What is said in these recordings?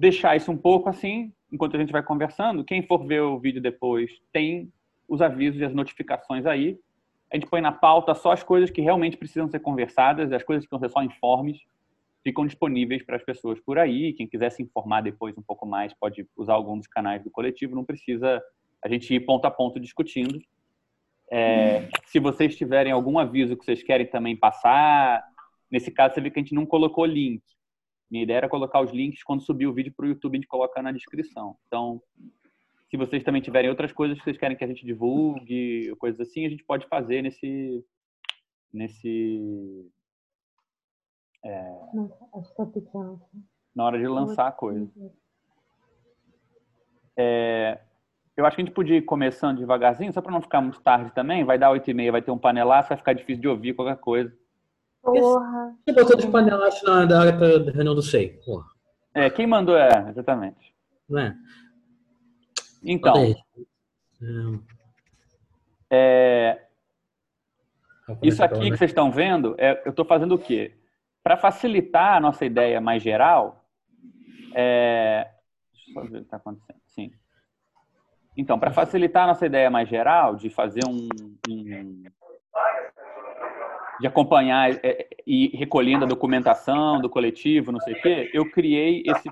deixar isso um pouco assim, enquanto a gente vai conversando. Quem for ver o vídeo depois tem os avisos e as notificações aí. A gente põe na pauta só as coisas que realmente precisam ser conversadas, as coisas que vão ser só informes, ficam disponíveis para as pessoas por aí. Quem quiser se informar depois um pouco mais pode usar algum dos canais do coletivo, não precisa a gente ir ponto a ponto discutindo. É, se vocês tiverem algum aviso que vocês querem também passar, nesse caso você vê que a gente não colocou link. Minha ideia era colocar os links quando subir o vídeo para o YouTube, a gente coloca na descrição. Então, se vocês também tiverem outras coisas que vocês querem que a gente divulgue, coisas assim, a gente pode fazer nesse nesse é, na hora de lançar a coisa. É, eu acho que a gente podia ir começando devagarzinho, só para não ficar muito tarde também. Vai dar oito e meia, vai ter um panelaço, vai ficar difícil de ouvir qualquer coisa. Porra. Quem botou de panelaço na da reunião do SEI? Porra. É, quem mandou é, exatamente. Não é? Então. É, isso aqui que vocês estão vendo, é, eu estou fazendo o quê? Para facilitar a nossa ideia mais geral, é, deixa eu só ver o que está acontecendo. Sim. Então, para facilitar a nossa ideia mais geral, de fazer um, um de acompanhar é, é, e recolhendo a documentação do coletivo, não sei o quê, eu criei esse,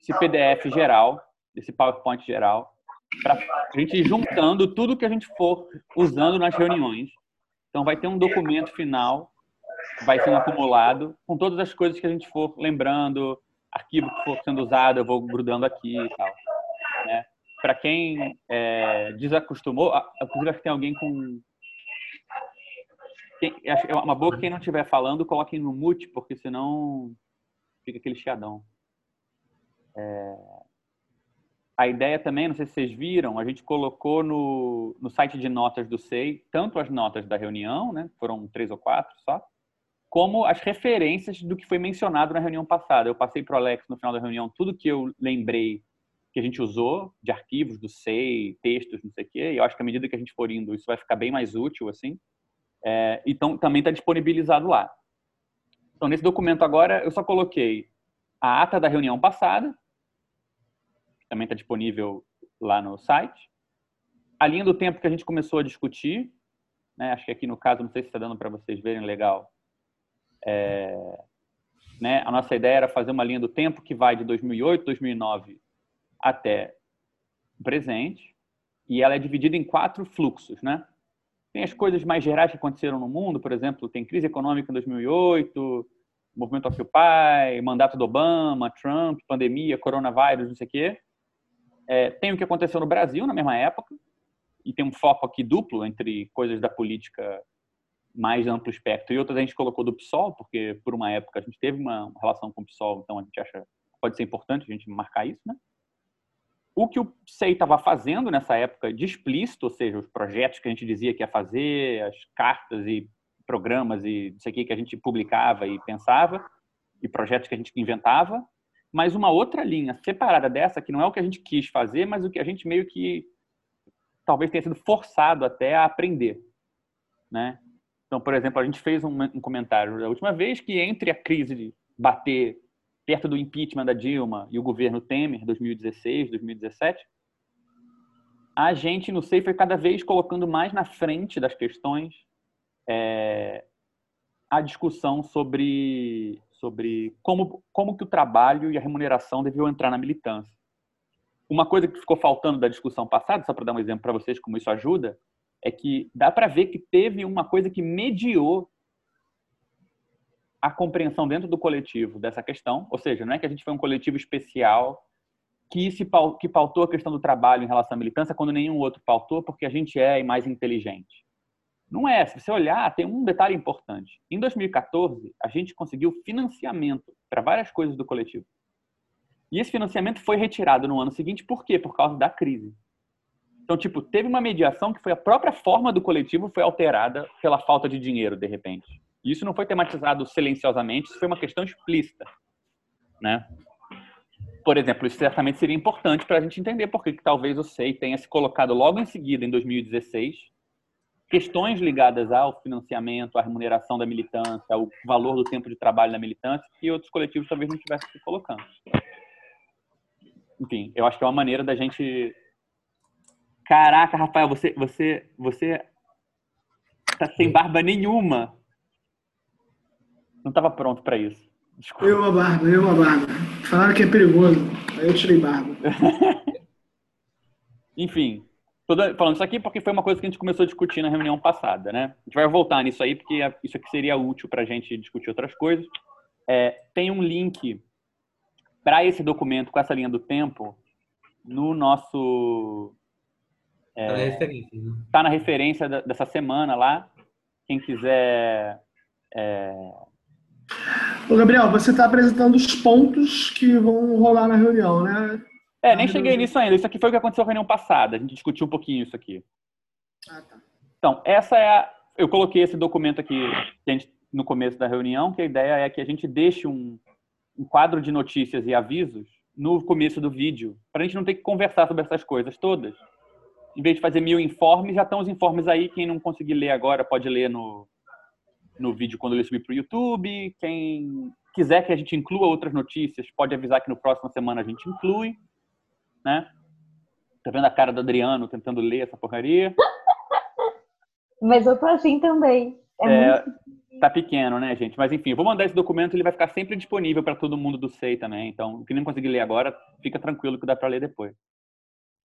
esse PDF geral, esse PowerPoint geral, para a gente ir juntando tudo que a gente for usando nas reuniões. Então, vai ter um documento final, vai sendo acumulado, com todas as coisas que a gente for lembrando, arquivo que for sendo usado, eu vou grudando aqui e tal. Né? Para quem é, desacostumou, inclusive acho que tem alguém com é uma boa que quem não estiver falando, coloquem no mute, porque senão fica aquele chiadão. É... A ideia também, não sei se vocês viram, a gente colocou no, no site de notas do SEI, tanto as notas da reunião, né, foram três ou quatro só, como as referências do que foi mencionado na reunião passada. Eu passei para o Alex no final da reunião tudo que eu lembrei que a gente usou de arquivos do SEI, textos, não sei o quê, e eu acho que à medida que a gente for indo, isso vai ficar bem mais útil, assim. É, então, também está disponibilizado lá. Então, nesse documento agora, eu só coloquei a ata da reunião passada, também está disponível lá no site, a linha do tempo que a gente começou a discutir, né, acho que aqui no caso, não sei se está dando para vocês verem legal, é, né, a nossa ideia era fazer uma linha do tempo que vai de 2008, 2009 até presente, e ela é dividida em quatro fluxos, né? Tem as coisas mais gerais que aconteceram no mundo, por exemplo, tem crise econômica em 2008, movimento Occupy, mandato do Obama, Trump, pandemia, coronavírus, não sei o quê. É, tem o que aconteceu no Brasil na mesma época, e tem um foco aqui duplo entre coisas da política mais amplo espectro e outras a gente colocou do PSOL, porque por uma época a gente teve uma relação com o PSOL, então a gente acha pode ser importante a gente marcar isso, né? O que o SEI estava fazendo nessa época de explícito, ou seja, os projetos que a gente dizia que ia fazer, as cartas e programas e isso aqui que a gente publicava e pensava, e projetos que a gente inventava, mas uma outra linha separada dessa, que não é o que a gente quis fazer, mas o que a gente meio que talvez tenha sido forçado até a aprender, né? Então, por exemplo, a gente fez um, comentário da última vez que entre a crise de bater perto do impeachment da Dilma e o governo Temer, 2016, 2017, a gente no SEI foi cada vez colocando mais na frente das questões é, a discussão sobre, sobre como, como que o trabalho e a remuneração deviam entrar na militância. Uma coisa que ficou faltando da discussão passada, só para dar um exemplo para vocês como isso ajuda, é que dá para ver que teve uma coisa que mediou a compreensão dentro do coletivo dessa questão, ou seja, não é que a gente foi um coletivo especial que se que pautou a questão do trabalho em relação à militância quando nenhum outro pautou, porque a gente é mais inteligente. Não é. Se você olhar, tem um detalhe importante. Em 2014, a gente conseguiu financiamento para várias coisas do coletivo. E esse financiamento foi retirado no ano seguinte, por quê? Por causa da crise. Então, tipo, teve uma mediação que foi a própria forma do coletivo foi alterada pela falta de dinheiro, de repente. Isso não foi tematizado silenciosamente, isso foi uma questão explícita, né? Por exemplo, isso certamente seria importante para a gente entender por que, talvez o SEI tenha se colocado logo em seguida, em 2016, questões ligadas ao financiamento, à remuneração da militância, ao valor do tempo de trabalho da militância, que outros coletivos talvez não tivessem se colocando. enfim, eu acho que é uma maneira da gente. Caraca, Rafael, você, você, você tá sem barba nenhuma. Não estava pronto para isso. Desculpa. Eu uma barba, eu uma barba. Falaram que é perigoso, aí eu tirei barba. Enfim, tô falando isso aqui porque foi uma coisa que a gente começou a discutir na reunião passada, né? A gente vai voltar nisso aí porque isso aqui seria útil para a gente discutir outras coisas. É, tem um link para esse documento com essa linha do tempo no nosso é, tá na referência, né? tá na referência dessa semana lá. Quem quiser é, Ô, Gabriel, você está apresentando os pontos que vão rolar na reunião, né? É, nem cheguei nisso ainda. Isso aqui foi o que aconteceu na reunião passada. A gente discutiu um pouquinho isso aqui. Ah, tá. Então, essa é a... Eu coloquei esse documento aqui gente, no começo da reunião, que a ideia é que a gente deixe um, um quadro de notícias e avisos no começo do vídeo, para a gente não ter que conversar sobre essas coisas todas. Em vez de fazer mil informes, já estão os informes aí. Quem não conseguir ler agora pode ler no, no vídeo quando ele subir para o YouTube. Quem quiser que a gente inclua outras notícias, pode avisar que no próximo semana a gente inclui, né? Tá vendo a cara do Adriano tentando ler essa porcaria? Mas eu tô assim também. É, é muito... Tá pequeno, né, gente? Mas enfim, eu vou mandar esse documento, ele vai ficar sempre disponível para todo mundo do SEI também. Então, o que não conseguir ler agora, fica tranquilo que dá para ler depois.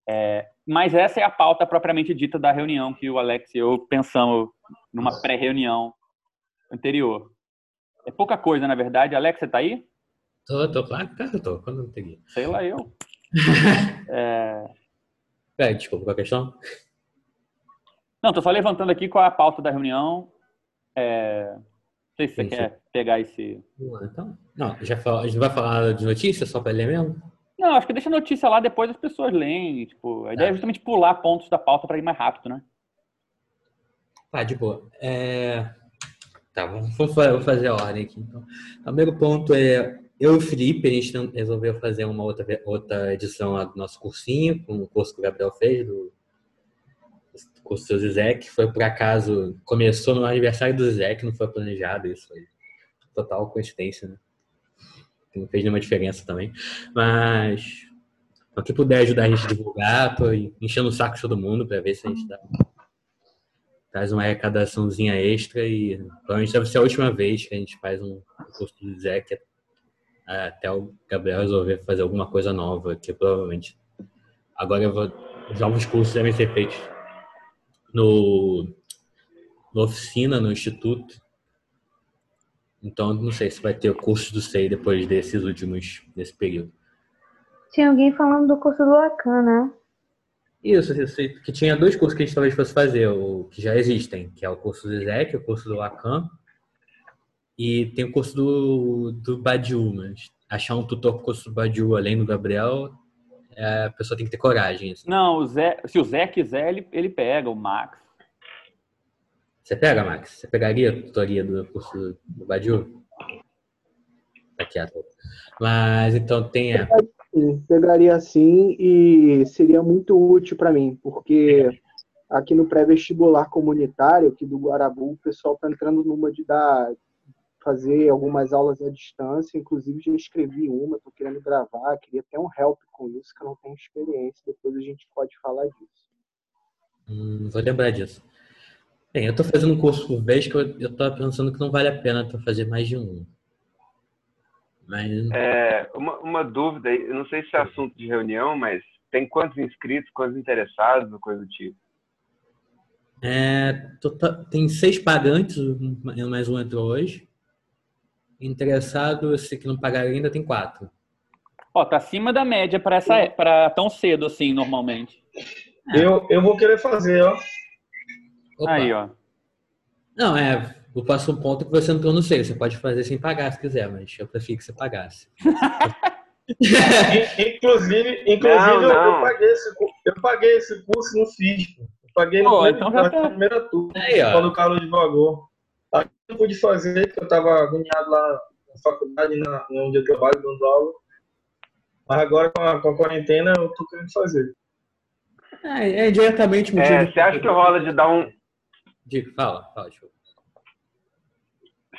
É, mas essa é a pauta propriamente dita da reunião que o Alex e eu pensamos numa pré-reunião anterior. É pouca coisa, na verdade. Alex, você tá aí? Tô, tô, claro, que tô. Quando não peguei. Sei lá, eu. é... é... desculpa, qual a questão? Não, tô só levantando aqui qual é a pauta da reunião. É... Não sei se você Isso. quer pegar esse. Então, não, já fala, a gente vai falar de notícias só para ler mesmo? Não, acho que deixa a notícia lá, depois as pessoas leem. Tipo, a ideia é, é justamente pular pontos da pauta para ir mais rápido, né? Tá, de boa. É... Tá, vou fazer a ordem aqui. Então. O primeiro ponto é eu e o Felipe, a gente resolveu fazer uma outra, outra edição do nosso cursinho, com o curso que o Gabriel fez, do curso do Zizek. Foi por acaso, começou no aniversário do Zizek, não foi planejado isso. Foi total coincidência, né? Não fez nenhuma diferença também. Mas, o que puder ajudar a gente a divulgar, tô enchendo o saco de todo mundo para ver se a gente dá traz uma arrecadaçãozinha extra e provavelmente deve ser a última vez que a gente faz um curso do Zé, que é até o Gabriel resolver fazer alguma coisa nova, que provavelmente agora vou, os novos cursos devem ser feitos no, no oficina, no instituto. Então, não sei se vai ter o curso do SEI depois desses últimos, desse período. Tinha alguém falando do curso do Lacan, né? Isso, isso, que tinha dois cursos que a gente talvez fosse fazer, o, que já existem, que é o curso do Zé, o curso do Lacan, e tem o curso do, do Badiu, mas achar um tutor para o curso do Badiu, além do Gabriel, é, a pessoa tem que ter coragem. Assim. Não, o Zé, se o Zé quiser, ele, ele pega, o Max. Você pega, Max? Você pegaria a tutoria do curso do Badiu? Tá quieto. Mas então tem a sim, pegaria sim e seria muito útil para mim, porque aqui no pré-vestibular comunitário aqui do Guarabu, o pessoal está entrando numa de dar fazer algumas aulas à distância, inclusive já escrevi uma, estou querendo gravar, queria ter um help com isso, que eu não tenho experiência, depois a gente pode falar disso. Hum, vou lembrar disso. Bem, eu estou fazendo um curso por vez que eu estou pensando que não vale a pena fazer mais de um. Mas... É, uma, uma dúvida, eu não sei se é assunto de reunião, mas tem quantos inscritos, quantos interessados, coisa do tipo? É, total, tem seis pagantes, mais um entrou hoje. Interessado, se que não pagaram ainda, tem quatro. Ó, tá acima da média para essa para tão cedo assim, normalmente. Eu, eu vou querer fazer, ó. Opa. Aí, ó. Não, é, o próximo ponto é que você no seio. Você pode fazer sem pagar se quiser, mas eu prefiro que você pagasse. inclusive, inclusive não, não. Eu, paguei esse, eu paguei esse curso no FIS. Eu paguei no então já tá. primeira turma, quando o Carlos devagou. Aí eu pude fazer, porque eu estava agoniado lá na faculdade, na, onde eu trabalho, dando aula. Mas agora com a, com a quarentena eu tô querendo fazer. É, é diretamente é, Você acha que rola de dar um. Diga, fala, fala, desculpa.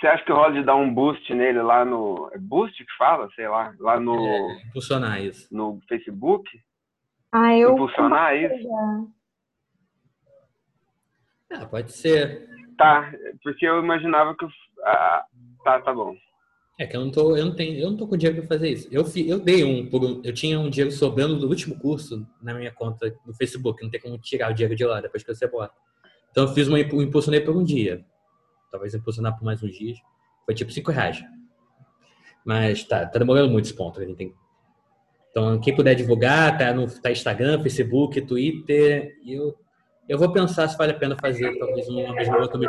Você acha que rola de dar um boost nele lá no. É boost que fala? Sei lá. Lá no, É, impulsionar isso. no Facebook? Ah, eu. Impulsionar isso? Ah, pode ser. Tá, porque eu imaginava que. Ah, tá, tá bom. É que eu não tô, eu não tenho, eu não tô com dinheiro para fazer isso. Eu, fi- eu dei um por eu tinha um dinheiro sobrando do último curso na minha conta do Facebook, não tem como tirar o dinheiro de lá depois que você bota. Então eu fiz uma impu- impulsionei por um dia. Talvez impulsionar por mais uns dias. Foi tipo 5 reais. Mas tá, tá demorando muito esse ponto. Tem... Então, quem puder divulgar, tá no tá Instagram, Facebook, Twitter. Eu, eu vou pensar se vale a pena fazer talvez uma vez ou outra.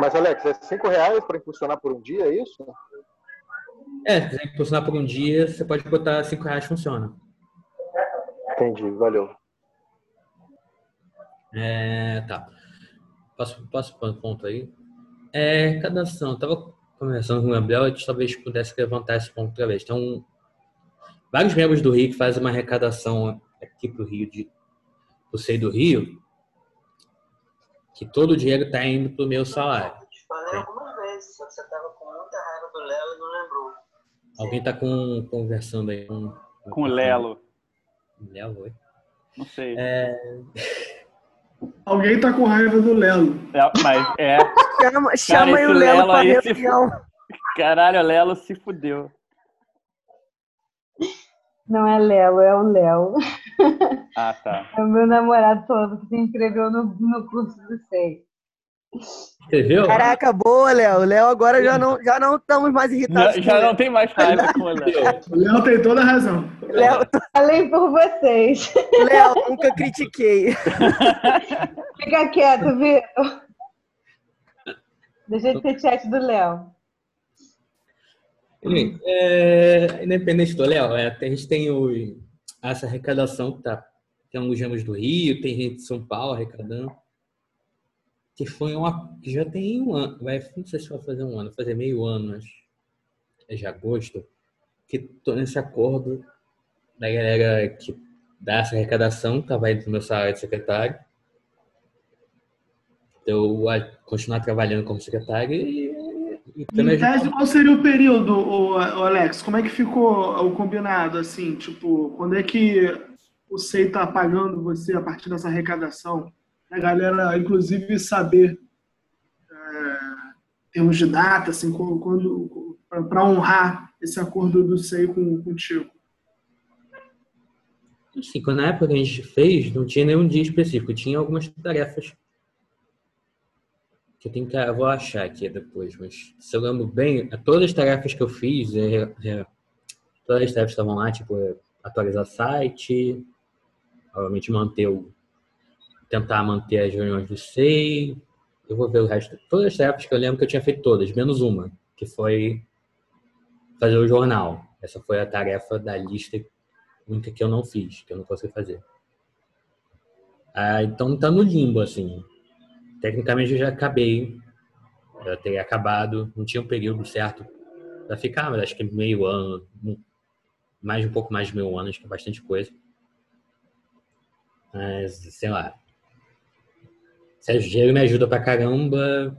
Mas, Alex, é 5 reais para impulsionar por um dia, é isso? É, se quiser impulsionar por um dia, você pode botar 5 reais, funciona. Entendi, valeu. É, tá. Passo, passo para o ponto aí. É, cada ação. Eu tava conversando com o Gabriel, a gente talvez pudesse levantar esse ponto outra vez. Então, vários membros do Rio que fazem uma arrecadação aqui pro Rio, de, SEI do Rio, que todo o dinheiro está indo pro meu salário. Falei algumas vezes, só que você tava com muita raiva do Léo e não lembrou. Alguém tá com, conversando aí com... Com o Lelo. Lelo, oi? Não sei. É, Alguém tá com raiva do Lelo. É, mas é. Chama, chama aí esse o Lelo Lelo pra aí se reunião. Caralho, o Lelo se fudeu. Não é Lelo, é o Léo. Ah, tá. É o meu namorado todo que se inscreveu no, no curso do SEI. Escreveu? Caraca, boa, Léo. Léo, agora já não, já não estamos mais irritados. já não tem mais raiva com o Léo. O Léo tem toda a razão. Léo, Falei por vocês. Léo, nunca critiquei. Fica quieto, Vitor. Deixa de ser chat do Léo. É, independente do Léo, é, a gente tem o, essa arrecadação que tá. Tem alguns gemos do Rio, tem gente de São Paulo arrecadando. Que foi uma. que já tem um ano. Vai, não sei se vai fazer um ano, fazer meio ano, acho. É de agosto. Que tô nesse acordo da galera que dá essa arrecadação, que vai do meu salário de secretário. Eu a continuar trabalhando como secretário e. e Em ajuda- tese, qual seria o período, o, Alex? Como é que ficou o combinado, assim? Tipo, quando é que o SEI tá pagando você a partir dessa arrecadação? A galera, inclusive, saber é, termos de data, assim, quando, quando para honrar esse acordo do SEI com, contigo. Assim, quando na época que a gente fez, não tinha nenhum dia específico, tinha algumas tarefas que eu tenho que eu vou achar aqui depois, mas se eu lembro bem, todas as tarefas que eu fiz, é, é, todas as tarefas estavam lá, tipo, é, atualizar site, obviamente manter o tentar manter as reuniões do SEI, eu vou ver o resto, todas as tarefas que eu lembro que eu tinha feito todas, menos uma, que foi fazer o jornal. Essa foi a tarefa da lista única que eu não fiz, que eu não consegui fazer. Ah, então tá no limbo, assim. Tecnicamente eu já acabei, já teria acabado, não tinha um período certo para ficar, mas acho que meio ano, mais um pouco mais de meio ano, acho que é bastante coisa. Mas, sei lá. Se o dinheiro me ajuda pra caramba,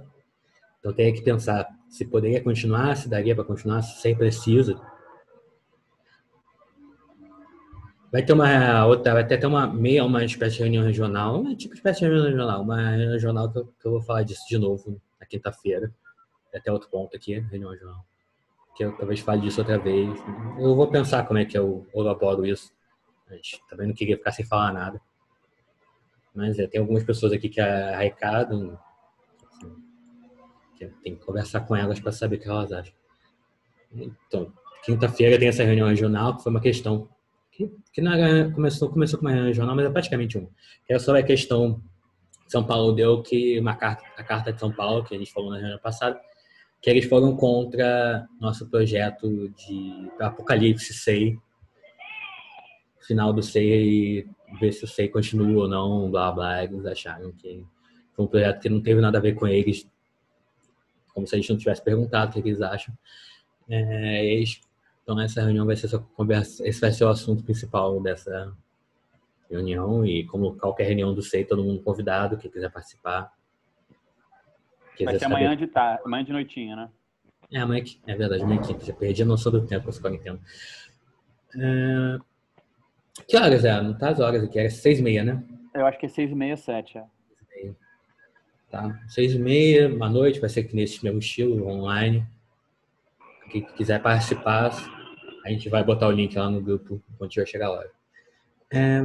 então teria que pensar se poderia continuar, se daria para continuar, se precisa. Vai ter uma outra, vai ter até uma meia, uma espécie de reunião regional, uma tipo espécie de reunião regional, uma reunião regional que eu, que eu vou falar disso de novo na quinta-feira. Até outro ponto aqui, reunião regional. Que eu talvez fale disso outra vez. Eu vou pensar como é que eu elaboro isso. Mas também não queria ficar sem falar nada. Mas é, tem algumas pessoas aqui que arrecadam. Assim, que tem que conversar com elas para saber o que elas acham. Então, quinta-feira tem essa reunião regional, que foi uma questão que, que começou, começou com uma reunião regional, mas é praticamente uma. Que era sobre a questão São Paulo deu que uma carta, a carta de São Paulo, que a gente falou na reunião passada, que eles foram contra nosso projeto de Apocalipse SEI, final do SEI, ver se o SEI continua ou não, blá blá, eles acharam que foi um projeto que não teve nada a ver com eles, como se a gente não tivesse perguntado o que eles acham. É, eles, então essa reunião vai ser essa conversa, esse vai ser o assunto principal dessa reunião e como qualquer reunião do SEI, todo mundo convidado, quem quiser participar, Vai quiser ser amanhã de tarde, amanhã de noitinha, né? É, amanhã que- é verdade, amanhã quinta. Já perdi a noção do tempo com essa quarentena. É, Que horas é? Não tá as horas aqui, era seis e meia, né? Eu acho que é seis e meia, sete. É. Tá? Seis e meia, uma noite, vai ser aqui nesse mesmo estilo, online. Quem quiser participar, a gente vai botar o link lá no grupo quando tiver chegar a hora. É,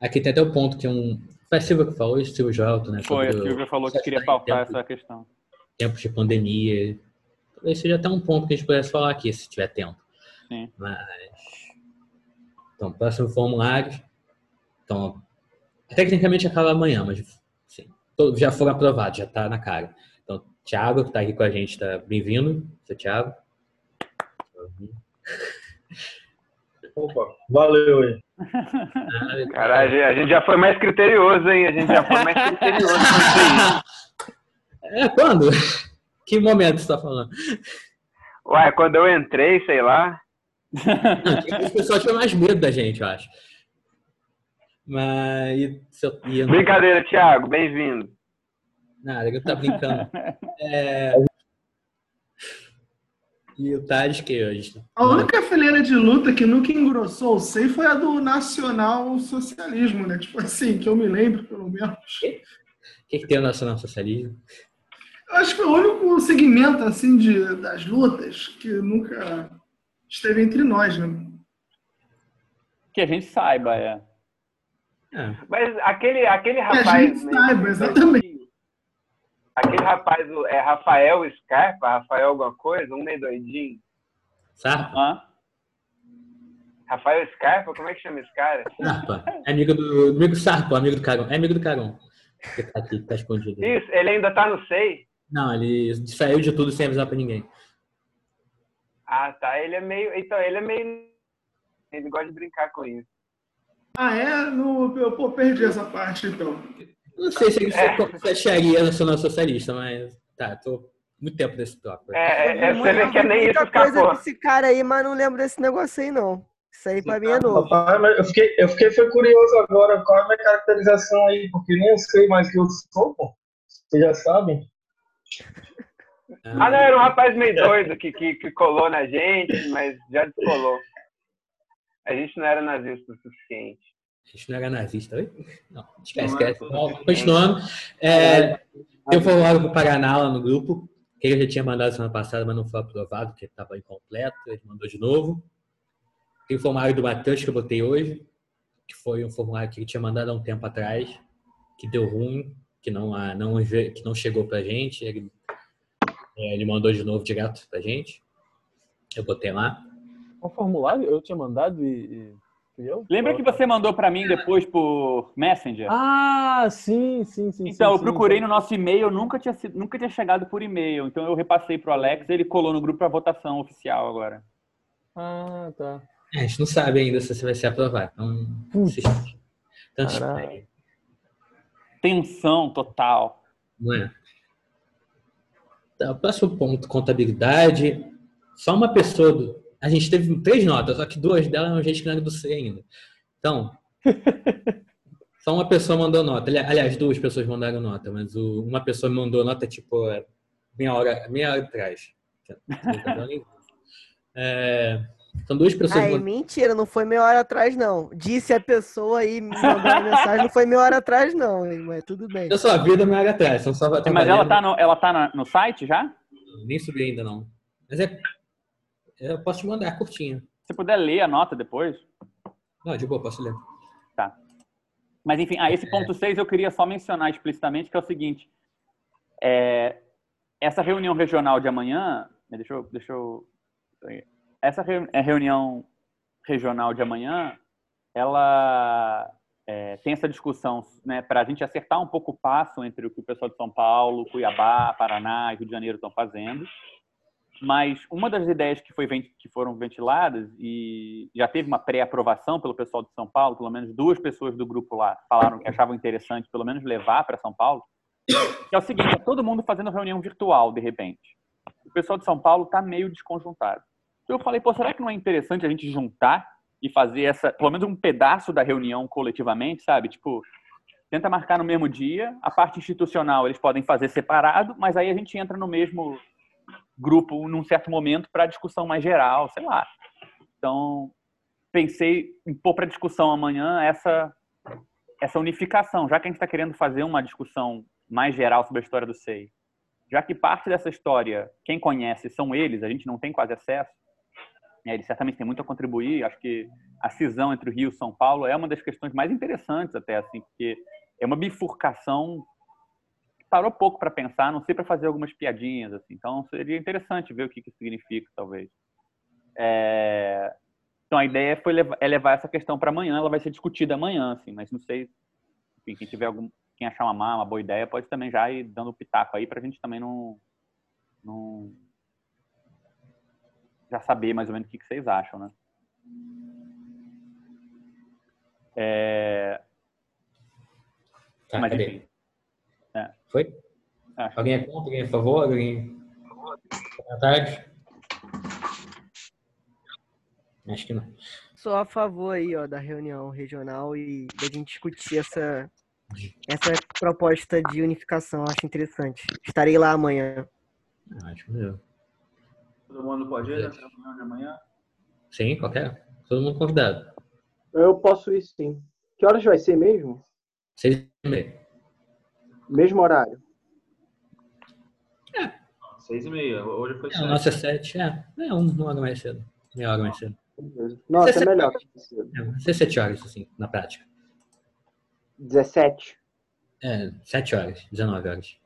Aqui tem até o ponto que um. Foi a Silvia que falou, isso, Silvio Jota, né? Foi, a sobre o- Silvia falou que queria pautar tempo- essa questão. tempos de pandemia. Talvez seja até um ponto que a gente pudesse falar aqui, se tiver tempo. Sim. Mas. Então, próximo formulário. Então, tecnicamente acaba amanhã, mas sim, já foram aprovados, já está na cara. Então, Thiago, que está aqui com a gente, está bem-vindo. Seu Thiago. Opa, valeu aí. Caralho, a gente já foi mais criterioso, hein? A gente já foi mais criterioso com isso aí. É, quando? Que momento você está falando? Ué, quando eu entrei, sei lá. Não, As pessoas tinham mais medo da gente, eu acho. Mas. E, eu- e eu não- Brincadeira, Thiago, bem-vindo. Nada, eu tá brincando. É... E o Tades, que a gente. A única fileira de luta que nunca engrossou o sei foi a do nacional socialismo, né? Tipo assim, que eu me lembro, pelo menos. O que, que tem o Nacional Socialismo? Eu acho que foi o único segmento, assim, de, das lutas que nunca esteve entre nós, né? Que a gente saiba, é. É. Mas aquele, aquele Que a rapaz. gente saiba, exatamente. Aquele rapaz, é Rafael Scarpa, Rafael alguma coisa, um meio doidinho. Sarpa? Hã? Rafael Scarpa, como é que chama esse cara? Sarpa. É amigo do. Amigo Sarpa, amigo do Carão. É amigo do Carão. Que tá aqui, tá escondido. Isso, ele ainda tá no SEI? Não, ele saiu de tudo sem avisar pra ninguém. Ah, tá. Ele é meio. Então, ele é meio. Ele gosta de brincar com isso. Ah, é? No, eu pô, perdi essa parte, então. Não sei se ele É. fecharia Nacional Socialista, mas. Tá, tô muito tempo nesse tópico. É, é, Eu você vê que é nem isso muita coisa escapou. desse cara aí, mas não lembro desse negócio aí, não. Isso aí pra mim é novo. Eu fiquei, eu fiquei foi curioso agora qual é a minha caracterização aí, porque nem eu sei mais que eu sou, pô. Vocês já sabem. Ah, não, era um rapaz meio doido que, que, que colou na gente, mas já descolou. A gente não era nazista o suficiente. A gente não era nazista, oi? Não, esquece, Não esquece. Bom, continuando. É, tem um formulário para o Paraná lá no grupo, que ele já tinha mandado semana passada, mas não foi aprovado, porque estava incompleto. Ele mandou de novo. Tem o formulário do Matheus que eu botei hoje, que foi um formulário que ele tinha mandado há um tempo atrás, que deu ruim, que não, não, que não chegou pra gente. Ele, ele mandou de novo direto pra gente. Eu botei lá. O formulário eu tinha mandado e. e fui eu? Lembra que você mandou pra mim depois por Messenger? Ah, sim, sim, sim. Então, sim, eu procurei sim. no nosso e-mail, nunca tinha, sido- nunca tinha chegado por e-mail. Então, eu repassei pro Alex ele colou no grupo para votação oficial agora. Ah, tá. É, a gente não sabe ainda se você vai ser aprovado. Então, Putz. Tanto Tensão total. não é? Tá, o próximo ponto, contabilidade. Só uma pessoa. do- A gente teve três notas, só que duas delas eram gente que não era do C ainda. Então, só uma pessoa mandou nota. Ali- Aliás, duas pessoas mandaram nota, mas o- uma pessoa mandou nota tipo é, meia hora, meia hora atrás. É, são duas pessoas. Aí, mandando- mentira, não foi meia hora atrás, não. Disse a pessoa aí, me mandou uma mensagem, não foi meia hora atrás, não, hein, mas tudo bem. Eu só a vida meia hora atrás. São só, Mas ela tá, no, ela tá no site já? Nem subi ainda, não. Mas é. Eu posso te mandar, curtinha. Se puder ler a nota depois. Não, de boa, posso ler. Tá. Mas, enfim, ah, esse ponto 6 eu queria só mencionar explicitamente, que é o seguinte. É, essa reunião regional de amanhã, né, deixa eu, deixa eu essa é, reunião regional de amanhã, ela é, tem essa discussão né, para a gente acertar um pouco o passo entre o que o pessoal de São Paulo, Cuiabá, Paraná e Rio de Janeiro estão fazendo. Mas uma das ideias que, foi, que foram ventiladas e já teve uma pré-aprovação pelo pessoal de São Paulo, pelo menos duas pessoas do grupo lá falaram que achavam interessante pelo menos levar para São Paulo, é o seguinte, é todo mundo fazendo reunião virtual de repente. O pessoal de São Paulo está meio desconjuntado. Eu falei, pô, será que não é interessante a gente juntar e fazer essa, pelo menos um pedaço da reunião coletivamente, sabe? Tipo, tenta marcar no mesmo dia. A parte institucional eles podem fazer separado, mas aí a gente entra no mesmo grupo num certo momento para discussão mais geral, sei lá. Então, pensei em pôr para discussão amanhã essa essa unificação, já que a gente está querendo fazer uma discussão mais geral sobre a história do SEI, já que parte dessa história, quem conhece são eles, a gente não tem quase acesso, né, eles certamente têm muito a contribuir. Acho que a cisão entre o Rio e São Paulo é uma das questões mais interessantes até, assim, porque é uma bifurcação que parou pouco para pensar, não sei para fazer algumas piadinhas, assim. Então seria interessante ver o que, que significa, talvez. É... Então a ideia foi levar, é levar essa questão para amanhã, ela vai ser discutida amanhã, assim, mas não sei, enfim, quem tiver algum, quem achar uma, uma boa ideia pode também já ir dando pitaco aí para a gente também não, não já saber mais ou menos o que, que vocês acham, né? É... Tá, Mas cadê? É. Foi? Acho. Alguém é contra? Alguém é a favor? Alguém... Comentários? Acho que não. Sou a favor aí, ó, da reunião regional e da gente discutir essa, essa proposta de unificação. Acho interessante. Estarei lá amanhã. Acho que não. Todo mundo pode ir nessa reunião de amanhã? Sim, qualquer. Todo mundo convidado. Eu posso ir sim. Que horas vai ser mesmo? Seis e meia. Mesmo horário? Seis e meia. Hoje foi É, sete. nosso é sete. É, é um- uma hora mais cedo. Meia hora mais cedo. Nossa, Sete é melhor. É, vai ser sete horas, assim, na prática. 17. É, sete horas, 19 horas.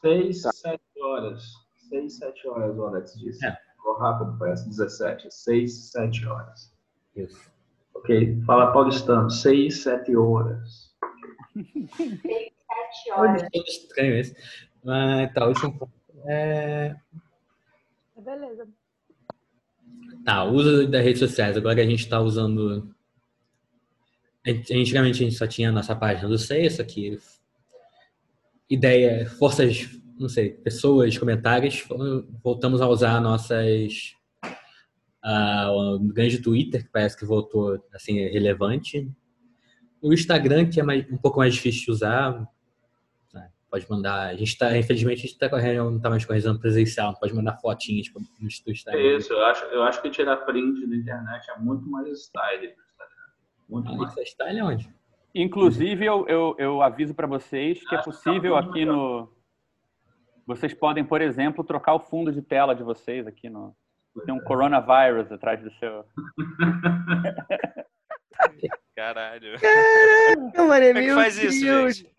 Seis, sete horas. Seis, sete horas, o Alex disse. É. Ficou rápido, parece 17. Seis, sete horas. Isso. Ok. Fala paulistano. Seis, sete horas. Sete Olha, horas. é estranho esse. Mas tá, último ponto. É, Beleza. Tá, o uso das redes sociais. Agora a gente está usando. Antigamente a gente só tinha a nossa página do SEI, isso aqui. Ideia, forças, não sei, pessoas, comentários. Voltamos a usar nossas. ah, o grande Twitter, que parece que voltou assim, relevante. O Instagram, que é mais, um pouco mais difícil de usar. né, Pode mandar. A gente está, infelizmente, a gente tá correndo, não está mais correndo presencial, não pode mandar fotinhas pro- no Instagram. É isso. Eu acho, eu acho que tirar print da internet é muito mais style. Muito Ah, mais. isso é style onde? Inclusive, eu, eu, eu aviso para vocês que é possível aqui no. Vocês podem, por exemplo, trocar o fundo de tela de vocês aqui no. Tem um coronavírus atrás do seu. Caralho. Caraca, mano, Como é que faz isso, gente?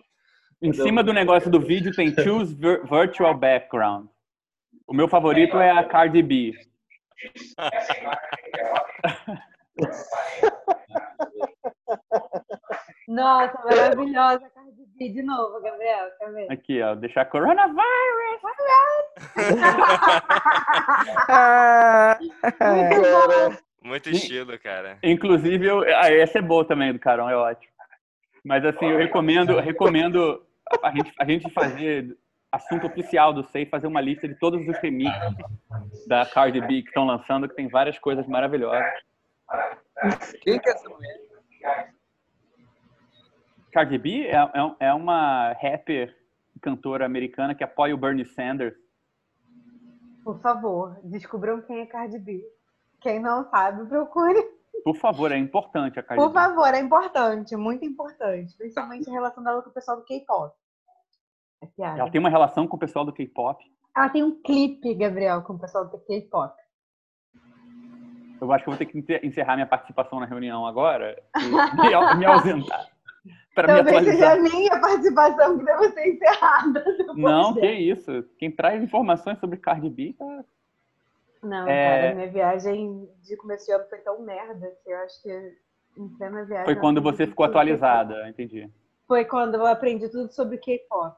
Em cima do negócio do vídeo tem Choose Vir- Virtual Background. O meu favorito é a Cardi B. Nossa, maravilhosa. Cardi B de novo, Gabriel. Quer ver? Aqui, ó. Deixar coronavírus. Ah, Muito bom. Muito estilo, cara. Inclusive, eu, ah, essa é boa também do Carão, é ótimo. Mas assim, eu recomendo, recomendo a gente, a gente fazer assunto oficial do SEI, fazer uma lista de todos os remixes da Cardi B que estão lançando, que tem várias coisas maravilhosas. Quem que é essa mulher? Cardi B é, é, é uma rapper cantora americana que apoia o Bernie Sanders. Por favor, descubram quem é Cardi B. Quem não sabe, procure. Por favor, é importante a Cardi Por B. favor, é importante, muito importante. Principalmente a relação dela com o pessoal do K-pop. É. Ela tem uma relação com o pessoal do K-pop. Ela tem um clipe, Gabriel, com o pessoal do K-pop. Eu acho que eu vou ter que encerrar minha participação na reunião agora e me ausentar para me Talvez seja atualizar. a minha participação que deve ser encerrada. Não, que isso. Quem traz informações sobre Cardi B tá... Não, É. cara, minha viagem de começo de ano foi tão merda que eu acho que em plena viagem. Foi quando você ficou atualizada. Entendi. Foi quando eu aprendi tudo sobre K-pop.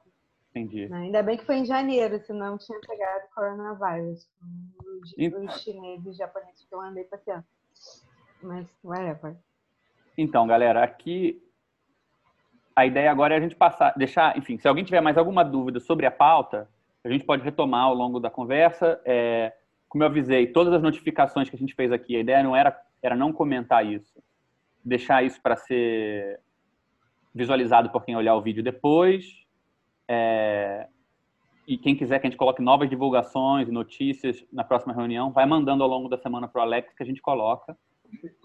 Entendi. né? Ainda bem que foi em janeiro, senão eu tinha pegado coronavírus. Os, E- os chineses e japoneses que eu andei passeando. Mas, whatever. Então, galera, aqui a ideia agora é a gente passar, deixar, enfim, se alguém tiver mais alguma dúvida sobre a pauta, a gente pode retomar ao longo da conversa. É, como eu avisei, todas as notificações que a gente fez aqui, a ideia não era, era não comentar isso, deixar isso para ser visualizado por quem olhar o vídeo depois. É, e quem quiser que a gente coloque novas divulgações e notícias na próxima reunião, vai mandando ao longo da semana para o Alex que a gente coloca.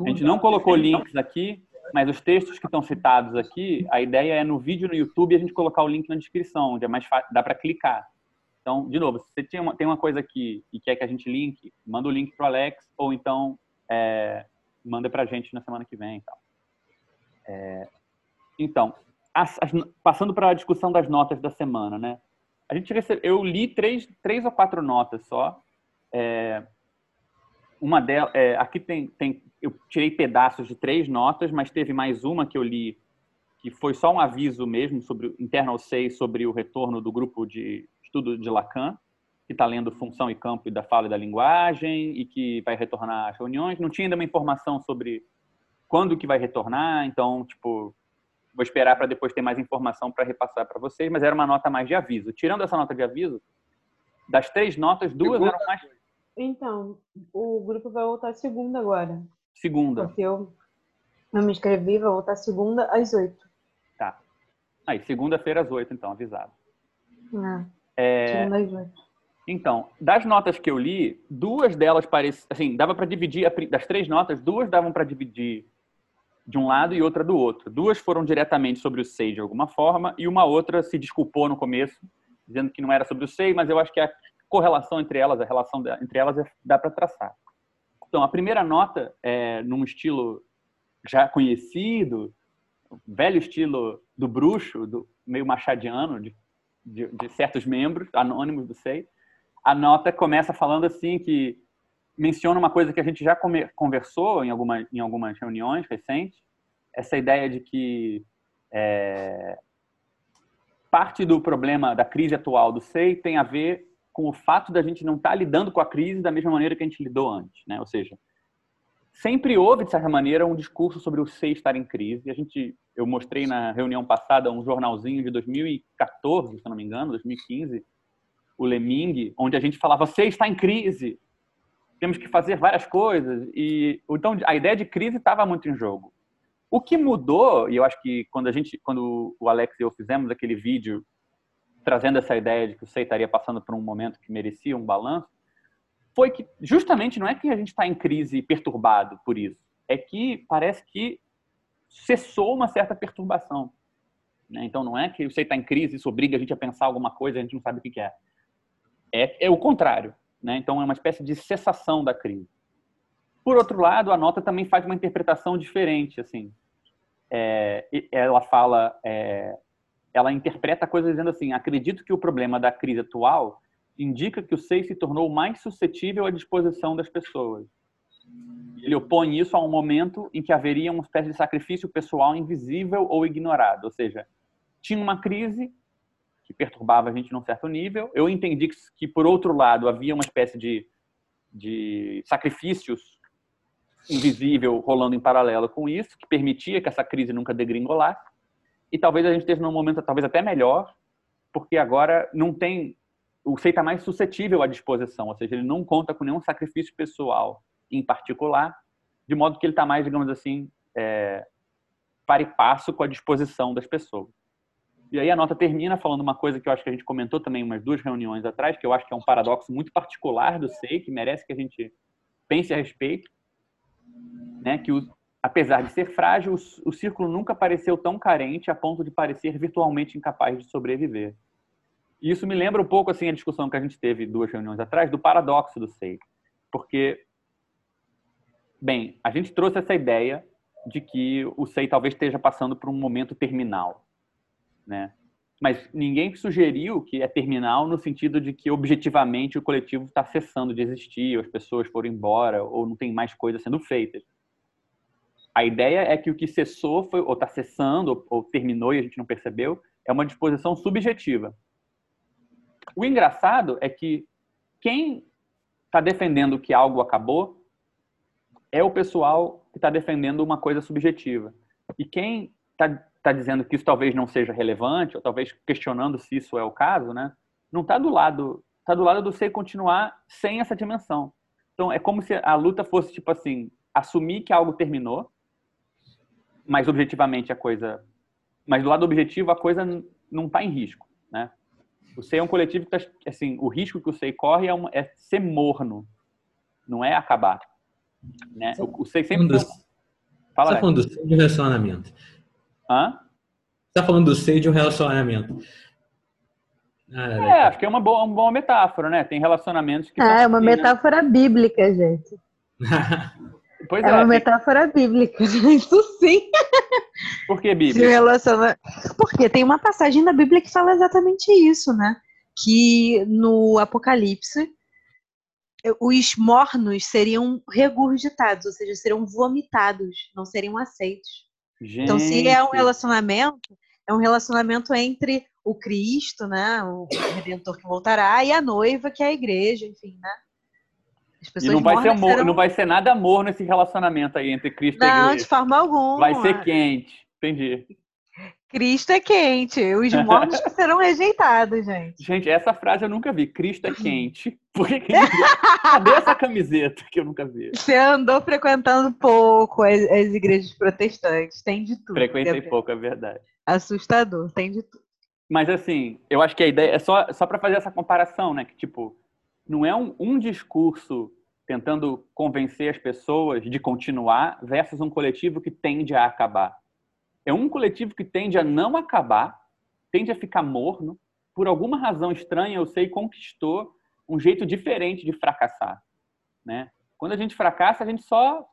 A gente não colocou links aqui, mas os textos que estão citados aqui, a ideia é no vídeo no YouTube a gente colocar o link na descrição, onde é mais fácil, dá para clicar. Então, de novo, se você tem uma, tem uma coisa aqui e quer que a gente link, manda o link para o Alex, ou então é, manda para a gente na semana que vem. Então, é, então as, as, passando para a discussão das notas da semana, né? A gente recebe, eu li três, três ou quatro notas só. É, uma delas, é, aqui tem, tem, eu tirei pedaços de três notas, mas teve mais uma que eu li que foi só um aviso mesmo sobre o internal 6 sobre o retorno do grupo de estudo de Lacan, que está lendo função e campo da fala e da linguagem e que vai retornar às reuniões. Não tinha ainda uma informação sobre quando que vai retornar, então, tipo, vou esperar para depois ter mais informação para repassar para vocês, mas era uma nota mais de aviso. Tirando essa nota de aviso, das três notas, duas eram mais Então, o grupo vai voltar segunda agora. segunda. Porque eu, eu me inscrevi, vai voltar segunda às oito. Tá. Aí, segunda-feira às oito, então, avisado. Ah, É, segunda às oito. Então, das notas que eu li, duas delas pareciam, assim, dava para dividir das três notas, duas davam para dividir de um lado e outra do outro. Duas foram diretamente sobre o SEI de alguma forma e uma outra se desculpou no começo, dizendo que não era sobre o SEI, mas eu acho que a correlação entre elas, a relação entre elas é- dá para traçar. Então, a primeira nota é num estilo já conhecido, velho estilo do bruxo, do meio machadiano de, de, de certos membros anônimos do SEI. A nota começa falando assim que menciona uma coisa que a gente já conversou em, alguma, em algumas reuniões recentes, essa ideia de que é, parte do problema da crise atual do SEI tem a ver com o fato da gente não estar lidando com a crise da mesma maneira que a gente lidou antes, né? Ou seja, sempre houve de certa maneira um discurso sobre o SEI estar em crise. A gente, eu mostrei na reunião passada um jornalzinho de 2014, se não me engano, 2015, o Leming, onde a gente falava SEI está em crise, temos que fazer várias coisas e então a ideia de crise estava muito em jogo. O que mudou, e eu acho que quando a gente, quando o Alex e eu fizemos aquele vídeo trazendo essa ideia de que o SEI estaria passando por um momento que merecia um balanço, foi que justamente não é que a gente está em crise perturbado por isso, é que parece que cessou uma certa perturbação. né? Então não é que o SEI está em crise, isso obriga a gente a pensar alguma coisa, a gente não sabe o que que é. É, é o contrário. Né? Então é uma espécie de cessação da crise. Por outro lado, a nota também faz uma interpretação diferente, assim. É, ela fala, é, ela interpreta coisas dizendo assim: acredito que o problema da crise atual indica que o SEI se tornou mais suscetível à disposição das pessoas. Ele opõe isso a um momento em que haveria uma espécie de sacrifício pessoal invisível ou ignorado, ou seja, tinha uma crise que perturbava a gente num certo nível. Eu entendi que, que por outro lado, havia uma espécie de, de sacrifícios invisível rolando em paralelo com isso, que permitia que essa crise nunca degringolasse. E talvez a gente esteja num momento talvez até melhor, porque agora não tem o SEI está mais suscetível à disposição, ou seja, ele não conta com nenhum sacrifício pessoal em particular, de modo que ele está mais, digamos assim, é, para e passo com a disposição das pessoas. E aí a nota termina falando uma coisa que eu acho que a gente comentou também umas duas reuniões atrás, que eu acho que é um paradoxo muito particular do SEI, que merece que a gente pense a respeito, né? Que o, apesar de ser frágil, o, círculo nunca pareceu tão carente a ponto de parecer virtualmente incapaz de sobreviver. E isso me lembra um pouco assim a discussão que a gente teve duas reuniões atrás do paradoxo do SEI, porque bem, a gente trouxe essa ideia de que o SEI talvez esteja passando por um momento terminal, né? Mas ninguém sugeriu que é terminal no sentido de que objetivamente o coletivo está cessando de existir, as pessoas foram embora, ou não tem mais coisas sendo feitas. A ideia é que o que cessou, foi, ou está cessando, ou, ou terminou e a gente não percebeu, é uma disposição subjetiva. O engraçado é que quem está defendendo que algo acabou é o pessoal que está defendendo uma coisa subjetiva. E quem está tá dizendo que isso talvez não seja relevante, ou talvez questionando se isso é o caso, né? não está do lado está do lado do ser continuar sem essa dimensão. Então é como se a luta fosse tipo assim, assumir que algo terminou, mas objetivamente a coisa Mas do lado objetivo, a coisa não está em risco, né? O SEI é um coletivo que, tá, assim, o risco que o SEI corre é, uma- é ser morno, não é acabar. Né? O, o SEI sempre... Do- Fala, Você tá Alex. falando do seio de um relacionamento. Hã? Você tá falando do seio de um relacionamento. Ah, É, acho que é uma boa, uma boa metáfora, né? Tem relacionamentos que... Ah, é uma assim, né? metáfora bíblica, gente. Pois É é, uma metáfora bíblica. Isso sim. por que Bíblia? relaciona... Porque tem uma passagem da Bíblia que fala exatamente isso, né? Que no Apocalipse os mornos seriam regurgitados, ou seja, seriam vomitados, não seriam aceitos. Então, se é um Gente. relacionamento, é um relacionamento entre o Cristo, né, o Redentor que voltará, e a noiva, que é a igreja, enfim, né? E não vai, ser amor, serão- não vai ser nada amor nesse relacionamento aí entre Cristo e a Não, igreja. de forma alguma. Vai ser quente. Entendi. Cristo é quente, os mornos que serão rejeitados, gente. Gente, essa frase eu nunca vi. Cristo é quente. Por que que. Cadê essa camiseta que eu nunca vi? Você andou frequentando pouco as, as igrejas protestantes, tem de tudo. Frequentei Gabriel. pouco, é verdade. Assustador, tem de tudo. Mas assim, eu acho que a ideia é só, só para fazer essa comparação, né? Que tipo, não é um, um discurso tentando convencer as pessoas de continuar versus um coletivo que tende a acabar. É um coletivo que tende a não acabar, tende a ficar morno, por alguma razão estranha, eu sei, conquistou um jeito diferente de fracassar, né? Quando a gente fracassa, a gente só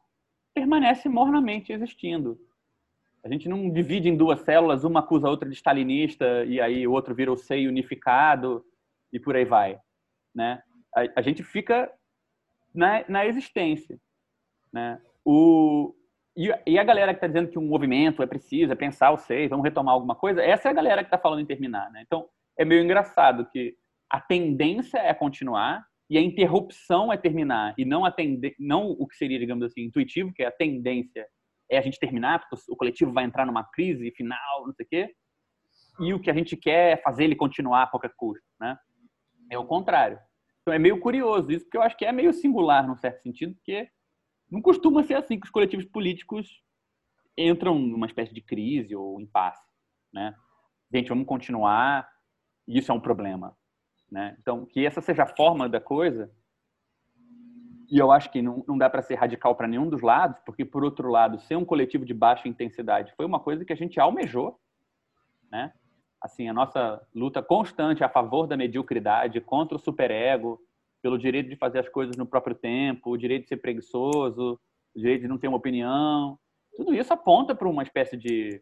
permanece mornamente existindo. A gente não divide em duas células, uma acusa a outra de stalinista e aí o outro vira o seio unificado e por aí vai, né? A, a gente fica na, na existência, né? O, e, e a galera que está dizendo que um movimento é preciso, é pensar o seio, vamos retomar alguma coisa, essa é a galera que está falando em terminar, né? Então, é meio engraçado que a tendência é continuar e a interrupção é terminar e não a tende, não o que seria, digamos assim, intuitivo, que é a tendência é a gente terminar, porque o coletivo vai entrar numa crise final, não sei o quê. E o que a gente quer é fazer ele continuar a qualquer custo, né? É o contrário. Então é meio curioso isso, porque eu acho que é meio singular num certo sentido, porque não costuma ser assim que os coletivos políticos entram numa espécie de crise ou impasse, né? Gente, vamos continuar, isso é um problema, né? Então, que essa seja a forma da coisa, e eu acho que não, não dá para ser radical para nenhum dos lados, porque, por outro lado, ser um coletivo de baixa intensidade foi uma coisa que a gente almejou, né? Assim, a nossa luta constante a favor da mediocridade, contra o superego, pelo direito de fazer as coisas no próprio tempo, o direito de ser preguiçoso, o direito de não ter uma opinião, tudo isso aponta para uma espécie de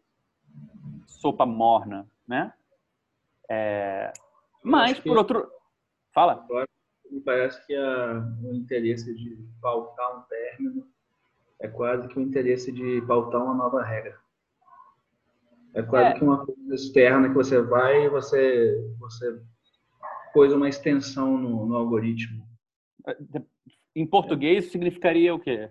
sopa morna, né? É... Mas, por outro... Fala. Agora, me parece que a- o interesse de pautar um término é quase que o interesse de pautar uma nova regra. É quase É. que uma coisa externa que você vai e você, você pôs uma extensão no, no algoritmo. Em português, isso significaria o quê?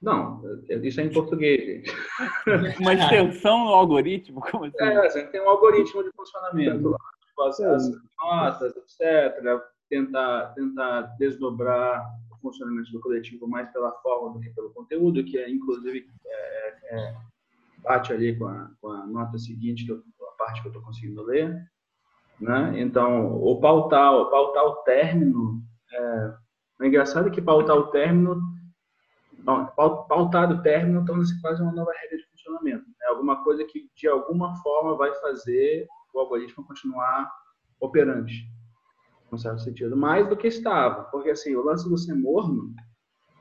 Não, isso é em português, gente. Uma extensão no algoritmo? Como assim? É, você tem um algoritmo de funcionamento lá, as, as notas, etc. Tentar, tentar desdobrar o funcionamento do coletivo mais pela forma do que pelo conteúdo, que é, inclusive, é, é, bate ali com a, com a nota seguinte, que eu, a parte que eu estou conseguindo ler. Né? Então, o pautar, o pautar o término, é, o engraçado é que pautar o término Bom, pau- pautado o término torna-se quase uma nova regra de funcionamento. É alguma coisa que, de alguma forma, vai fazer o algoritmo continuar operante, num certo sentido, mais do que estava. Porque, assim, o lance do ser morno,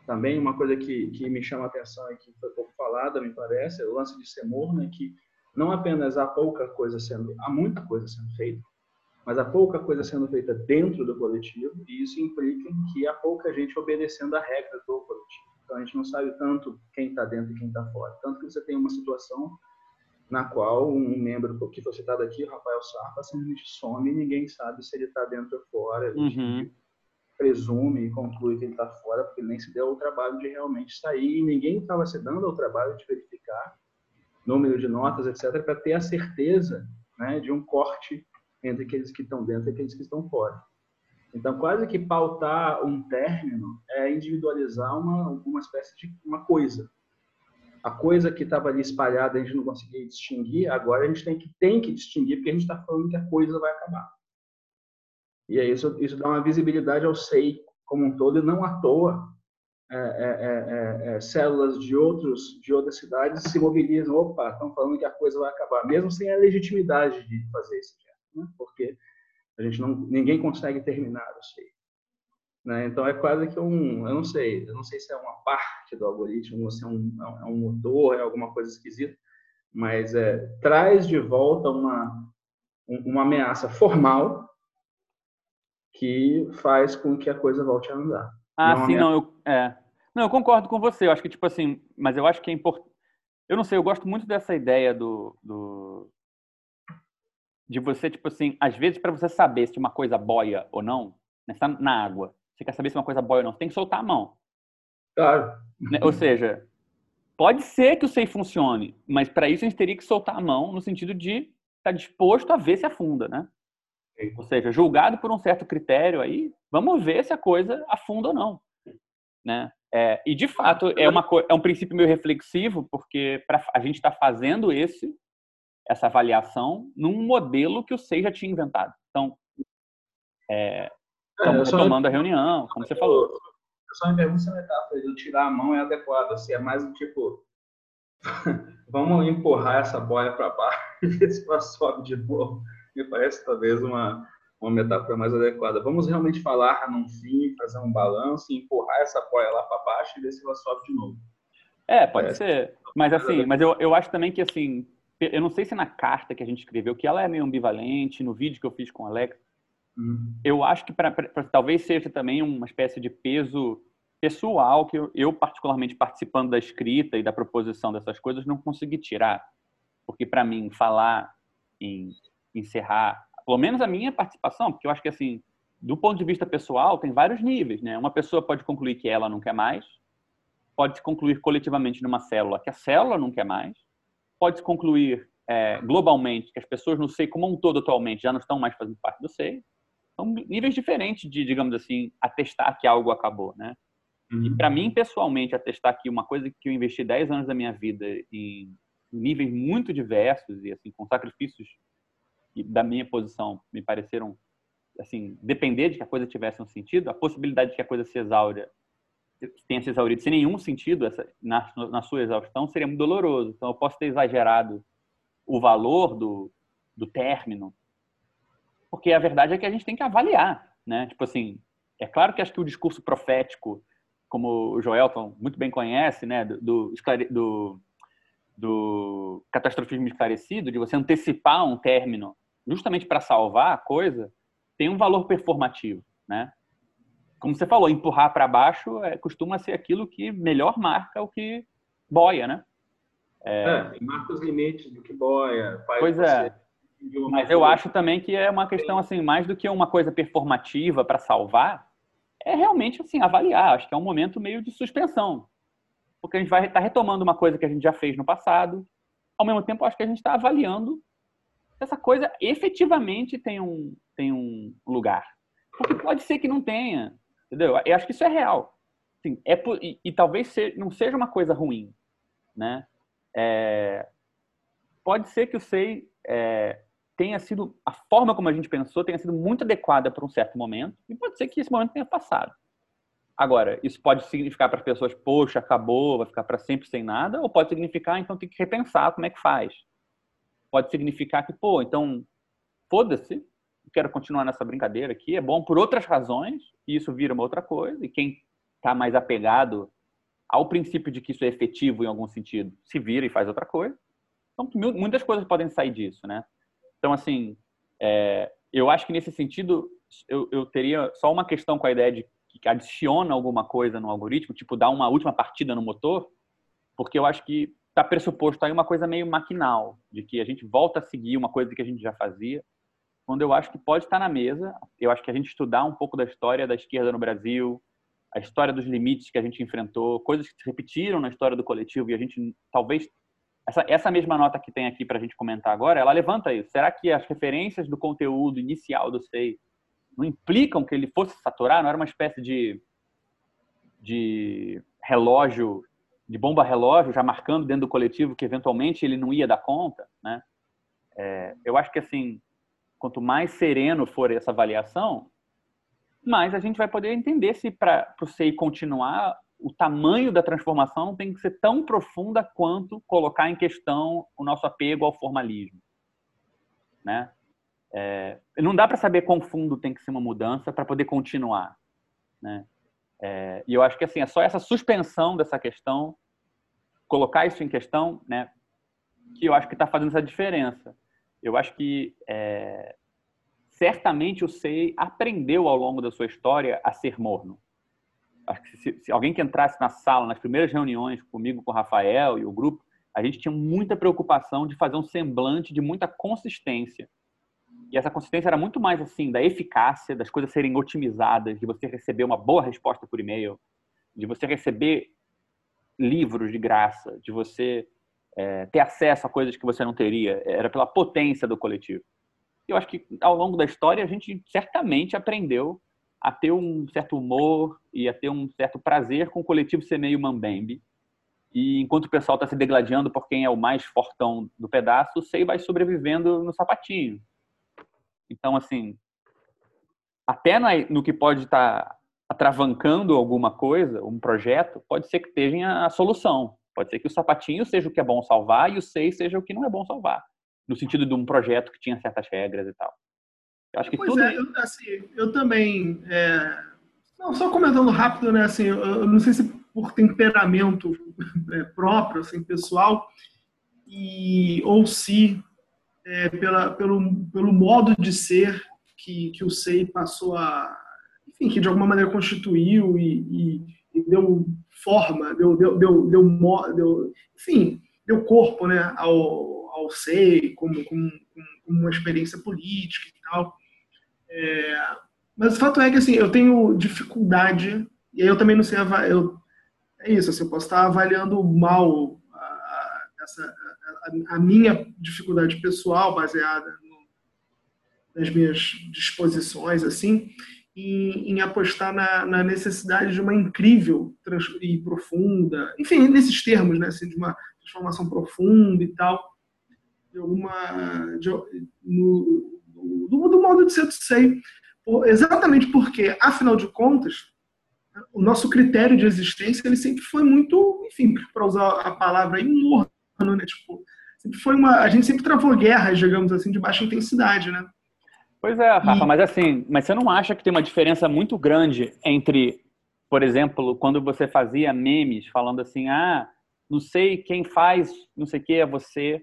também uma coisa que, que me chama a atenção e que foi pouco falada, me parece, o lance de ser morno é que não apenas há pouca coisa sendo, há muita coisa sendo feita, mas há pouca coisa sendo feita dentro do coletivo, e isso implica que há pouca gente obedecendo a regra do coletivo. Então a gente não sabe tanto quem está dentro e quem está fora. Tanto que você tem uma situação na qual um membro que foi citado aqui, Rafael Sarpa, simplesmente some e ninguém sabe se ele está dentro ou fora. Uhum. Presume e conclui que ele está fora, porque nem se deu o trabalho de realmente sair e ninguém estava se dando ao trabalho de verificar número de notas, etc., para ter a certeza né, de um corte entre aqueles que estão dentro e aqueles que estão fora. Então, quase que pautar um término é individualizar uma, uma espécie de uma coisa. a coisa que estava ali espalhada a gente não conseguia distinguir, agora a gente tem que, tem que distinguir, porque a gente está falando que a coisa vai acabar. E aí isso, isso dá uma visibilidade ao SEI como um todo, e não à toa é, é, é, células de, outros, de outras cidades se mobilizam. Opa, estão falando que a coisa vai acabar, mesmo sem a legitimidade de fazer isso, né? porque a gente não, ninguém consegue terminar o SEI. Né? Então é quase que um, eu não sei, eu não sei se é uma parte do algoritmo, ou se é um, é um motor, é alguma coisa esquisita, mas é, traz de volta uma, uma ameaça formal que faz com que a coisa volte a andar. Ah, Não sim, não, eu, é. Não, eu concordo com você. Eu acho que, tipo assim, mas eu acho que é importante. Eu não sei, eu gosto muito dessa ideia do. do... De você, tipo assim, às vezes, para você saber se uma coisa boia ou não, né, você tá na água, você quer saber se uma coisa boia ou não, você tem que soltar a mão. Claro. né? Ou seja, pode ser que o SEI funcione, mas para isso a gente teria que soltar a mão no sentido de estar disposto a ver se afunda, né? Ou seja, julgado por um certo critério aí, vamos ver se a coisa afunda ou não, né? É, e de fato é uma é um princípio meio reflexivo porque pra, a gente está fazendo esse essa avaliação num modelo que o SEI já tinha inventado. Então, é, É, estamos retomando a reunião, como você falou. Eu só me pergunto se a metáfora de tirar a mão é adequada, se é mais um tipo, vamos empurrar essa boia para baixo e ver se ela sobe de novo. Me parece talvez uma, uma metáfora mais adequada. Vamos realmente falar num fim, fazer um balanço e empurrar essa boia lá para baixo e ver se ela sobe de novo. É, pode É. ser. Mas assim, mas eu, eu acho também que assim, eu não sei se na carta que a gente escreveu, que ela é meio ambivalente, no vídeo que eu fiz com o Alex, eu acho que pra- pra- talvez seja também uma espécie de peso pessoal que eu, eu, particularmente participando da escrita e da proposição dessas coisas não consegui tirar, porque para mim falar em encerrar, pelo menos a minha participação, porque eu acho que assim, do ponto de vista pessoal, tem vários níveis, né? Uma pessoa pode concluir que ela não quer mais, pode se concluir coletivamente numa célula que a célula não quer mais, pode se concluir é, globalmente que as pessoas no SEI como um todo atualmente já não estão mais fazendo parte do SEI. São níveis diferentes de, digamos assim, atestar que algo acabou, né? E para mim, pessoalmente, atestar que uma coisa que eu investi 10 anos da minha vida em níveis muito diversos e assim com sacrifícios que, da minha posição me pareceram assim depender de que a coisa tivesse um sentido, a possibilidade de que a coisa se exaura tenha se exaurido sem nenhum sentido essa, na, na sua exaustão seria muito doloroso. Então eu posso ter exagerado o valor do, do término, porque a verdade é que a gente tem que avaliar, né? Tipo assim, é claro que acho que o discurso profético, como o Joelton muito bem conhece, né, do, do, do, do catastrofismo esclarecido, de você antecipar um término justamente para salvar a coisa, tem um valor performativo, né? Como você falou, empurrar para baixo é, costuma ser aquilo que melhor marca o que boia, né? É, marca os limites do que boia. faz Pois é. Mas eu maneira- acho também que é uma questão assim, mais do que uma coisa performativa para salvar, é realmente assim avaliar. Acho que é um momento meio de suspensão, porque a gente vai estar retomando uma coisa que a gente já fez no passado. Ao mesmo tempo, acho que a gente está avaliando essa coisa efetivamente tem um tem um lugar, porque pode ser que não tenha, entendeu? Eu acho que isso é real. Assim, é e, e talvez não seja uma coisa ruim, né? É, pode ser que o SEI é, tenha sido, a forma como a gente pensou tenha sido muito adequada para um certo momento, e pode ser que esse momento tenha passado. Agora, isso pode significar para as pessoas, poxa, acabou, vai ficar para sempre sem nada, ou pode significar, então tem que repensar como é que faz. Pode significar que, pô, então, foda-se, quero continuar nessa brincadeira aqui, é bom por outras razões, e isso vira uma outra coisa, e quem está mais apegado ao princípio de que isso é efetivo em algum sentido, se vira e faz outra coisa. Então, muitas coisas podem sair disso, né? Então, assim, é, eu acho que nesse sentido, eu, eu teria só uma questão com a ideia de que adiciona alguma coisa no algoritmo, tipo dar uma última partida no motor, porque eu acho que está pressuposto aí uma coisa meio maquinal, de que a gente volta a seguir uma coisa que a gente já fazia, quando eu acho que pode estar na mesa, eu acho que a gente estudar um pouco da história da esquerda no Brasil, a história dos limites que a gente enfrentou, coisas que se repetiram na história do coletivo e a gente talvez essa, essa mesma nota que tem aqui para a gente comentar agora, ela levanta isso. Será que as referências do conteúdo inicial do SEI não implicam que ele fosse saturar? Não era uma espécie de, de relógio de bomba relógio, já marcando dentro do coletivo que eventualmente ele não ia dar conta, né? É, eu acho que assim, quanto mais sereno for essa avaliação, mais a gente vai poder entender se para o SEI continuar, o tamanho da transformação tem que ser tão profunda quanto colocar em questão o nosso apego ao formalismo, né? É, não dá para saber quão fundo tem que ser uma mudança para poder continuar, né? É, e eu acho que assim é só essa suspensão dessa questão, colocar isso em questão, né? Que eu acho que está fazendo essa diferença. Eu acho que é, certamente o SEI aprendeu ao longo da sua história a ser morno. Acho que se, se alguém que entrasse na sala nas primeiras reuniões comigo, com o Rafael e o grupo, a gente tinha muita preocupação de fazer um semblante de muita consistência e essa consistência era muito mais assim da eficácia, das coisas serem otimizadas, de você receber uma boa resposta por e-mail, de você receber livros de graça, de você é, ter acesso a coisas que você não teria. Era pela potência do coletivo. Eu acho que ao longo da história a gente certamente aprendeu a ter um certo humor e a ter um certo prazer com o coletivo ser meio mambembe. E enquanto o pessoal está se degladiando por quem é o mais fortão do pedaço, o Sei vai sobrevivendo no sapatinho. Então, assim, até no que pode estar tá atravancando alguma coisa, um projeto, pode ser que esteja a solução. Pode ser que o sapatinho seja o que é bom salvar e o seis seja o que não é bom salvar. No sentido de um projeto que tinha certas regras e tal. Eu acho que pois tudo... é, eu, assim, eu também. É... Não, só comentando rápido, né? Assim, eu não sei se por temperamento é, próprio, assim, pessoal, e, ou se é, pela, pelo, pelo modo de ser que, que o SEI passou a. Enfim, que de alguma maneira constituiu e, e, e deu forma, deu, deu, deu, deu, deu, enfim, deu corpo né, ao, ao SEI como, como, como uma experiência política e tal. É, mas o fato é que assim, eu tenho dificuldade, e aí eu também não sei, eu, é isso, assim, eu posso estar avaliando mal a, a, essa, a, minha dificuldade pessoal, baseada no, nas minhas disposições, assim, em, em apostar na, na, necessidade de uma incrível e profunda, enfim, nesses termos, né, assim, de uma transformação profunda e tal, de alguma. De, no, do, do, modo de ser do SEI. Exatamente porque, afinal de contas, o nosso critério de existência ele sempre foi muito, enfim, para usar a palavra morno, né? Tipo, sempre foi uma. A gente sempre travou guerras, digamos assim, de baixa intensidade, né? Pois é, Rafa, e... mas assim, mas você não acha que tem uma diferença muito grande entre, por exemplo, quando você fazia memes falando assim, ah, não sei quem faz, não sei o que é você,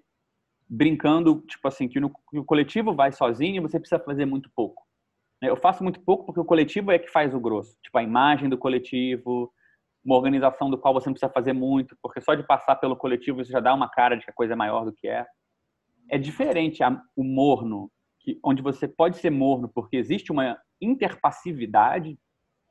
brincando, tipo assim, que, no, que o coletivo vai sozinho e você precisa fazer muito pouco. Eu faço muito pouco porque o coletivo é que faz o grosso. Tipo, a imagem do coletivo, uma organização do qual você não precisa fazer muito, porque só de passar pelo coletivo você já dá uma cara de que a coisa é maior do que é. É diferente o morno, que, onde você pode ser morno porque existe uma interpassividade,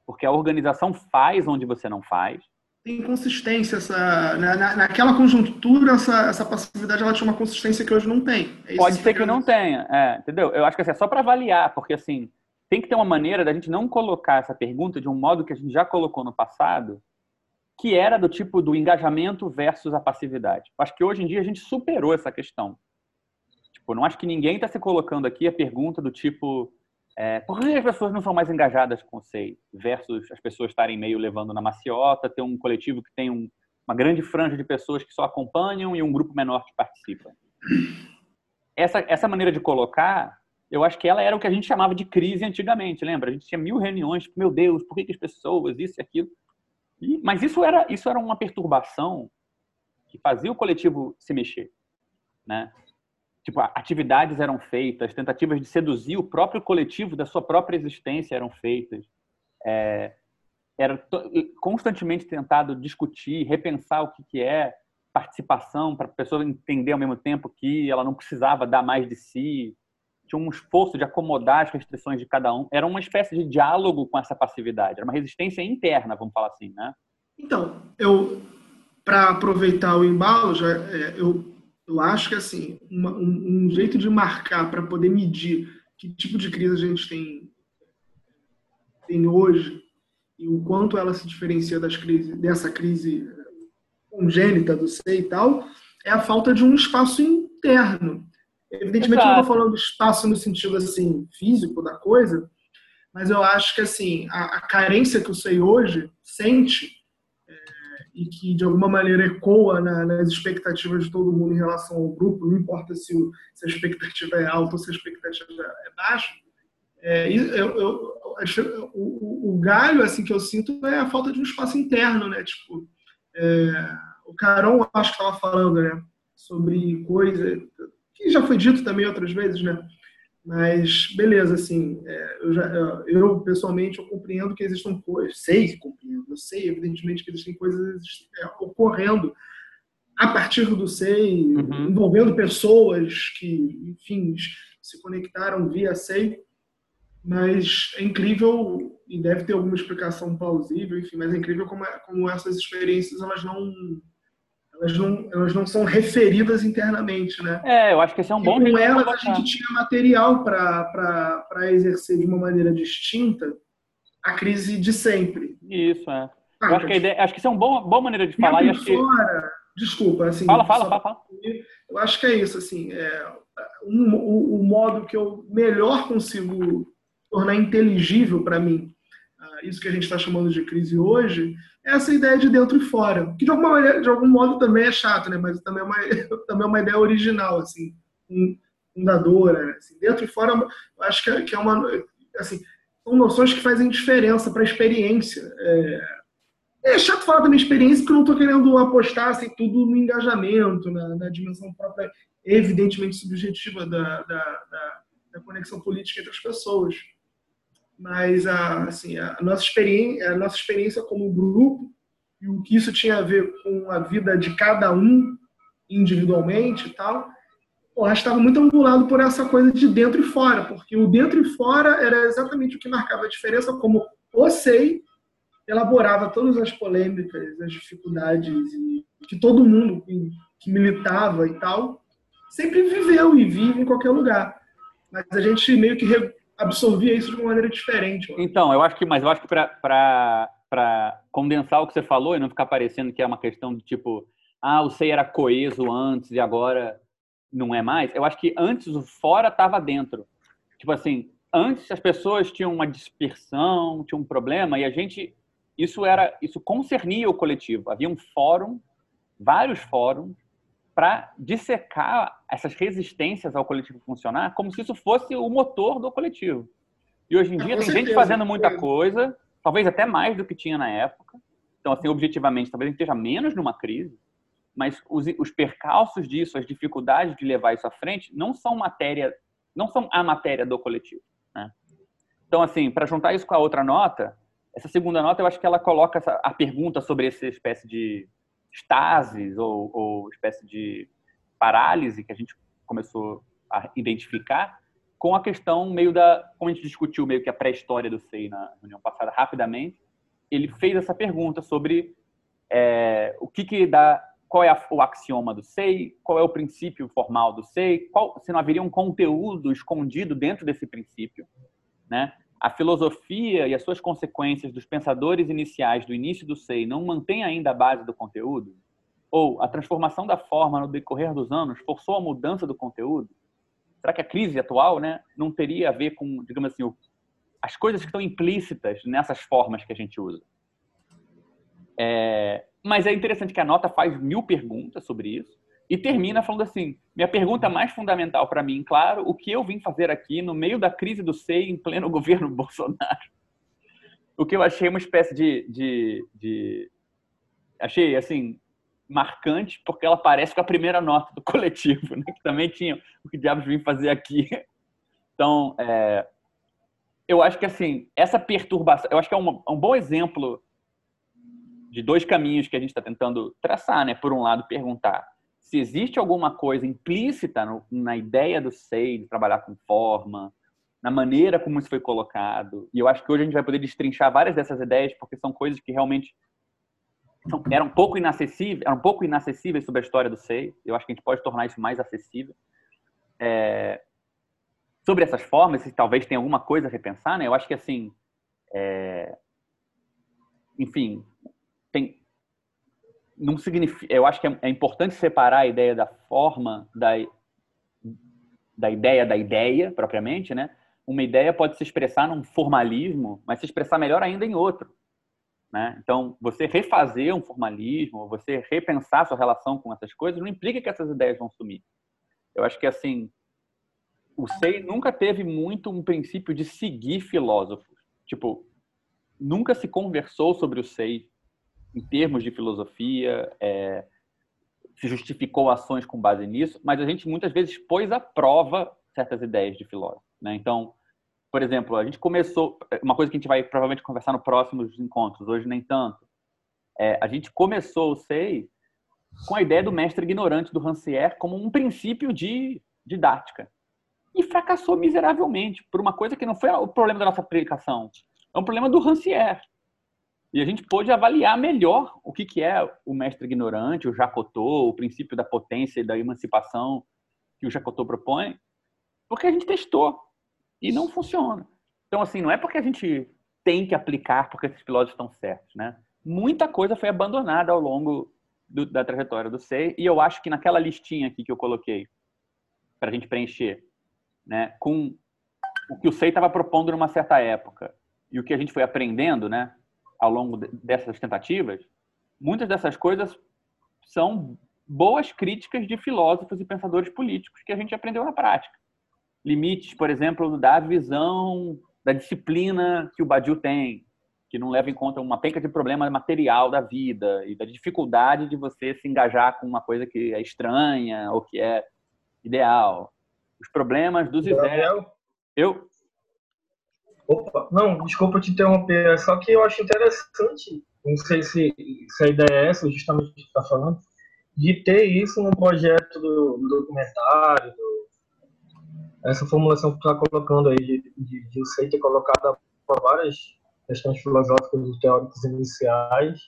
porque a organização faz onde você não faz. Tem consistência essa na, naquela conjuntura essa, essa passividade ela tinha uma consistência que hoje não tem. É pode ser que não tenha, é, entendeu? Eu acho que assim, é só para avaliar, porque assim tem que ter uma maneira da gente não colocar essa pergunta de um modo que a gente já colocou no passado, que era do tipo do engajamento versus a passividade. Acho que hoje em dia a gente superou essa questão. Tipo, não acho que ninguém está se colocando aqui a pergunta do tipo é, por que as pessoas não são mais engajadas com o SEI versus as pessoas estarem meio levando na maciota, ter um coletivo que tem um, uma grande franja de pessoas que só acompanham e um grupo menor que participa. Essa, essa maneira de colocar, eu acho que ela era o que a gente chamava de crise antigamente, lembra? A gente tinha mil reuniões, tipo, meu Deus, por que, que as pessoas, isso e aquilo. E, mas isso era, isso era uma perturbação que fazia o coletivo se mexer, né? Tipo, atividades eram feitas, tentativas de seduzir o próprio coletivo da sua própria existência eram feitas. É, era constantemente tentado discutir, repensar o que, que é participação para a pessoa entender ao mesmo tempo que ela não precisava dar mais de si, tinha um esforço de acomodar as restrições de cada um. Era uma espécie de diálogo com essa passividade, era uma resistência interna, vamos falar assim, né? Então, eu, para aproveitar o embalo, já, é, eu, eu acho que assim, uma, um, um jeito de marcar para poder medir que tipo de crise a gente tem, tem hoje e o quanto ela se diferencia das crises, dessa crise congênita do SEI e tal, é a falta de um espaço interno. Evidentemente, eu não Exato. estou falando espaço no sentido assim físico da coisa, mas eu acho que assim a, a carência que o SEI hoje sente é, e que de alguma maneira ecoa na- nas expectativas de todo mundo em relação ao grupo, não importa se, o- se a expectativa é alta ou se a expectativa é baixa, é, eu, eu- acho- o, o- galho assim que eu sinto é a falta de um espaço interno, né? Tipo, é, o Caron acho que estava falando, né, sobre coisa que já foi dito também outras vezes, né? Mas beleza, assim, é, eu, já, eu- pessoalmente eu compreendo que existam coisas, sei que compreendo, eu sei evidentemente que existem coisas é, ocorrendo a partir do SEI, envolvendo pessoas que, enfim, se conectaram via SEI, mas é incrível e deve ter alguma explicação plausível, enfim, mas é incrível como, como essas experiências elas não elas não elas não são referidas internamente, né? É, eu acho que esse é um E bom com elas a gente tinha material para exercer de uma maneira distinta a crise de sempre. Isso, é. Ah, Eu acho que, a ideia, acho que isso é uma boa, boa maneira de falar. E e que... fora, desculpa, assim. Fala, fala, fala, fala. Eu acho que é isso, assim, é, um- o, o modo que eu melhor consigo tornar inteligível para mim ah, isso que a gente está chamando de crise hoje essa ideia de dentro e fora, que de alguma maneira, de algum modo também é chato, né? Mas também é uma, também é uma ideia original, assim, um- fundadora, né? Assim, dentro e fora, acho que é, que é uma, assim, são noções que fazem diferença para a experiência. É, é chato falar da minha experiência porque eu não estou querendo apostar assim, tudo no engajamento, na, na dimensão própria, evidentemente subjetiva da, da, da, da conexão política entre as pessoas. Mas a, assim, a, nossa experiência, a nossa experiência como grupo e o que isso tinha a ver com a vida de cada um individualmente e tal, porra, estava muito angulado por essa coisa de dentro e fora, porque o dentro e fora era exatamente o que marcava a diferença, como o SEI elaborava todas as polêmicas, as dificuldades que todo mundo que, que militava e tal sempre viveu e vive em qualquer lugar. Mas a gente meio que absorvia isso de uma maneira diferente. acho. Então, eu acho que, mas eu acho que para condensar o que você falou e não ficar parecendo que é uma questão de tipo, ah, o SEI era coeso antes e agora não é mais, eu acho que antes o fora estava dentro. Tipo assim, antes as pessoas tinham uma dispersão, tinham um problema e a gente isso era isso concernia o coletivo. Havia um fórum, vários fóruns para dissecar essas resistências ao coletivo funcionar como se isso fosse o motor do coletivo. E hoje em dia Com tem gente certeza, fazendo muita é. coisa, talvez até mais do que tinha na época. Então, assim, objetivamente, talvez a gente esteja menos numa crise, mas os, os percalços disso, as dificuldades de levar isso à frente, não são matéria, não são a matéria do coletivo. Né? Então, assim, para juntar isso com a outra nota, essa segunda nota, eu acho que ela coloca essa, a pergunta sobre essa espécie de estases ou, ou espécie de parálise que a gente começou a identificar com a questão meio da, como a gente discutiu meio que a pré-história do SEI na reunião passada rapidamente, ele fez essa pergunta sobre é, o que que dá, qual é a, o axioma do SEI, qual é o princípio formal do SEI, qual, se não haveria um conteúdo escondido dentro desse princípio, né? A filosofia e as suas consequências dos pensadores iniciais do início do SEI não mantém ainda a base do conteúdo? Ou a transformação da forma no decorrer dos anos forçou a mudança do conteúdo? Será que a crise atual né, não teria a ver com, digamos assim, as coisas que estão implícitas nessas formas que a gente usa? É, mas é interessante que a nota faz mil perguntas sobre isso e termina falando assim: minha pergunta mais fundamental para mim, claro, o que eu vim fazer aqui no meio da crise do SEI em pleno governo Bolsonaro? O que eu achei uma espécie de, de, de achei assim marcante porque ela parece com a primeira nota do coletivo, né? que também tinha o que diabos vim fazer aqui. Então, é, eu acho que assim essa perturbação, eu acho que é um, um bom exemplo de dois caminhos que a gente está tentando traçar, né? Por um lado, perguntar se existe alguma coisa implícita no, na ideia do SEI de trabalhar com forma, na maneira como isso foi colocado. E eu acho que hoje a gente vai poder destrinchar várias dessas ideias, porque são coisas que realmente são, eram um pouco inacessíveis, eram um pouco inacessíveis sobre a história do SEI. Eu acho que a gente pode tornar isso mais acessível. É, sobre essas formas, se talvez tenha alguma coisa a repensar, né? Eu acho que assim, é, enfim, tem não significa. Eu acho que é, é importante separar a ideia da forma da, da ideia da ideia propriamente, né? Uma ideia pode se expressar num formalismo, mas se expressar melhor ainda em outro. Né? Então, você refazer um formalismo, você repensar sua relação com essas coisas, não implica que essas ideias vão sumir. Eu acho que, assim, o SEI nunca teve muito um princípio de seguir filósofos. Tipo, nunca se conversou sobre o SEI em termos de filosofia, é, se justificou ações com base nisso, mas a gente muitas vezes pôs à prova certas ideias de filósofo. Né? Então, por exemplo, a gente começou, uma coisa que a gente vai provavelmente conversar no próximos encontros, hoje nem tanto, é, a gente começou o SEI com a ideia do mestre ignorante do Rancière como um princípio de didática. E fracassou miseravelmente por uma coisa que não foi o problema da nossa aplicação, é um problema do Rancière. E a gente pôde avaliar melhor o que, que é o mestre ignorante, o Jacotot, o princípio da potência e da emancipação que o Jacotot propõe, porque a gente testou e não funciona. Então, assim, não é porque a gente tem que aplicar porque esses filósofos estão certos, né? Muita coisa foi abandonada ao longo do, da trajetória do SEI e eu acho que naquela listinha aqui que eu coloquei para a gente preencher, né, com o que o SEI estava propondo numa certa época e o que a gente foi aprendendo, né, ao longo dessas tentativas, muitas dessas coisas são boas críticas de filósofos e pensadores políticos que a gente aprendeu na prática. Limites, por exemplo, da visão da disciplina que o Badiou tem, que não leva em conta uma penca de problema material da vida e da dificuldade de você se engajar com uma coisa que é estranha ou que é ideal. Os problemas dos Gabriel? Eu? Opa, não, desculpa te interromper, é só que eu acho interessante, não sei se, se a ideia é essa, justamente o que está falando, de ter isso no projeto do, do documentário, do, essa formulação que tu está colocando aí, de, de, de você ter colocado para várias questões filosóficas e teóricos iniciais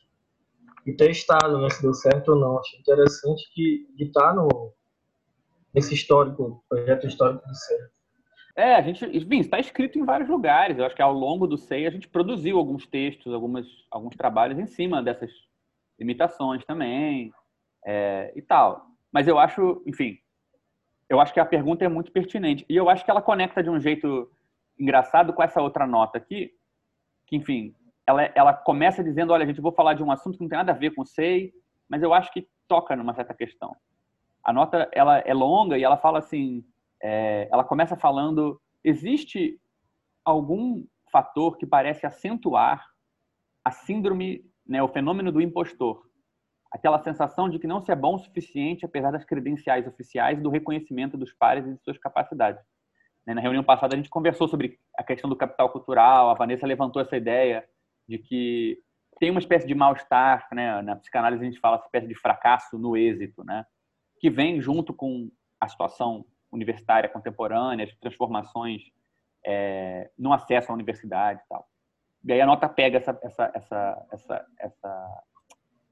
e testado né, se deu certo ou não. Acho interessante que estar tá no, nesse histórico, projeto histórico do ser. É, a gente, enfim, está escrito em vários lugares. Eu acho que ao longo do SEI a gente produziu alguns textos, algumas, alguns trabalhos em cima dessas limitações também é, e tal. Mas eu acho, enfim, eu acho que a pergunta é muito pertinente. E eu acho que ela conecta de um jeito engraçado com essa outra nota aqui, que, enfim, ela, ela começa dizendo, olha, a gente vou falar de um assunto que não tem nada a ver com o SEI, mas eu acho que toca numa certa questão. A nota, ela é longa e ela fala assim, é, ela começa falando: existe algum fator que parece acentuar a síndrome, né, o fenômeno do impostor, aquela sensação de que não se é bom o suficiente apesar das credenciais oficiais do reconhecimento dos pares e de suas capacidades. Né, na reunião passada a gente conversou sobre a questão do capital cultural, a Vanessa levantou essa ideia de que tem uma espécie de mal-estar, né? na psicanálise a gente fala uma espécie de fracasso no êxito, né? que vem junto com a situação universitária contemporânea, as transformações é, no acesso à universidade e tal. E aí a nota pega essa, essa, essa, essa, essa,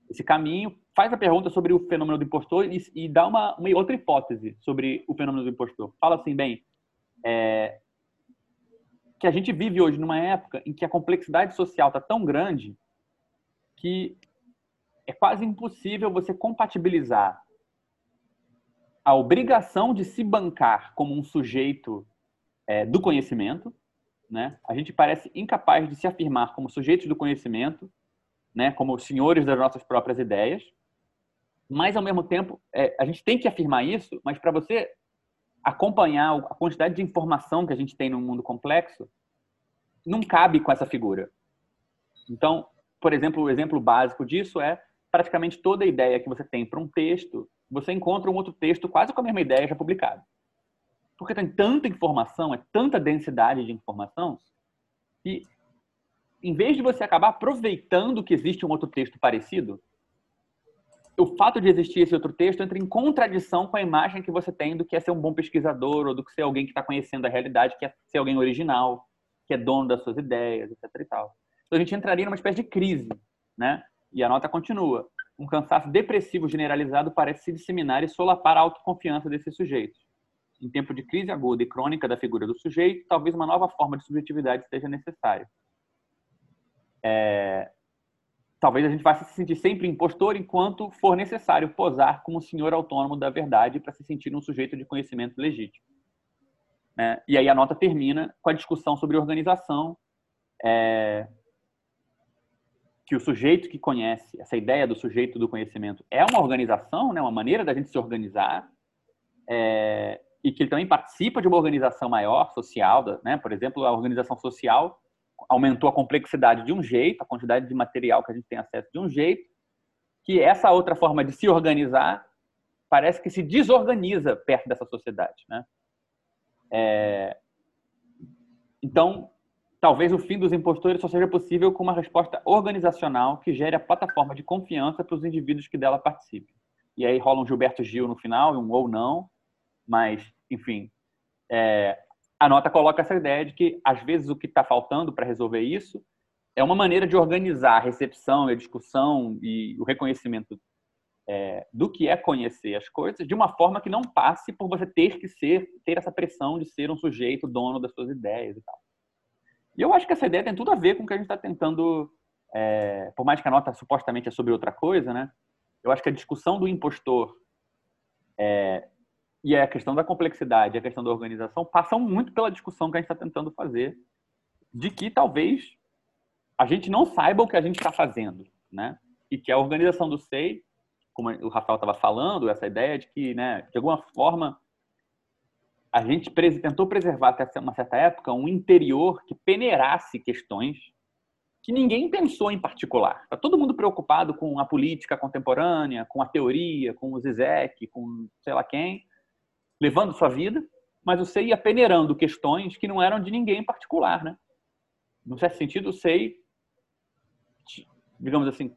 esse caminho, faz a pergunta sobre o fenômeno do impostor e, e dá uma, uma, outra hipótese sobre o fenômeno do impostor. Fala assim, bem, é, que a gente vive hoje numa época em que a complexidade social está tão grande que é quase impossível você compatibilizar a obrigação de se bancar como um sujeito é, do conhecimento, né? A gente parece incapaz de se afirmar como sujeitos do conhecimento, né? Como senhores das nossas próprias ideias, mas ao mesmo tempo é, a gente tem que afirmar isso, mas para você acompanhar a quantidade de informação que a gente tem no mundo complexo, não cabe com essa figura. Então, por exemplo, o exemplo básico disso é praticamente toda ideia que você tem para um texto você encontra um outro texto quase com a mesma ideia já publicado. Porque tem tanta informação, é tanta densidade de informação, que em vez de você acabar aproveitando que existe um outro texto parecido, o fato de existir esse outro texto entra em contradição com a imagem que você tem do que é ser um bom pesquisador ou do que ser alguém que está conhecendo a realidade, que é ser alguém original, que é dono das suas ideias, etc. E tal. Então a gente entraria numa espécie de crise, né? E a nota continua um cansaço depressivo generalizado parece se disseminar e solapar a autoconfiança desses sujeitos. Em tempo de crise aguda e crônica da figura do sujeito, talvez uma nova forma de subjetividade seja necessária. É... talvez a gente vá se sentir sempre impostor enquanto for necessário posar como senhor autônomo da verdade para se sentir um sujeito de conhecimento legítimo. Né? E aí a nota termina com a discussão sobre organização, é, que o sujeito que conhece, essa ideia do sujeito do conhecimento é uma organização, né, uma maneira da gente se organizar, é, e que ele também participa de uma organização maior, social, né? por exemplo, a organização social aumentou a complexidade de um jeito, a quantidade de material que a gente tem acesso de um jeito, que essa outra forma de se organizar parece que se desorganiza perto dessa sociedade. Né? É... Então, talvez o fim dos impostores só seja possível com uma resposta organizacional que gere a plataforma de confiança para os indivíduos que dela participem. E aí rola um Gilberto Gil no final, um ou não, mas, enfim, é, a nota coloca essa ideia de que, às vezes, o que está faltando para resolver isso é uma maneira de organizar a recepção, a discussão e o reconhecimento é, do que é conhecer as coisas de uma forma que não passe por você ter que ser, ter essa pressão de ser um sujeito dono das suas ideias e tal. E eu acho que essa ideia tem tudo a ver com o que a gente está tentando, é, por mais que a nota supostamente é sobre outra coisa, né? Eu acho que a discussão do impostor é, e a questão da complexidade, a questão da organização passam muito pela discussão que a gente está tentando fazer de que talvez a gente não saiba o que a gente está fazendo, né? E que a organização do SEI, como o Rafael estava falando, essa ideia de que, né, de alguma forma, a gente tentou preservar até uma certa época um interior que peneirasse questões que ninguém pensou em particular. Está todo mundo preocupado com a política contemporânea, com a teoria, com o Zizek, com sei lá quem, levando sua vida, mas o SEI ia peneirando questões que não eram de ninguém em particular, né? No certo sentido, o SEI, digamos assim,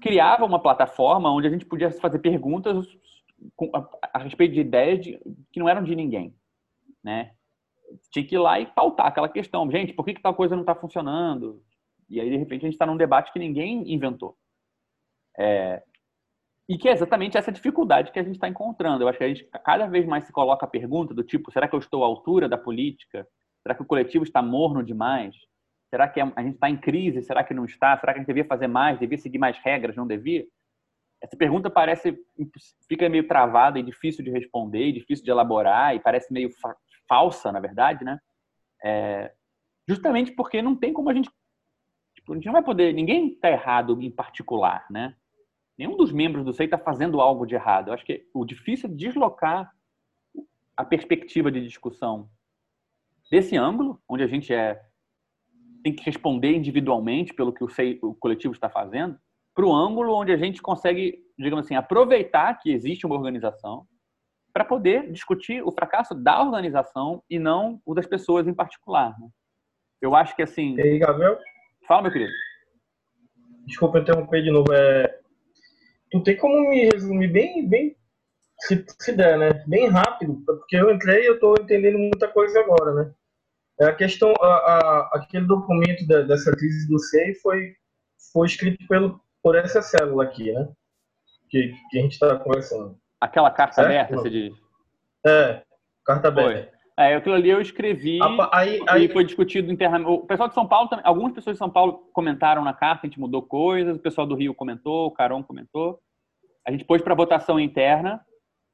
criava uma plataforma onde a gente podia fazer perguntas a, respeito de ideias de, que não eram de ninguém, né? Tinha que ir lá e pautar aquela questão. Gente, por que, que tal coisa não está funcionando? E aí, de repente, a gente está num debate que ninguém inventou. É, e que é exatamente essa dificuldade que a gente está encontrando. Eu acho que a gente cada vez mais se coloca a pergunta do tipo: será que eu estou à altura da política? Será que o coletivo está morno demais? Será que a gente está em crise? Será que não está? Será que a gente devia fazer mais? Devia seguir mais regras? Não devia? Essa pergunta parece fica meio travada e difícil de responder, difícil de elaborar e parece meio fa falsa, na verdade, né? É, justamente porque não tem como a gente tipo, a gente não vai poder ninguém está errado em particular, né? nenhum dos membros do SEI está fazendo algo de errado. Eu acho que o difícil é deslocar a perspectiva de discussão desse ângulo, onde a gente é tem que responder individualmente pelo que o, SEI, o coletivo está fazendo, para o ângulo onde a gente consegue, digamos assim, aproveitar que existe uma organização para poder discutir o fracasso da organização e não o das pessoas em particular. Né? Eu acho que assim. E aí, Gabriel? Fala, meu querido. Desculpa interromper de novo. É, tu tem como me resumir bem, bem se, se der, né? Bem rápido, porque eu entrei e eu estou entendendo muita coisa agora, né? É a questão, a, a, aquele documento da, dessa crise do SEI foi, foi escrito pelo, por essa célula aqui, né? Que, que a gente está conversando. Aquela carta certo? aberta, você diz? É, carta aberta. Foi. É, aquilo ali eu escrevi aí, aí, e foi discutido internamente. O pessoal de São Paulo, também, algumas pessoas de São Paulo comentaram na carta, a gente mudou coisas, o pessoal do Rio comentou, o Caron comentou. A gente pôs para votação interna,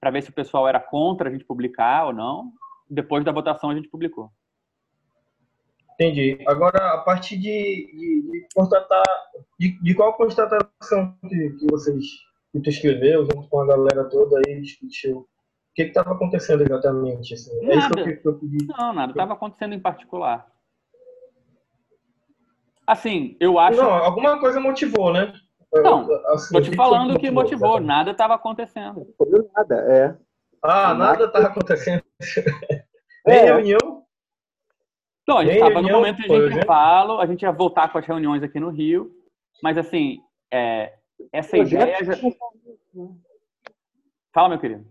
para ver se o pessoal era contra a gente publicar ou não. Depois da votação a gente publicou. Entendi. Agora, a partir de, de, de constatar, de, de, qual constatação que, que vocês que tu escreveu, junto com a galera toda aí, discutiu, o que estava acontecendo exatamente? Assim? Nada. É isso que eu, que eu pedi. Não, nada. Estava acontecendo em particular. Assim, eu acho. Não, alguma coisa motivou, né? Não, assim, tô te falando que motivou. motivou. Nada estava acontecendo. Nada, é. Ah, nada estava acontecendo. Nem é. reunião? Não, a gente estava no momento de intervalo, a gente ia voltar com as reuniões aqui no Rio, mas assim, é, essa ideia já... Fala, meu querido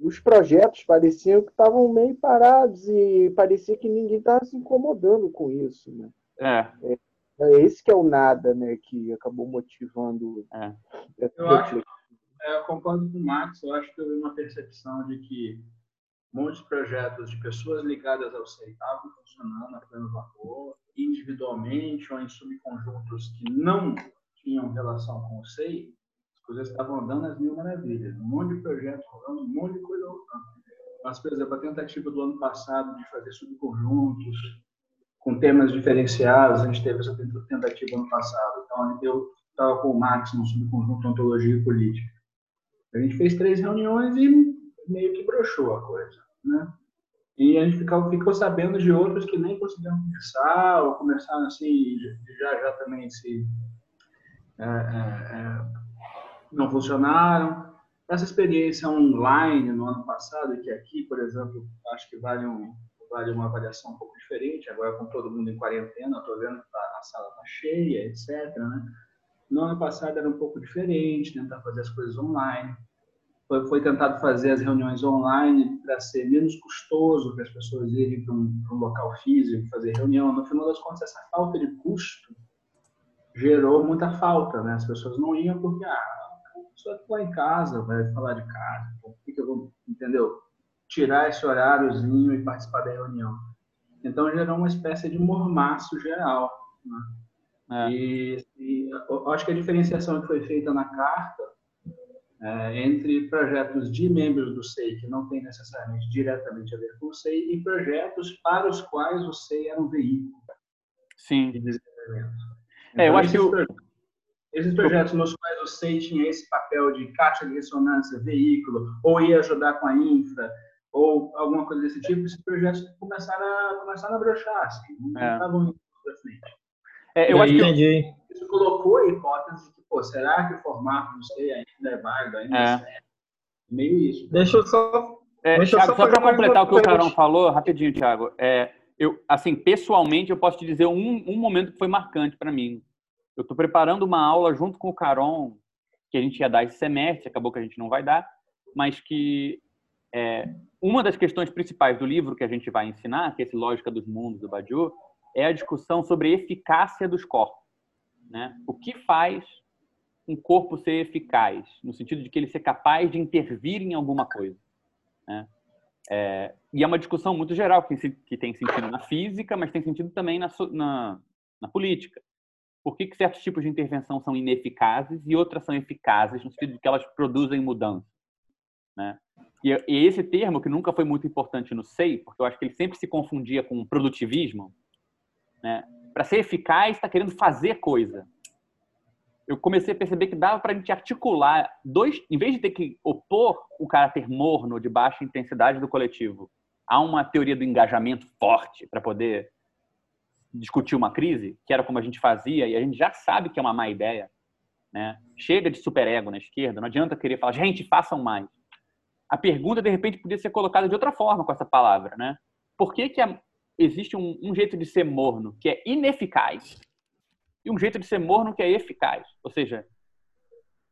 os projetos pareciam que estavam meio parados e parecia que ninguém estava se incomodando com isso, né? É. é. É esse que é o nada, né, que acabou motivando. É. Eu acho, é, eu concordo com o Max. Eu acho que houve uma percepção de que Um monte de projetos de pessoas ligadas ao SEI estavam funcionando a pleno vapor, individualmente ou em subconjuntos que não tinham relação com o SEI, as coisas estavam andando às mil maravilhas. Um monte de projetos rolando, um monte de coisa rolando. Mas, por exemplo, a tentativa do ano passado de fazer subconjuntos com temas diferenciados, a gente teve essa tentativa ano passado. Então, eu estava com o Max no subconjunto Ontologia e Política. A gente fez três reuniões e meio que broxou a coisa, né? E a gente ficou, ficou sabendo de outros que nem conseguiram começar, ou começaram assim, já já também se é, é, é, não funcionaram. Essa experiência online no ano passado, que aqui, por exemplo, acho que vale, um, vale uma avaliação um pouco diferente, agora com todo mundo em quarentena, estou vendo que tá, a sala está cheia, etc. Né? No ano passado era um pouco diferente, tentar fazer as coisas online. Foi, foi tentado fazer as reuniões online para ser menos custoso para as pessoas irem para um, um, local físico, fazer reunião. No final das contas, essa falta de custo gerou muita falta, né? As pessoas não iam porque, ah, a pessoa está em casa, vai falar de casa, por que, que eu vou, entendeu? Tirar esse horáriozinho e participar da reunião. Então, gerou uma espécie de mormaço geral, né? É. E, e acho que a diferenciação que foi feita na carta é, entre projetos de membros do SEI, que não tem necessariamente diretamente a ver com o SEI, e projetos para os quais o SEI era um veículo Sim. de desenvolvimento. Então, é, eu então, acho que o... projetos, esses projetos nos quais o SEI tinha esse papel de caixa de ressonância, veículo, ou ia ajudar com a infra, ou alguma coisa desse tipo, esses projetos começaram a, começaram a brochar, assim, não É. estavam indo para frente. É, eu acho que Entendi. Isso colocou a hipótese que, pô, será que o formato do SEI ainda é válido, ainda é, É. certo? Meio isso. Deixa eu só. É, Deixa eu Thiago, só só para completar o que o Carão pergunta. falou, rapidinho, Thiago. É, eu, assim, pessoalmente, eu posso te dizer um, um momento que foi marcante para mim. Eu estou preparando uma aula junto com o Caron, que a gente ia dar esse semestre, acabou que a gente não vai dar, mas que é, uma das questões principais do livro que a gente vai ensinar, que é esse Lógica dos Mundos, do Badiou, é a discussão sobre a eficácia dos corpos. Né? O que faz um corpo ser eficaz, no sentido de que ele ser capaz de intervir em alguma coisa. Né? É, e é uma discussão muito geral, que, que tem sentido na física, mas tem sentido também na, na, na política. Por que, que certos tipos de intervenção são ineficazes e outras são eficazes, no sentido de que elas produzem mudança? Né? E, e esse termo, que nunca foi muito importante no SEI, porque eu acho que ele sempre se confundia com produtivismo, né? para ser eficaz, está querendo fazer coisa. Eu comecei a perceber que dava para a gente articular dois, em vez de ter que opor o caráter morno de baixa intensidade do coletivo a uma teoria do engajamento forte para poder discutir uma crise, que era como a gente fazia, e a gente já sabe que é uma má ideia. Né? Chega de superego na esquerda, não adianta querer falar, gente, façam mais. A pergunta, de repente, podia ser colocada de outra forma com essa palavra. Né? Por que, que existe um, um jeito de ser morno que é ineficaz e um jeito de ser morno que é eficaz? Ou seja,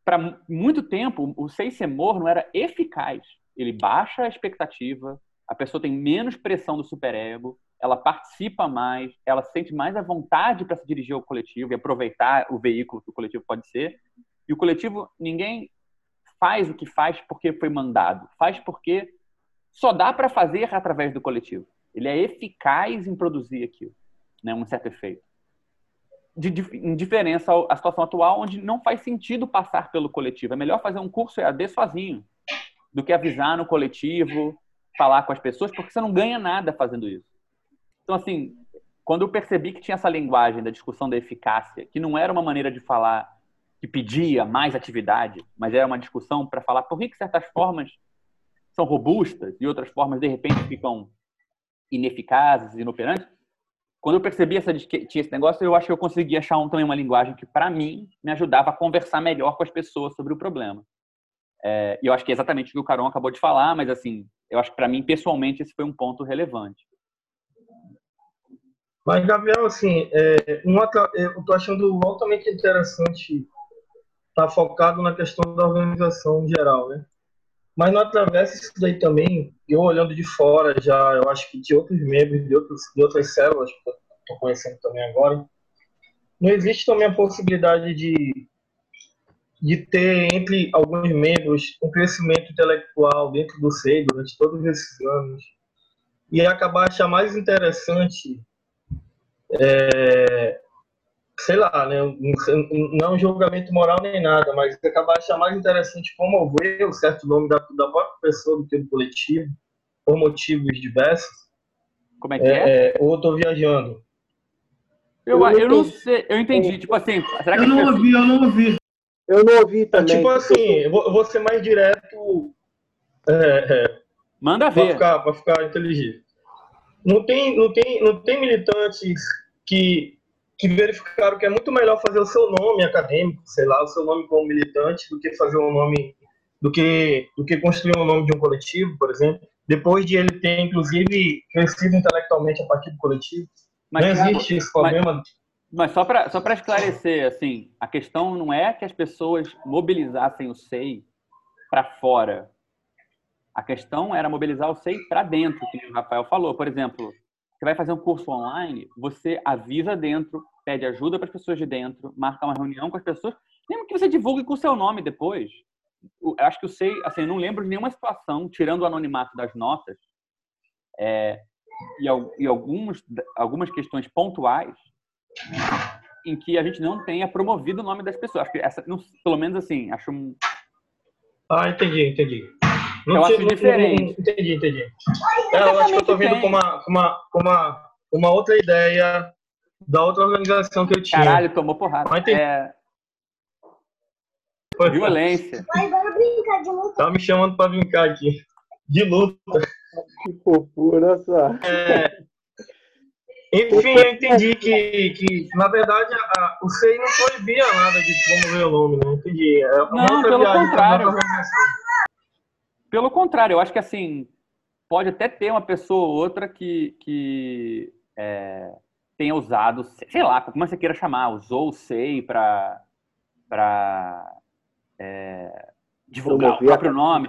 para muito tempo, o sei ser morno era eficaz. Ele baixa a expectativa, a pessoa tem menos pressão do superego, ela participa mais, ela se sente mais à vontade para se dirigir ao coletivo e aproveitar o veículo que o coletivo pode ser. E o coletivo, ninguém faz o que faz porque foi mandado, faz porque só dá para fazer através do coletivo. Ele é eficaz em produzir aquilo, né, um certo efeito. De, dif- em diferença ao- à situação atual, onde não faz sentido passar pelo coletivo. É melhor fazer um curso EAD sozinho do que avisar no coletivo, falar com as pessoas, porque você não ganha nada fazendo isso. Então, assim, quando eu percebi que tinha essa linguagem da discussão da eficácia, que não era uma maneira de falar que pedia mais atividade, mas era uma discussão para falar por que, que certas formas são robustas e outras formas, de repente, ficam ineficazes, inoperantes. Quando eu percebi essa, que tinha esse negócio, eu acho que eu consegui achar um, também uma linguagem que, para mim, me ajudava a conversar melhor com as pessoas sobre o problema. É, e eu acho que é exatamente o que o Caron acabou de falar, mas, assim, eu acho que, para mim, pessoalmente, esse foi um ponto relevante. Mas, Gabriel, assim, é, atra- eu tô achando altamente interessante estar focado na questão da organização geral, né? Mas não atravessa isso daí também, eu olhando de fora já, eu acho que de outros membros, de, outros, de outras células que eu estou conhecendo também agora, não existe também a possibilidade de de ter entre alguns membros um crescimento intelectual dentro do SEI durante todos esses anos. E acabar achar mais interessante, é, sei lá, né, um- não um julgamento moral nem nada, mas acabar achar mais interessante promover o certo nome da, da própria pessoa do que do coletivo, por motivos diversos. Como é que é? ou eu tô viajando. Eu, eu não sei, eu entendi. Tipo assim, será que Eu não ouvi, eu não ouvi. Eu não ouvi também. Tipo assim, eu vou, eu vou ser mais direto. É, é, Manda Pra ver. ficar, pra ficar inteligível. Não tem, não, tem, não tem militantes que, que verificaram que é muito melhor fazer o seu nome acadêmico, sei lá, o seu nome como militante, do que fazer um nome. do que, do que construir um nome de um coletivo, por exemplo, depois de ele ter, inclusive, crescido intelectualmente a partir do coletivo. Mas, não existe esse mas- problema. Mas só para só esclarecer, assim, a questão não é que as pessoas mobilizassem o SEI para fora. A questão era mobilizar o SEI para dentro, que o Rafael falou. Por exemplo, você vai fazer um curso online, você avisa dentro, pede ajuda para as pessoas de dentro, marca uma reunião com as pessoas, mesmo que você divulgue com o seu nome depois. Eu acho que o SEI, assim, eu não lembro de nenhuma situação, tirando o anonimato das notas, é, e, e alguns, algumas questões pontuais, em que a gente não tenha promovido o nome das pessoas. Acho que essa, não- pelo menos assim, acho um. Ah, entendi, entendi. Eu acho diferente. entendi, entendi. É, eu acho que eu tô vendo com uma, uma, uma, uma outra ideia da outra organização que eu tinha. Caralho, tomou porrada. Mas entendi. É, violência. Vai, bora brincar de luta. Tá me chamando pra brincar aqui. De luta. Que fofura só. É, Enfim, eu entendi que, que na verdade, a- o SEI não proibia nada de promover o nome, não entendi. É uma Não, pelo pra contrário. organização. Pelo contrário, eu acho que assim, pode até ter uma pessoa ou outra que, que é, tenha usado, sei lá, como você queira chamar, usou o SEI para divulgar o próprio nome.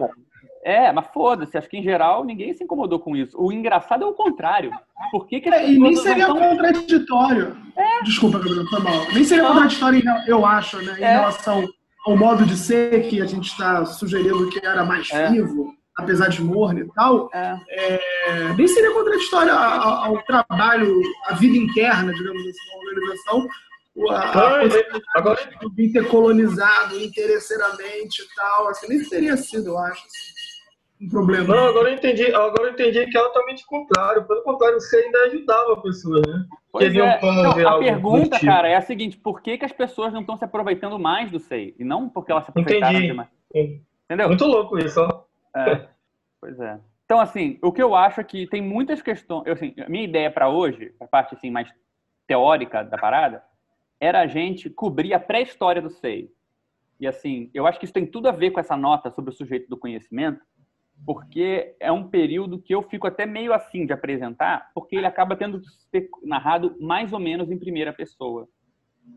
É, mas foda-se, acho que em geral ninguém se incomodou com isso. O engraçado é o contrário. Por que, que É, e nem seria tão- contraditório. Desculpa, Gabriel, foi mal. Nem seria Não. contraditório, eu acho, né, em É. relação ao modo de ser que a gente está sugerindo que era mais É. vivo, apesar de morno e tal. É. É, nem seria contraditório ao, ao trabalho, à vida interna, digamos assim, da organização. o- A, a possibilidade agora- de vir ter colonizado interesseiramente e tal. Assim, nem teria sido, eu acho, assim, um problema. Não, agora eu entendi, agora eu entendi que é altamente contrário. Pelo contrário, você ainda ajudava a pessoa, né? Pois é. promover Não, a pergunta, cara, é a seguinte: por que, que as pessoas não estão se aproveitando mais do SEI? E não porque elas se aproveitaram Entendi. demais. Entendeu? Muito louco isso, ó. É, pois é. Então, assim, o que eu acho é que tem muitas questões. Eu, assim, a minha ideia para hoje, a parte assim, mais teórica da parada, era a gente cobrir a pré-história do SEI. E, assim, eu acho que isso tem tudo a ver com essa nota sobre o sujeito do conhecimento, porque é um período que eu fico até meio assim de apresentar, porque ele acaba tendo que ser narrado mais ou menos em primeira pessoa.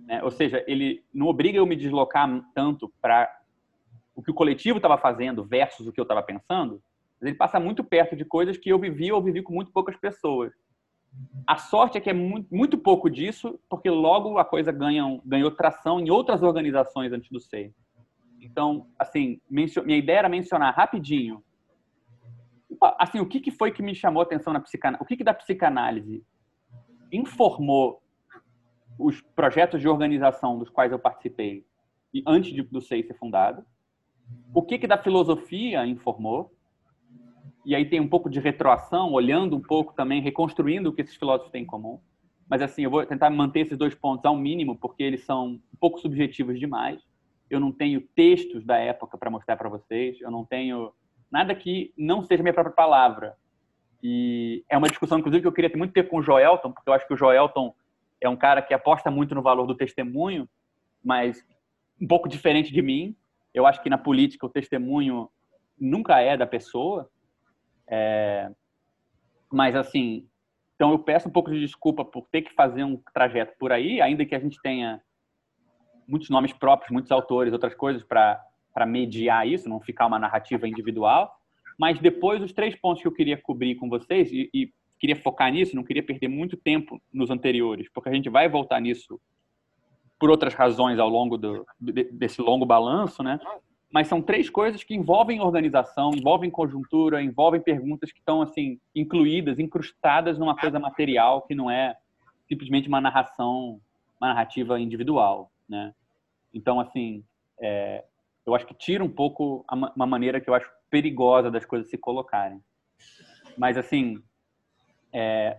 né? Ou seja, ele não obriga eu me deslocar tanto para o que o coletivo estava fazendo versus o que eu estava pensando, ele passa muito perto de coisas que eu vivi ou vivi com muito poucas pessoas. A sorte é que é muito, muito pouco disso, porque logo a coisa ganha, ganhou tração em outras organizações antes do SEI. Então, assim, minha ideia era mencionar rapidinho assim, o que, que foi que me chamou a atenção na psicanálise? O que, que da psicanálise informou os projetos de organização dos quais eu participei antes do SEI ser fundado? O que, que da filosofia informou? E aí tem um pouco de retroação, olhando um pouco também, reconstruindo o que esses filósofos têm em comum. Mas assim, eu vou tentar manter esses dois pontos ao mínimo, porque eles são um pouco subjetivos demais. Eu não tenho textos da época para mostrar para vocês, eu não tenho nada que não seja minha própria palavra. E é uma discussão, inclusive, que eu queria ter muito tempo com o Joelton, porque eu acho que o Joelton é um cara que aposta muito no valor do testemunho, mas um pouco diferente de mim. Eu acho que na política o testemunho nunca é da pessoa. É... Mas, assim, então eu peço um pouco de desculpa por ter que fazer um trajeto por aí, ainda que a gente tenha muitos nomes próprios, muitos autores, outras coisas para mediar isso, não ficar uma narrativa individual. Mas depois, os três pontos que eu queria cobrir com vocês, e, e, queria focar nisso, não queria perder muito tempo nos anteriores, porque a gente vai voltar nisso por outras razões ao longo do, de- desse longo balanço, né? Mas são três coisas que envolvem organização, envolvem conjuntura, envolvem perguntas que estão assim incluídas, incrustadas numa coisa material que não é simplesmente uma narração, uma narrativa individual, né? Então, assim, é, eu acho que tira um pouco a ma- uma maneira que eu acho perigosa das coisas se colocarem. Mas, assim, é,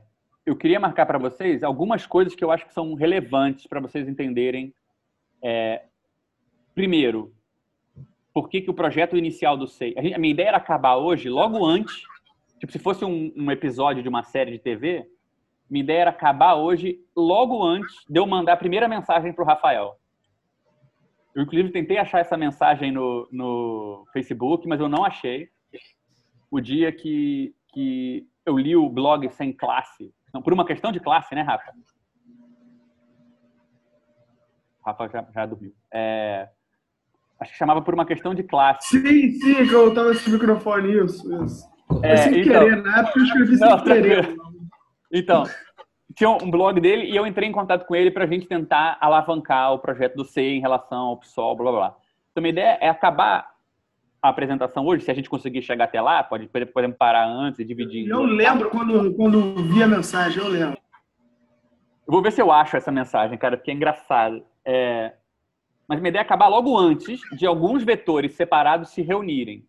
eu queria marcar para vocês algumas coisas que eu acho que são relevantes para vocês entenderem. É, primeiro, por que, que o projeto inicial do SEI... A, minha ideia era acabar hoje, logo antes, tipo, se fosse um, um episódio de uma série de TV, minha ideia era acabar hoje, logo antes de eu mandar a primeira mensagem para o Rafael. Eu, inclusive, tentei achar essa mensagem no, no Facebook, mas eu não achei. O dia que, que eu li o blog Sem Classe, não, por uma questão de classe, né, Rafa? Rafa já, já dormiu. É, acho que chamava por uma questão de classe. Sim, sim, que eu tava sem microfone, isso, isso. É, sem então- querer, na época eu escrevi sem Não, querer. tranquilo. Então, tinha um blog dele e eu entrei em contato com ele para a gente tentar alavancar o projeto do C em relação ao PSOL, blá blá blá. Então, a minha ideia é acabar a apresentação hoje, se a gente conseguir chegar até lá, pode, podemos parar antes e dividir. Eu lembro quando, quando vi a mensagem, eu lembro. Eu vou ver se eu acho essa mensagem, cara, porque é engraçado. É, Mas minha ideia é acabar logo antes de alguns vetores separados se reunirem.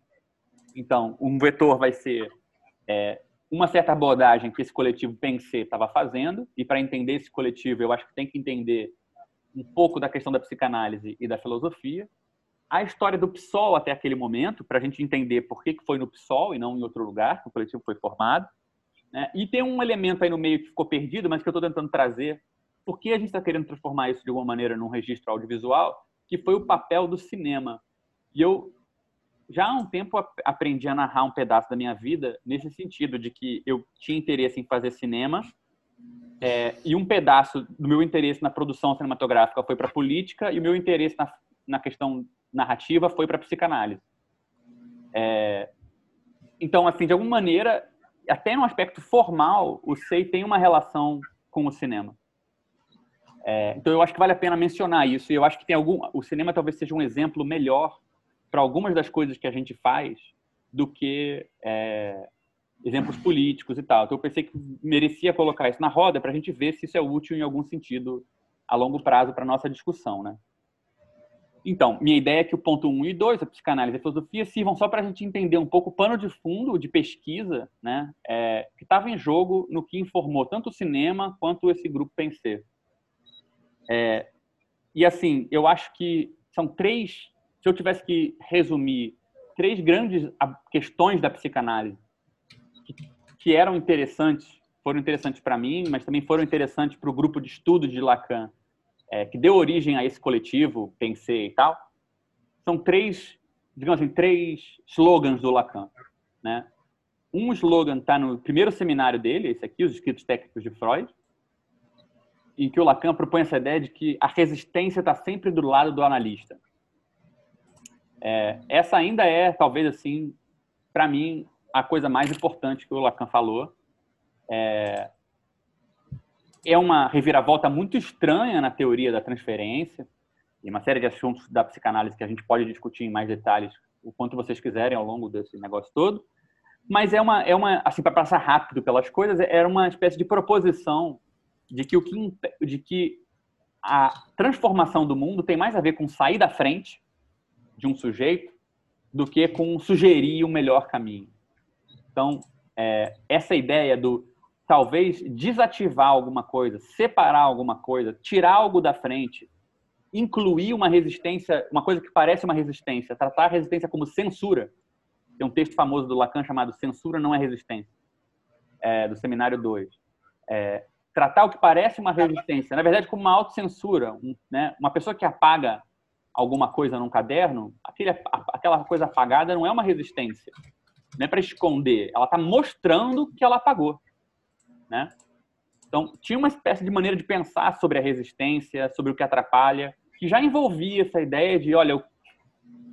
Então, um vetor vai ser é, uma certa abordagem que esse coletivo Pensê estava fazendo, e para entender esse coletivo, eu acho que tem que entender um pouco da questão da psicanálise e da filosofia. A história do PSOL até aquele momento, para a gente entender por que que foi no PSOL e não em outro lugar que o coletivo foi formado. né? E tem um elemento aí no meio que ficou perdido, mas que eu estou tentando trazer, porque a gente está querendo transformar isso de alguma maneira num registro audiovisual, que foi o papel do cinema. E eu já há um tempo ap- aprendi a narrar um pedaço da minha vida nesse sentido, de que eu tinha interesse em fazer cinema, é, e um pedaço do meu interesse na produção cinematográfica foi para política, e o meu interesse na, na questão narrativa foi para psicanálise. É, então, assim, de alguma maneira, até no aspecto formal, o SEI tem uma relação com o cinema. É, então, eu acho que vale a pena mencionar isso. E eu acho que tem algum, o cinema talvez seja um exemplo melhor para algumas das coisas que a gente faz do que é, exemplos políticos e tal. Então, eu pensei que merecia colocar isso na roda para a gente ver se isso é útil em algum sentido a longo prazo para nossa discussão, né? Então, minha ideia é que o ponto 1 um e 2, a psicanálise e a filosofia, sirvam só para a gente entender um pouco o pano de fundo de pesquisa né, é, que estava em jogo no que informou tanto o cinema quanto esse grupo Pensê. É, e assim, eu acho que são três, se eu tivesse que resumir, três grandes questões da psicanálise que, que eram interessantes, foram interessantes para mim, mas também foram interessantes para o grupo de estudo de Lacan, é, que deu origem a esse coletivo, Pensei e tal, são três, digamos assim, três slogans do Lacan, né? Um slogan está no primeiro seminário dele, esse aqui, os escritos técnicos de Freud, em que o Lacan propõe essa ideia de que a resistência está sempre do lado do analista. É, essa ainda é, talvez assim, para mim, a coisa mais importante que o Lacan falou. É, é uma reviravolta muito estranha na teoria da transferência e uma série de assuntos da psicanálise que a gente pode discutir em mais detalhes o quanto vocês quiserem ao longo desse negócio todo. Mas é uma, é uma assim, para passar rápido pelas coisas, era uma espécie de proposição de que o que, de que a transformação do mundo tem mais a ver com sair da frente de um sujeito do que com sugerir um melhor caminho. Então, é, essa ideia do talvez desativar alguma coisa, separar alguma coisa, tirar algo da frente, incluir uma resistência, uma coisa que parece uma resistência, tratar a resistência como censura. Tem um texto famoso do Lacan chamado Censura não é resistência, é, do seminário 2. É, tratar o que parece uma resistência, na verdade, como uma autocensura. Um, né? Uma pessoa que apaga alguma coisa num caderno, aquele, aquela coisa apagada não é uma resistência. Não é para esconder, ela está mostrando que ela apagou. Né? Então, tinha uma espécie de maneira de pensar sobre a resistência, sobre o que atrapalha, que já envolvia essa ideia de, olha,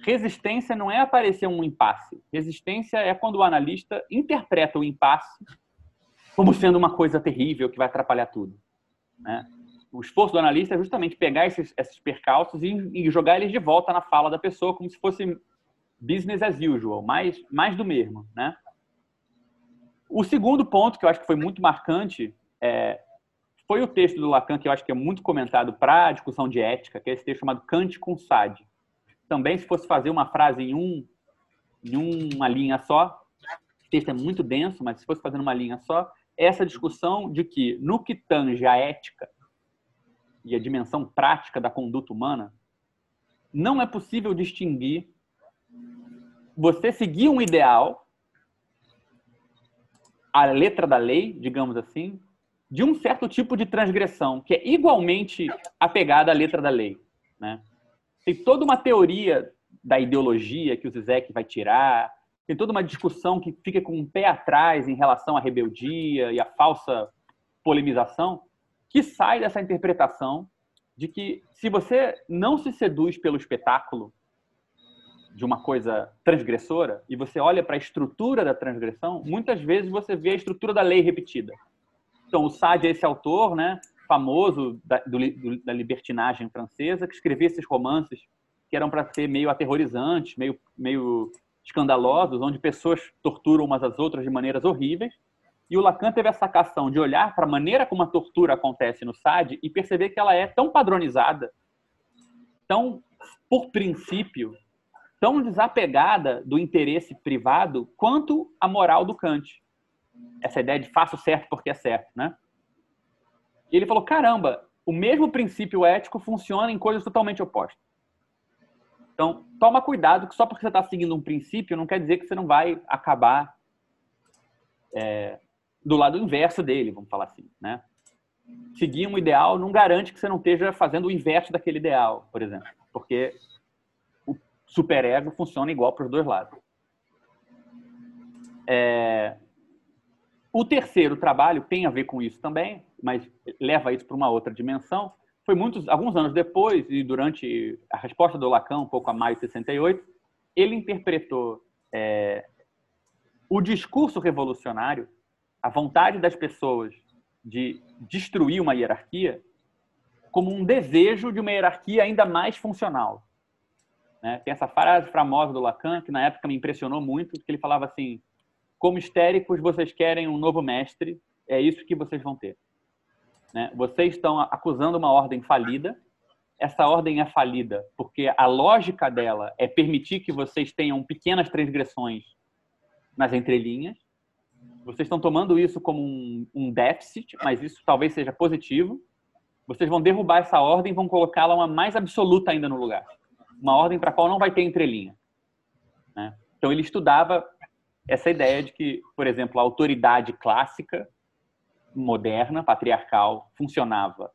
resistência não é aparecer um impasse. Resistência é quando o analista interpreta o impasse como sendo uma coisa terrível que vai atrapalhar tudo. Né? o esforço do analista é justamente pegar esses, esses percalços e, e jogar eles de volta na fala da pessoa, como se fosse business as usual, mais, mais do mesmo, né? O segundo ponto que eu acho que foi muito marcante é, foi o texto do Lacan, que eu acho que é muito comentado para a discussão de ética, que é esse texto chamado Kant com Sade. Também, se fosse fazer uma frase em, um, em uma linha só, o texto é muito denso, mas se fosse fazer uma linha só, é essa discussão de que, no que tange a ética e a dimensão prática da conduta humana, não é possível distinguir você seguir um ideal, a letra da lei, digamos assim, de um certo tipo de transgressão, que é igualmente apegada à letra da lei. Né? Tem toda uma teoria da ideologia que o Zizek vai tirar, tem toda uma discussão que fica com um pé atrás em relação à rebeldia e à falsa polemização, que sai dessa interpretação de que se você não se seduz pelo espetáculo, de uma coisa transgressora e você olha para a estrutura da transgressão, muitas vezes você vê a estrutura da lei repetida. Então, o Sade é esse autor, né, famoso da, do, do, da libertinagem francesa, que escrevia esses romances que eram para ser meio aterrorizantes, meio, meio escandalosos, onde pessoas torturam umas às outras de maneiras horríveis. E o Lacan teve essa sacação de olhar para a maneira como a tortura acontece no Sade e perceber que ela é tão padronizada, tão por princípio, tão desapegada do interesse privado quanto a moral do Kant. Essa ideia de faço certo porque é certo, né? E ele falou: caramba, o mesmo princípio ético funciona em coisas totalmente opostas. Então, toma cuidado que só porque você está seguindo um princípio não quer dizer que você não vai acabar é, do lado inverso dele, vamos falar assim, né? Seguir um ideal não garante que você não esteja fazendo o inverso daquele ideal, por exemplo, porque superego funciona igual para os dois lados. É... O terceiro trabalho tem a ver com isso também, mas leva isso para uma outra dimensão. Foi muitos, alguns anos depois, e durante a resposta do Lacan, um pouco a maio de 68, ele interpretou é, o discurso revolucionário, a vontade das pessoas de destruir uma hierarquia, como um desejo de uma hierarquia ainda mais funcional. Né? Tem essa frase famosa do Lacan, que na época me impressionou muito, que ele falava assim, como histéricos, vocês querem um novo mestre, é isso que vocês vão ter. Né? Vocês estão acusando uma ordem falida, essa ordem é falida porque a lógica dela é permitir que vocês tenham pequenas transgressões nas entrelinhas. Vocês estão tomando isso como um, um déficit, mas isso talvez seja positivo. Vocês vão derrubar essa ordem e vão colocá-la uma mais absoluta ainda no lugar uma ordem para a qual não vai ter entrelinha. Né? Então, ele estudava essa ideia de que, por exemplo, a autoridade clássica, moderna, patriarcal, funcionava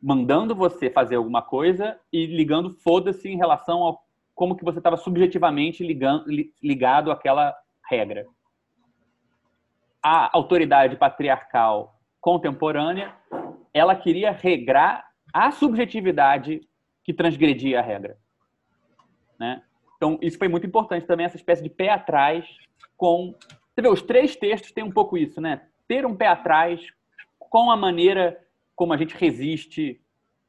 mandando você fazer alguma coisa e ligando foda-se em relação ao como que você estava subjetivamente ligando, ligado àquela regra. A autoridade patriarcal contemporânea, ela queria regrar a subjetividade que transgredia a regra. Né? Então, isso foi muito importante também, essa espécie de pé atrás com... Você vê, os três textos têm um pouco isso, né? Ter um pé atrás com a maneira como a gente resiste,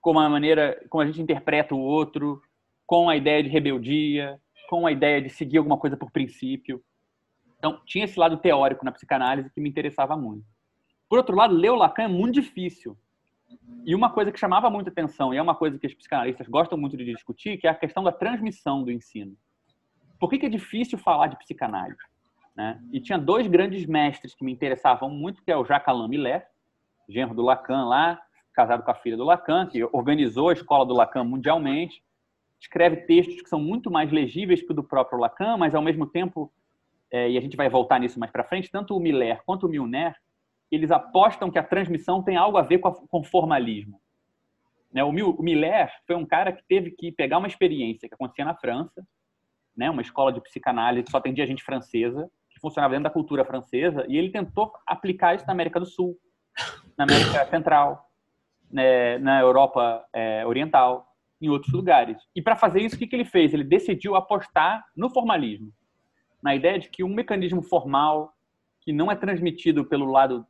com a maneira como a gente interpreta o outro, com a ideia de rebeldia, com a ideia de seguir alguma coisa por princípio. Então, tinha esse lado teórico na psicanálise que me interessava muito. Por outro lado, ler o Lacan é muito difícil. E uma coisa que chamava muita atenção, e é uma coisa que os psicanalistas gostam muito de discutir, que é a questão da transmissão do ensino. Por que, que é difícil falar de psicanálise? Né? E tinha dois grandes mestres que me interessavam muito, que é o Jacques Alain Millet, genro do Lacan lá, casado com a filha do Lacan, que organizou a escola do Lacan mundialmente, escreve textos que são muito mais legíveis que o do próprio Lacan, mas ao mesmo tempo, é, e a gente vai voltar nisso mais para frente, tanto o Miller quanto o Milner eles apostam que a transmissão tem algo a ver com, formalismo. Né? O, o Miller foi um cara que teve que pegar uma experiência que acontecia na França, né? uma escola de psicanálise que só atendia gente francesa, que funcionava dentro da cultura francesa, e ele tentou aplicar isso na América do Sul, na América Central, né? na Europa é, Oriental, em outros lugares. E para fazer isso, o que, que ele fez? Ele decidiu apostar no formalismo, na ideia de que um mecanismo formal que não é transmitido pelo lado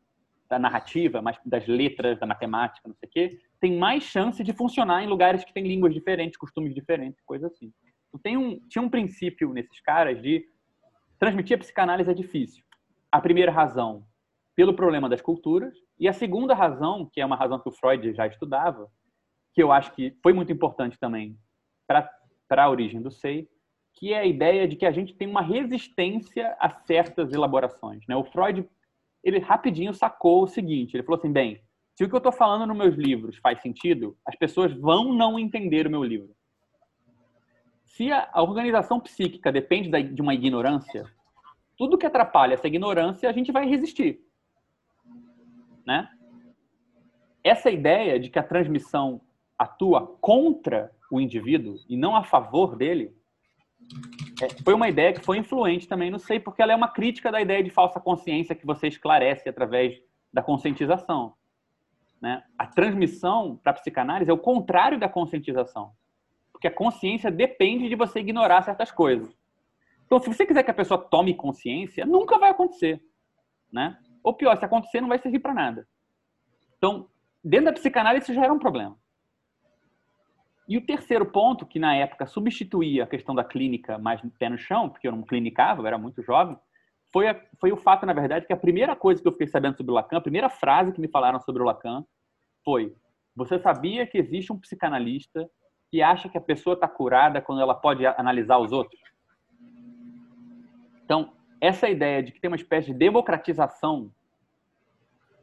da narrativa, mais das letras, da matemática, não sei o quê, tem mais chance de funcionar em lugares que têm línguas diferentes, costumes diferentes, coisa assim. Então, tem um, tinha um princípio nesses caras de transmitir a psicanálise é difícil. A primeira razão, pelo problema das culturas, e a segunda razão, que é uma razão que o Freud já estudava, que eu acho que foi muito importante também para a origem do SEI, que é a ideia de que a gente tem uma resistência a certas elaborações. Né? O Freud, ele rapidinho sacou o seguinte, ele falou assim, bem, se o que eu estou falando nos meus livros faz sentido, as pessoas vão não entender o meu livro. Se a organização psíquica depende de uma ignorância, tudo que atrapalha essa ignorância, a gente vai resistir. Né? Essa ideia de que a transmissão atua contra o indivíduo e não a favor dele, foi uma ideia que foi influente também, não sei, porque ela é uma crítica da ideia de falsa consciência que você esclarece através da conscientização. Né? A transmissão para a psicanálise é o contrário da conscientização, porque a consciência depende de você ignorar certas coisas. Então, se você quiser que a pessoa tome consciência, nunca vai acontecer. Né? Ou pior, se acontecer, não vai servir para nada. Então, dentro da psicanálise, isso já era um problema. E o terceiro ponto, que na época substituía a questão da clínica mais pé no chão, porque eu não clinicava, eu era muito jovem, foi, a, foi o fato, na verdade, que a primeira coisa que eu fiquei sabendo sobre o Lacan, a primeira frase que me falaram sobre o Lacan foi: Você sabia que existe um psicanalista que acha que a pessoa está curada quando ela pode analisar os outros? Então, essa ideia de que tem uma espécie de democratização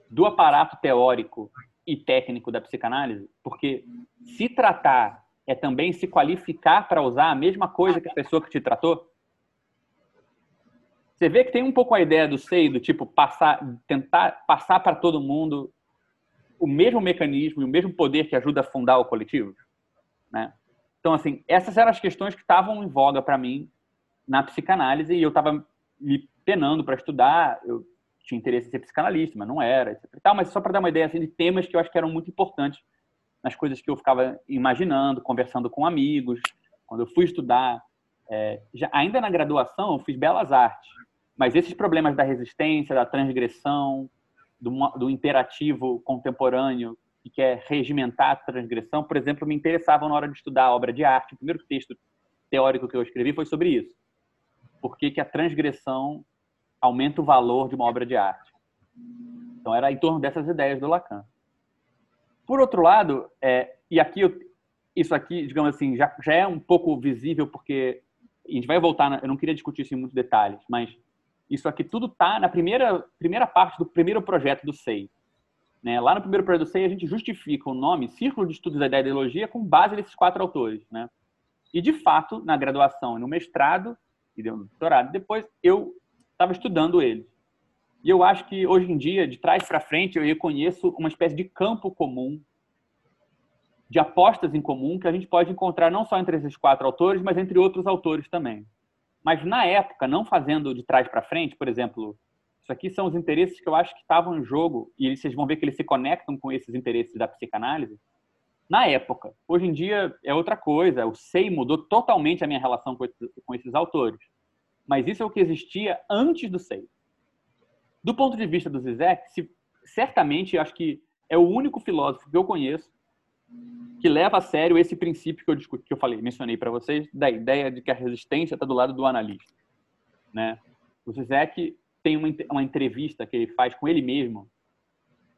do aparato teórico e técnico da psicanálise, porque se tratar é também se qualificar para usar a mesma coisa que a pessoa que te tratou. Você vê que tem um pouco a ideia do SEI, do tipo passar, tentar passar para todo mundo o mesmo mecanismo e o mesmo poder que ajuda a fundar o coletivo, né? Então, assim, essas eram as questões que estavam em voga para mim na psicanálise e eu estava me penando para estudar. Eu tinha interesse em ser psicanalista, mas não era, etc. Tal, mas só para dar uma ideia assim, de temas que eu acho que eram muito importantes nas coisas que eu ficava imaginando, conversando com amigos. Quando eu fui estudar, é, já, ainda na graduação, eu fiz belas artes, mas esses problemas da resistência, da transgressão, do, do imperativo contemporâneo que quer regimentar a transgressão, por exemplo, me interessavam na hora de estudar a obra de arte. O primeiro texto teórico que eu escrevi foi sobre isso. Por que, que a transgressão aumenta o valor de uma obra de arte. Então, era em torno dessas ideias do Lacan. Por outro lado, é, e aqui isso aqui, digamos assim, já, já é um pouco visível porque a gente vai voltar, na, eu não queria discutir isso em muitos detalhes, mas isso aqui tudo está na primeira, primeira parte do primeiro projeto do SEI. Né? Lá no primeiro projeto do SEI, a gente justifica o nome Círculo de Estudos da Ideologia com base nesses quatro autores. Né? E, de fato, na graduação e no mestrado, e no doutorado, depois eu estava estudando eles. E eu acho que hoje em dia, de trás para frente, eu reconheço uma espécie de campo comum, de apostas em comum, que a gente pode encontrar não só entre esses quatro autores, mas entre outros autores também. Mas na época, não fazendo de trás para frente, por exemplo, isso aqui são os interesses que eu acho que estavam em jogo, e vocês vão ver que eles se conectam com esses interesses da psicanálise. Na época, hoje em dia é outra coisa, o SEI mudou totalmente a minha relação com esses, autores mas isso é o que existia antes do SEI. Do ponto de vista do Zizek, se, certamente acho que é o único filósofo que eu conheço que leva a sério esse princípio que eu discuti, que eu falei, mencionei para vocês, da ideia de que a resistência está do lado do analista, né? O Zizek tem uma, uma entrevista que ele faz com ele mesmo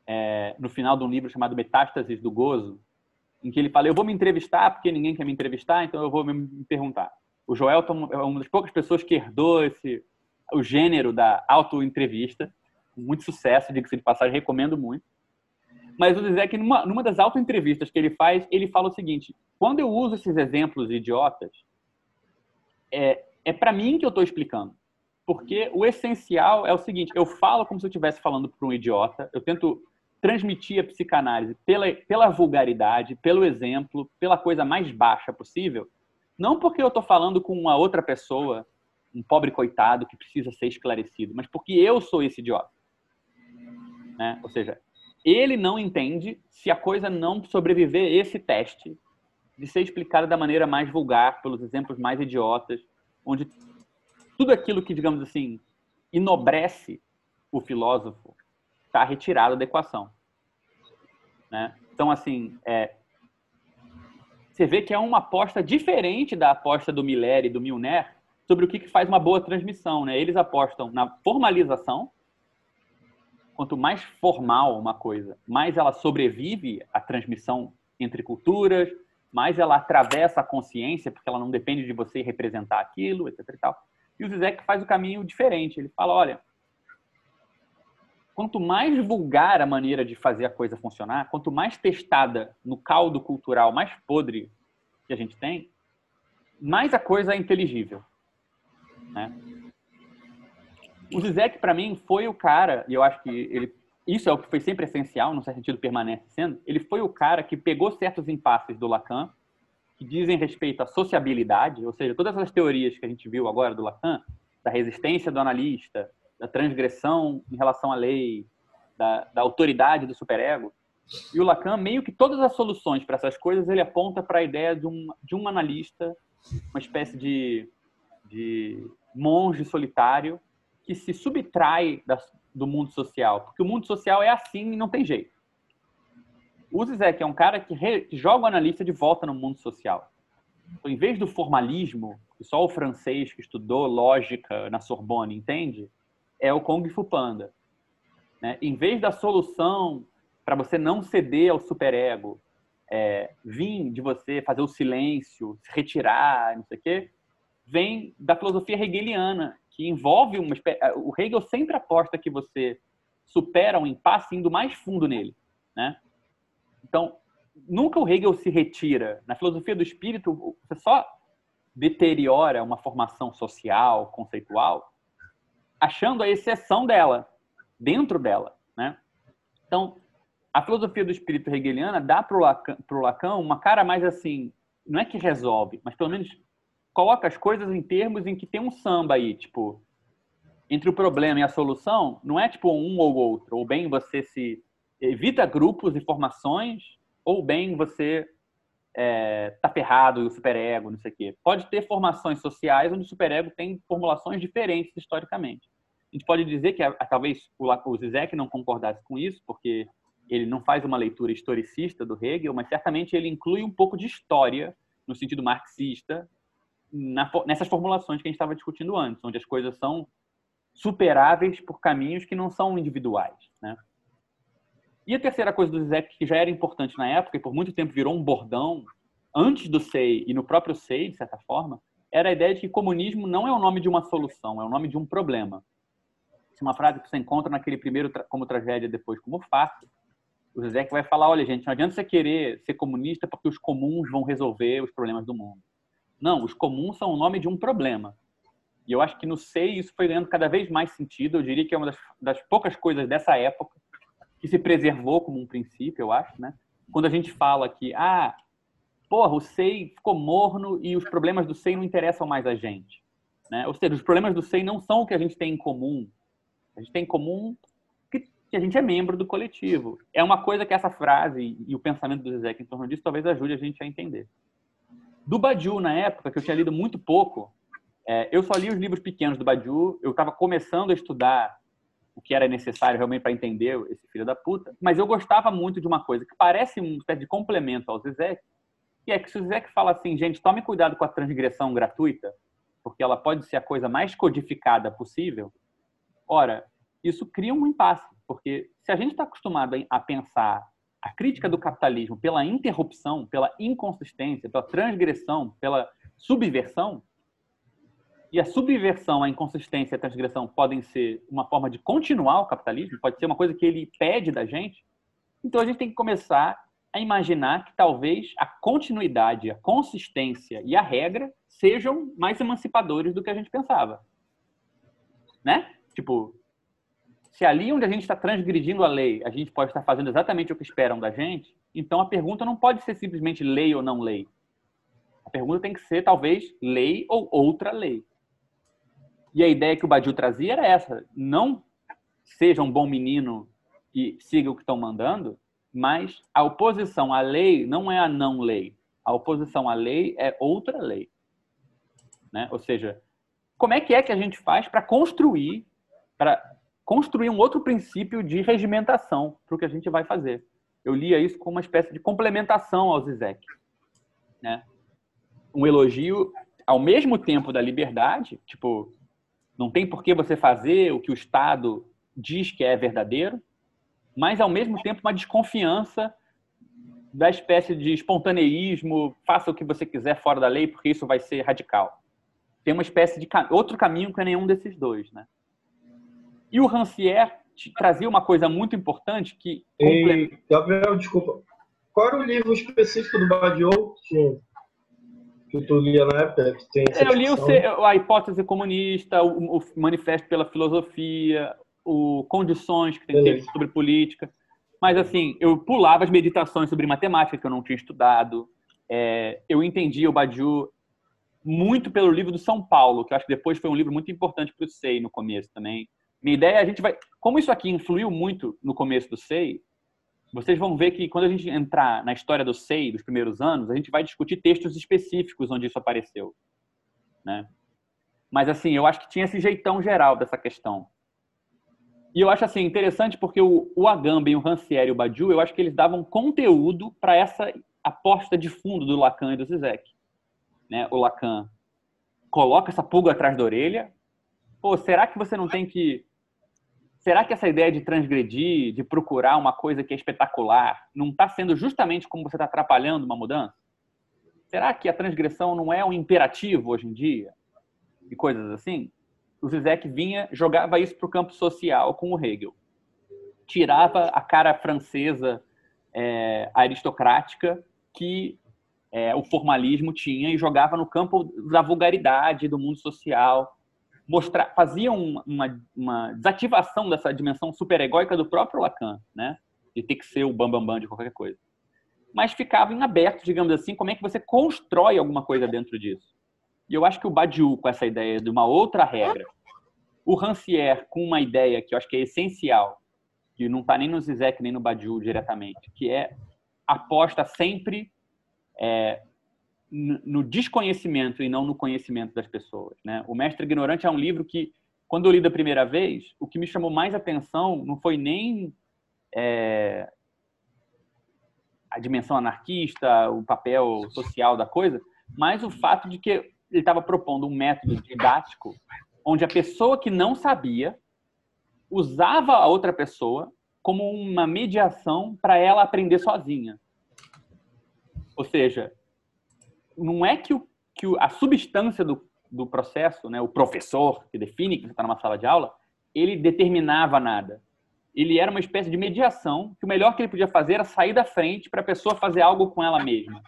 é, no final de um livro chamado Metástases do Gozo, em que ele fala: eu vou me entrevistar porque ninguém quer me entrevistar, então eu vou me perguntar o Joel é uma das poucas pessoas que herdou esse, o gênero da auto-entrevista, muito sucesso, diga-se de passagem, recomendo muito. Mas o que numa, numa das auto-entrevistas que ele faz, ele fala o seguinte: quando eu uso esses exemplos idiotas, é, é para mim que eu estou explicando. Porque o essencial é o seguinte: eu falo como se eu estivesse falando para um idiota, eu tento transmitir a psicanálise pela, pela vulgaridade, pelo exemplo, pela coisa mais baixa possível, não porque eu estou falando com uma outra pessoa, um pobre coitado que precisa ser esclarecido, mas porque eu sou esse idiota. Né? Ou seja, ele não entende se a coisa não sobreviver esse teste de ser explicada da maneira mais vulgar, pelos exemplos mais idiotas, onde tudo aquilo que, digamos assim, enobrece o filósofo está retirado da equação. Né? Então, assim, é, você vê que é uma aposta diferente da aposta do Miller e do Milner sobre o que, que faz uma boa transmissão. Né? Eles apostam na formalização. Quanto mais formal uma coisa, mais ela sobrevive à transmissão entre culturas, mais ela atravessa a consciência, porque ela não depende de você representar aquilo, etc. E, tal. e o Zizek faz o caminho diferente. Ele fala: olha, quanto mais vulgar a maneira de fazer a coisa funcionar, quanto mais testada no caldo cultural mais podre que a gente tem, mais a coisa é inteligível. Né? O Zizek, para mim, foi o cara, e eu acho que ele, isso é o que foi sempre essencial, no certo sentido permanece sendo, ele foi o cara que pegou certos impasses do Lacan, que dizem respeito à sociabilidade, ou seja, todas as teorias que a gente viu agora do Lacan, da resistência do analista, da transgressão em relação à lei, da, da autoridade do superego. E o Lacan, meio que todas as soluções para essas coisas, ele aponta para a ideia de um, de um analista, uma espécie de, de monge solitário que se subtrai da, do mundo social, porque o mundo social é assim e não tem jeito. O Zizek é um cara que, re, que joga o analista de volta no mundo social. Então, em vez do formalismo, que só o francês que estudou lógica na Sorbonne entende, é o Kung Fu Panda. Né? Em vez da solução para você não ceder ao superego, é, vir de você fazer o silêncio, se retirar, não sei o quê, vem da filosofia hegeliana, que envolve uma o Hegel sempre aposta que você supera um impasse indo mais fundo nele, né? Então, nunca o Hegel se retira. Na filosofia do espírito, você só deteriora uma formação social, conceitual, achando a exceção dela, dentro dela. Né? Então, a filosofia do espírito hegeliana dá para o Lacan, Lacan uma cara mais assim, não é que resolve, mas pelo menos coloca as coisas em termos em que tem um samba aí, tipo, entre o problema e a solução, não é tipo um ou outro, ou bem você se evita grupos e formações, ou bem você é, tá ferrado o superego, não sei o quê. Pode ter formações sociais onde o superego tem formulações diferentes historicamente. A gente pode dizer que talvez o Zizek não concordasse com isso, porque ele não faz uma leitura historicista do Hegel, mas certamente ele inclui um pouco de história, no sentido marxista, na, nessas formulações que a gente estava discutindo antes, onde as coisas são superáveis por caminhos que não são individuais. Né? E a terceira coisa do Zizek, que já era importante na época e por muito tempo virou um bordão, antes do SEI e no próprio SEI, de certa forma, era a ideia de que comunismo não é o nome de uma solução, é o nome de um problema. Isso é uma frase que você encontra naquele primeiro como tragédia, depois como fato. O Zizek vai falar, olha gente, não adianta você querer ser comunista porque os comuns vão resolver os problemas do mundo. Não, os comuns são o nome de um problema. E eu acho que no SEI isso foi ganhando cada vez mais sentido. Eu diria que é uma das, das poucas coisas dessa época que se preservou como um princípio, eu acho, né? Quando a gente fala que, ah, porra, o SEI ficou morno e os problemas do SEI não interessam mais a gente. Né? Ou seja, os problemas do SEI não são o que a gente tem em comum. A gente tem em comum que, a gente é membro do coletivo. É uma coisa que essa frase e o pensamento do Zizek em torno disso talvez ajude a gente a entender. Do Badiou, na época, que eu tinha lido muito pouco, é, eu só li os livros pequenos do Badiou, eu estava começando a estudar o que era necessário realmente para entender esse filho da puta, mas eu gostava muito de uma coisa que parece uma espécie de complemento ao Zizek, que é que se o Zizek fala assim, gente, tome cuidado com a transgressão gratuita, porque ela pode ser a coisa mais codificada possível, ora, isso cria um impasse, porque se a gente está acostumado a pensar a crítica do capitalismo pela interrupção, pela inconsistência, pela transgressão, pela subversão, e a subversão, a inconsistência e a transgressão podem ser uma forma de continuar o capitalismo, pode ser uma coisa que ele pede da gente, então a gente tem que começar a imaginar que talvez a continuidade, a consistência e a regra sejam mais emancipadores do que a gente pensava. Né? Tipo, se ali onde a gente está transgredindo a lei, a gente pode estar fazendo exatamente o que esperam da gente, então a pergunta não pode ser simplesmente lei ou não lei. A pergunta tem que ser, talvez, lei ou outra lei. E a ideia que o Badiou trazia era essa: não seja um bom menino e siga o que estão mandando, mas a oposição à lei não é a não lei. A oposição à lei é outra lei. Né? Ou seja, como é que é que a gente faz para construir, para construir um outro princípio de regimentação para o que a gente vai fazer. Eu lia isso como uma espécie de complementação ao Zizek. Né? Um elogio ao mesmo tempo da liberdade, tipo, não tem por que você fazer o que o Estado diz que é verdadeiro, mas ao mesmo tempo uma desconfiança da espécie de espontaneísmo, faça o que você quiser fora da lei, porque isso vai ser radical. Tem uma espécie de outro caminho que é nenhum desses dois, né? E o Rancière trazia uma coisa muito importante que Ei, Gabriel, desculpa. Qual era o livro específico do Badiou que, tu lia na época? Que tem essa Eu li o a hipótese comunista, o, o manifesto pela filosofia, o condições que tem Beleza. texto sobre política. Mas assim, eu pulava as meditações sobre matemática que eu não tinha estudado. É, eu entendia o Badiou muito pelo livro do São Paulo, que eu acho que depois foi um livro muito importante para o SEI no começo também. Minha ideia é a gente vai, como isso aqui influiu muito no começo do SEI, vocês vão ver que quando a gente entrar na história do SEI dos primeiros anos, a gente vai discutir textos específicos onde isso apareceu, né? Mas assim, eu acho que tinha esse jeitão geral dessa questão. E eu acho assim interessante porque o, o Agamben, o Rancière e o Badiou, eu acho que eles davam conteúdo para essa aposta de fundo do Lacan e do Zizek. Né? O Lacan coloca essa pulga atrás da orelha. Pô, será que você não tem que Será que essa ideia de transgredir, de procurar uma coisa que é espetacular, não está sendo justamente como você está atrapalhando uma mudança? Será que a transgressão não é um imperativo hoje em dia? E coisas assim? O Zizek vinha, jogava isso para o campo social com o Hegel. Tirava a cara francesa é, aristocrática que é, o formalismo tinha e jogava no campo da vulgaridade, do mundo social, mostrar, fazia uma, uma, uma desativação dessa dimensão superegóica do próprio Lacan, né? De ter que ser o bambambam bam, bam de qualquer coisa. Mas ficava em aberto, digamos assim, como é que você constrói alguma coisa dentro disso. E eu acho que o Badiou, com essa ideia de uma outra regra, o Rancière, com uma ideia que eu acho que é essencial, que não está nem no Zizek nem no Badiou diretamente, que é aposta sempre é, no desconhecimento e não no conhecimento das pessoas. Né? O Mestre Ignorante é um livro que, quando eu li da primeira vez, o que me chamou mais atenção não foi nem é, a dimensão anarquista, o papel social da coisa, mas o fato de que ele estava propondo um método didático onde a pessoa que não sabia usava a outra pessoa como uma mediação para ela aprender sozinha. Ou seja, não é que, o, que a substância do, do processo, né, o professor que define que você está numa sala de aula, ele determinava nada. Ele era uma espécie de mediação que o melhor que ele podia fazer era sair da frente para a pessoa fazer algo com ela mesma.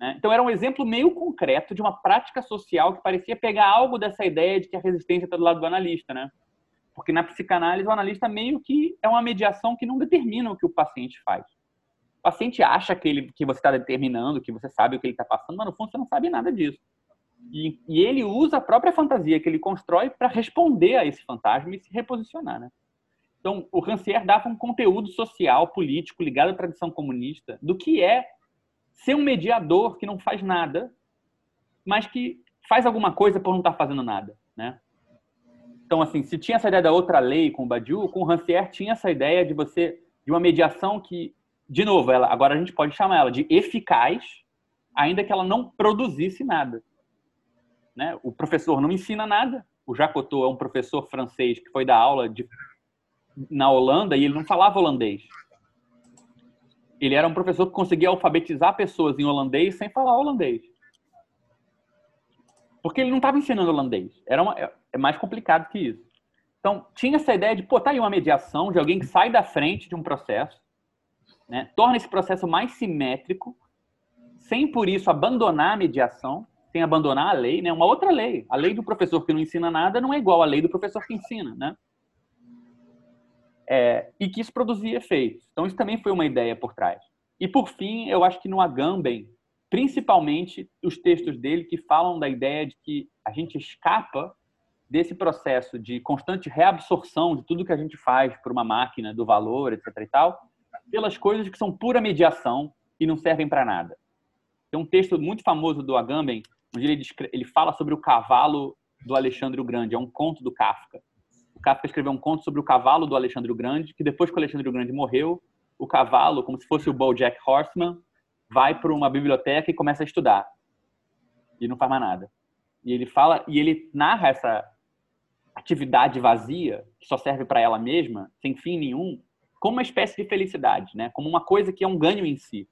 Né? Então era um exemplo meio concreto de uma prática social que parecia pegar algo dessa ideia de que a resistência está do lado do analista, né? Porque na psicanálise o analista meio que é uma mediação que não determina o que o paciente faz. O paciente acha que, ele, que você está determinando, que você sabe o que ele está passando, mas no fundo você não sabe nada disso. E, e ele usa a própria fantasia que ele constrói para responder a esse fantasma e se reposicionar, né? Então, o Rancière dava um conteúdo social, político, ligado à tradição comunista, do que é ser um mediador que não faz nada, mas que faz alguma coisa por não estar fazendo nada, né? Então, assim, se tinha essa ideia da outra lei com o Badiou, com o Rancière tinha essa ideia de você de uma mediação que, de novo, ela, agora a gente pode chamar ela de eficaz, ainda que ela não produzisse nada. Né? O professor não ensina nada. O Jacotot é um professor francês que foi dar aula de, na Holanda e ele não falava holandês. Ele era um professor que conseguia alfabetizar pessoas em holandês sem falar holandês. Porque ele não estava ensinando holandês. Era uma, é mais complicado que isso. Então, tinha essa ideia de, pô, tá aí uma mediação de alguém que sai da frente de um processo, né? torna esse processo mais simétrico, sem por isso abandonar a mediação, sem abandonar a lei, né? Uma outra lei. A lei do professor que não ensina nada não é igual à lei do professor que ensina, né? É, e que isso produzia efeitos. Então, isso também foi uma ideia por trás. E, por fim, eu acho que no Agamben, principalmente os textos dele que falam da ideia de que a gente escapa desse processo de constante reabsorção de tudo que a gente faz por uma máquina, do valor, etc. e tal, pelas coisas que são pura mediação e não servem para nada. Tem um texto muito famoso do Agamben, onde ele, ele fala sobre o cavalo do Alexandre o Grande, é um conto do Kafka. O Kafka escreveu um conto sobre o cavalo do Alexandre o Grande, que depois que o Alexandre o Grande morreu, o cavalo, como se fosse o BoJack Horseman, vai para uma biblioteca e começa a estudar. E não faz mais nada. E ele fala, e ele narra essa atividade vazia, que só serve para ela mesma, sem fim nenhum, como uma espécie de felicidade, né? Como uma coisa que é um ganho em si.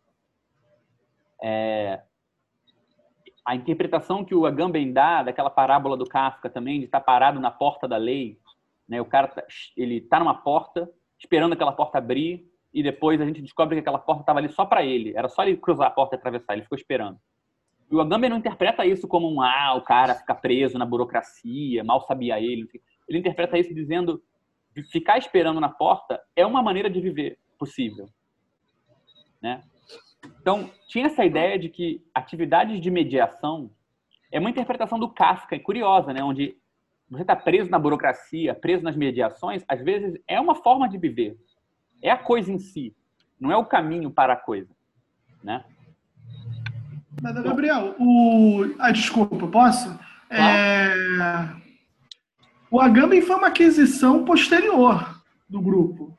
É... A interpretação que o Agamben dá daquela parábola do Kafka também, de estar parado na porta da lei, né? O cara tá, ele tá numa porta, esperando aquela porta abrir, e depois a gente descobre que aquela porta estava ali só para ele. Era só ele cruzar a porta e atravessar, ele ficou esperando. E o Agamben não interpreta isso como um ah, o cara fica preso na burocracia, mal sabia ele. Ele interpreta isso dizendo ficar esperando na porta é uma maneira de viver possível, né? Então, tinha essa ideia de que atividades de mediação é uma interpretação do Kafka, é curiosa, né? Onde você está preso na burocracia, preso nas mediações, às vezes é uma forma de viver. É a coisa em si, não é o caminho para a coisa, né? Mas, Gabriel, o... Ah, desculpa, posso? É... O Agamben foi uma aquisição posterior do grupo.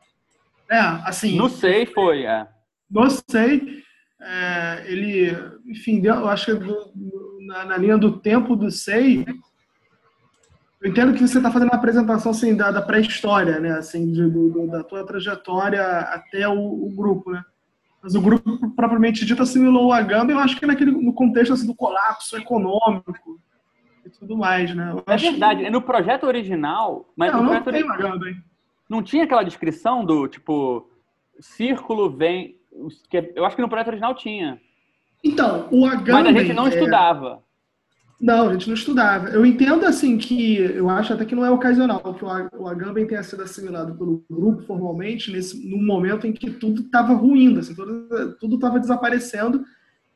É, assim... Não sei, foi, é. Não sei. É, ele, enfim, eu acho que do, na, na, linha do tempo do SEI, eu entendo que você está fazendo uma apresentação assim, da, da pré-história, né? Assim, de, do, da tua trajetória até o, o, grupo, né? Mas o grupo propriamente dito assimilou o Agamben, eu acho que naquele, no contexto assim, do colapso econômico tudo mais, né? Eu é verdade. Que... No projeto original, mas não, no não projeto tem Agamben. Não tinha aquela descrição do tipo círculo vem, eu acho que no projeto original tinha. Então, o Agamben... Mas a gente não é... estudava. Não, a gente não estudava. Eu entendo, assim, que eu acho até que não é ocasional que o Agamben tenha sido assimilado pelo grupo formalmente nesse, num momento em que tudo estava ruindo, assim, tudo estava desaparecendo.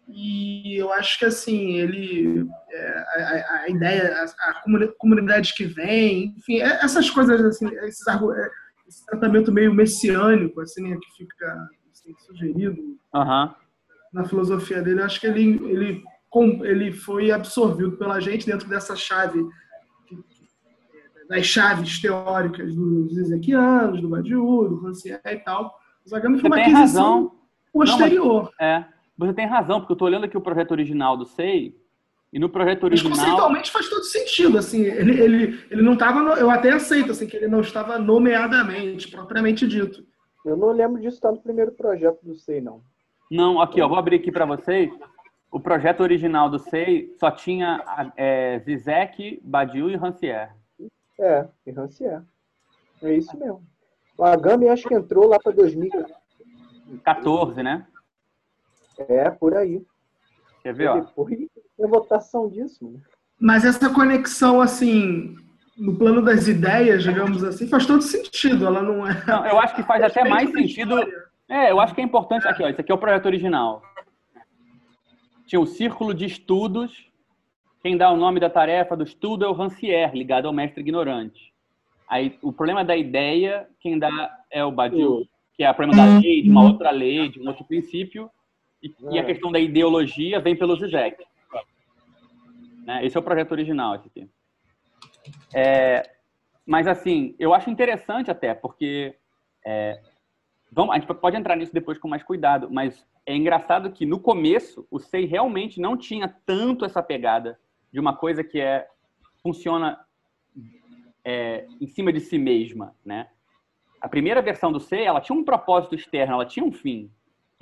E eu acho que, assim, ele... É, a, a, ideia, a, a, comunidade que vem, enfim, é, essas coisas, assim, esses, é, esse tratamento meio messiânico, assim, né, que fica assim, sugerido uhum. na filosofia dele, eu acho que ele... ele ele foi absorvido pela gente dentro dessa chave, das chaves teóricas dos Ezequianos, do Badiou, do Rancière e tal. O Zagami foi uma aquisição razão. posterior. Não, é, você tem razão, porque eu estou olhando aqui o projeto original do SEI, e no projeto original. Mas conceitualmente faz todo sentido. Assim, ele, ele, ele não estava. Eu até aceito assim, que ele não estava nomeadamente, propriamente dito. Eu não lembro disso estar no primeiro projeto do SEI, não. Não, aqui, ó, vou abrir aqui para vocês o projeto original do SEI só tinha é, Zizek, Badiou e Rancière. É, e Rancière. É isso mesmo. O Agami acho que entrou lá para 2014, né? É, por aí. Quer ver, ó? Depois a votação disso. Né? Mas essa conexão, assim, no plano das ideias, digamos assim, faz todo sentido. Ela não é. Não, eu acho que faz até mais sentido. É, eu acho que é importante. Aqui, ó, esse aqui é o projeto original tinha o Círculo de Estudos. Quem dá o nome da tarefa do estudo é o Rancière, ligado ao mestre ignorante. Aí, o problema da ideia, quem dá é o Badiou, que é o problema da lei, de uma outra lei, de um outro princípio. E, e a questão da ideologia vem pelo Zizek. Né? Esse é o projeto original. Aqui. É, mas, assim, eu acho interessante até, porque... É, vamos, a gente pode entrar nisso depois com mais cuidado, mas é engraçado que no começo o SEI realmente não tinha tanto essa pegada de uma coisa que é funciona é, em cima de si mesma, né? A primeira versão do SEI, ela tinha um propósito externo, ela tinha um fim,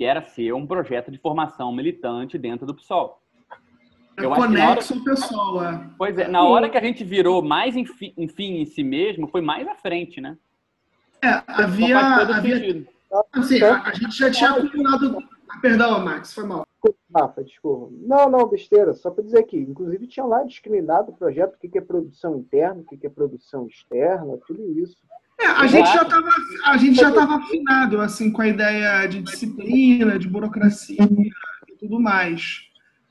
que era ser um projeto de formação militante dentro do PSOL. É Eu conexo o pessoal, é. Pois é, na hora que a gente virou mais em, fi, em fim em si mesmo, foi mais à frente, né? É, havia... havia assim, a, a gente já tinha acumulado Perdão, Max, foi mal. Rafa, desculpa. Não, não, besteira. Só para dizer que, inclusive, tinha lá discriminado o projeto, o que é produção interna, o que é produção externa, tudo isso. É, a gente já estava a gente já estava afinado assim com a ideia de disciplina, de burocracia e tudo mais.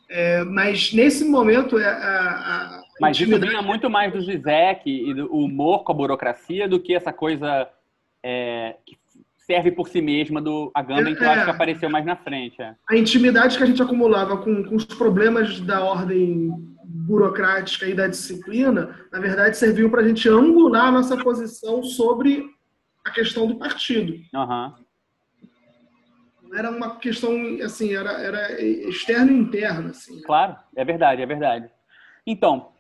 É, mas nesse momento é, a, a mas isso vinha muito mais do Zizek e do humor com a burocracia do que essa coisa é, que serve por si mesma do Agamben, que eu acho que é. apareceu mais na frente. É. A intimidade que a gente acumulava com, com os problemas da ordem burocrática e da disciplina, na verdade, serviu para a gente angular a nossa posição sobre a questão do partido. Não era uma questão, assim, era, era externa e interna, assim. né? Claro, é verdade, é verdade. Então,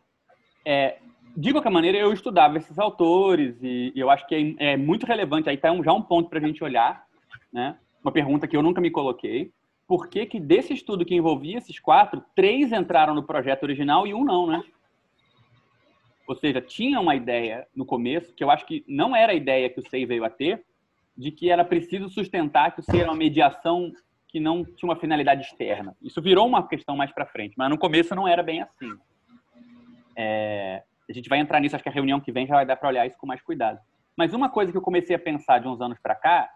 é, de qualquer maneira, eu estudava esses autores e, e eu acho que é, é muito relevante. Aí está um, já um ponto para a gente olhar, né? Uma pergunta que eu nunca me coloquei. Por que, que desse estudo que envolvia esses quatro, três entraram no projeto original e um não, né? Ou seja, tinha uma ideia no começo, que eu acho que não era a ideia que o SEI veio a ter, de que era preciso sustentar que o SEI era uma mediação que não tinha uma finalidade externa. Isso virou uma questão mais para frente, mas no começo não era bem assim. É, a gente vai entrar nisso, acho que a reunião que vem já vai dar para olhar isso com mais cuidado. Mas uma coisa que eu comecei a pensar de uns anos para cá,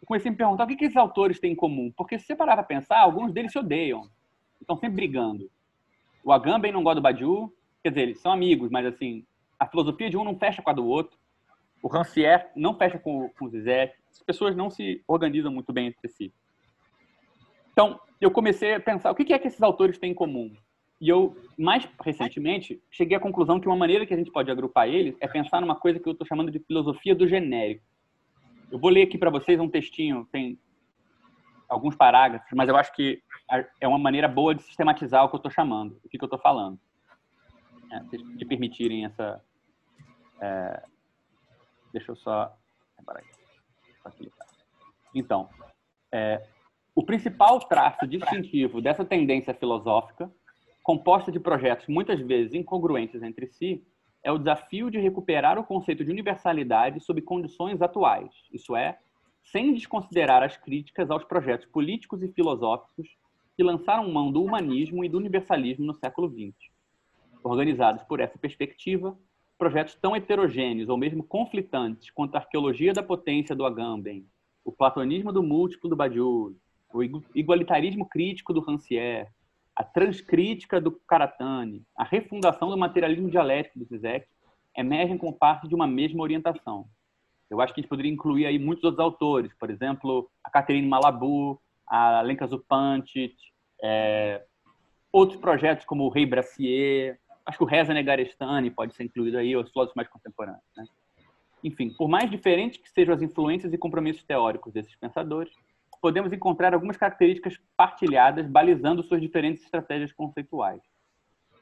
eu comecei a me perguntar o que, que esses autores têm em comum. Porque se você parar para pensar, alguns deles se odeiam. Estão sempre brigando. O Agamben não gosta do Badiou, quer dizer, eles são amigos, mas assim, a filosofia de um não fecha com a do outro. O Rancière não fecha com, com o Zizek. As pessoas não se organizam muito bem entre si. Então, eu comecei a pensar o que é que esses autores têm em comum. E eu, mais recentemente, cheguei à conclusão que uma maneira que a gente pode agrupar eles é pensar numa coisa que eu estou chamando de filosofia do genérico. Eu vou ler aqui para vocês um textinho, tem alguns parágrafos, mas eu acho que é uma maneira boa de sistematizar o que eu estou chamando, o que, eu estou falando. É, se te permitirem essa. é, deixa eu só. Facilitar. Então, é, o principal traço distintivo dessa tendência filosófica, composta de projetos muitas vezes incongruentes entre si, é o desafio de recuperar o conceito de universalidade sob condições atuais, isso é, sem desconsiderar as críticas aos projetos políticos e filosóficos que lançaram mão do humanismo e do universalismo no século XX. Organizados por essa perspectiva, projetos tão heterogêneos ou mesmo conflitantes quanto a arqueologia da potência do Agamben, o platonismo do múltiplo do Badiou, o igualitarismo crítico do Rancière, a transcrítica do Karatani, a refundação do materialismo dialético do Zizek, emergem como parte de uma mesma orientação. Eu acho que a gente poderia incluir aí muitos outros autores, por exemplo, a Catherine Malabou, a Lenka Zupančić, é, outros projetos como o Rei Brassier, acho que o Reza Negarestani pode ser incluído aí, os filósofos mais contemporâneos. Né? Enfim, por mais diferentes que sejam as influências e compromissos teóricos desses pensadores, podemos encontrar algumas características partilhadas balizando suas diferentes estratégias conceituais.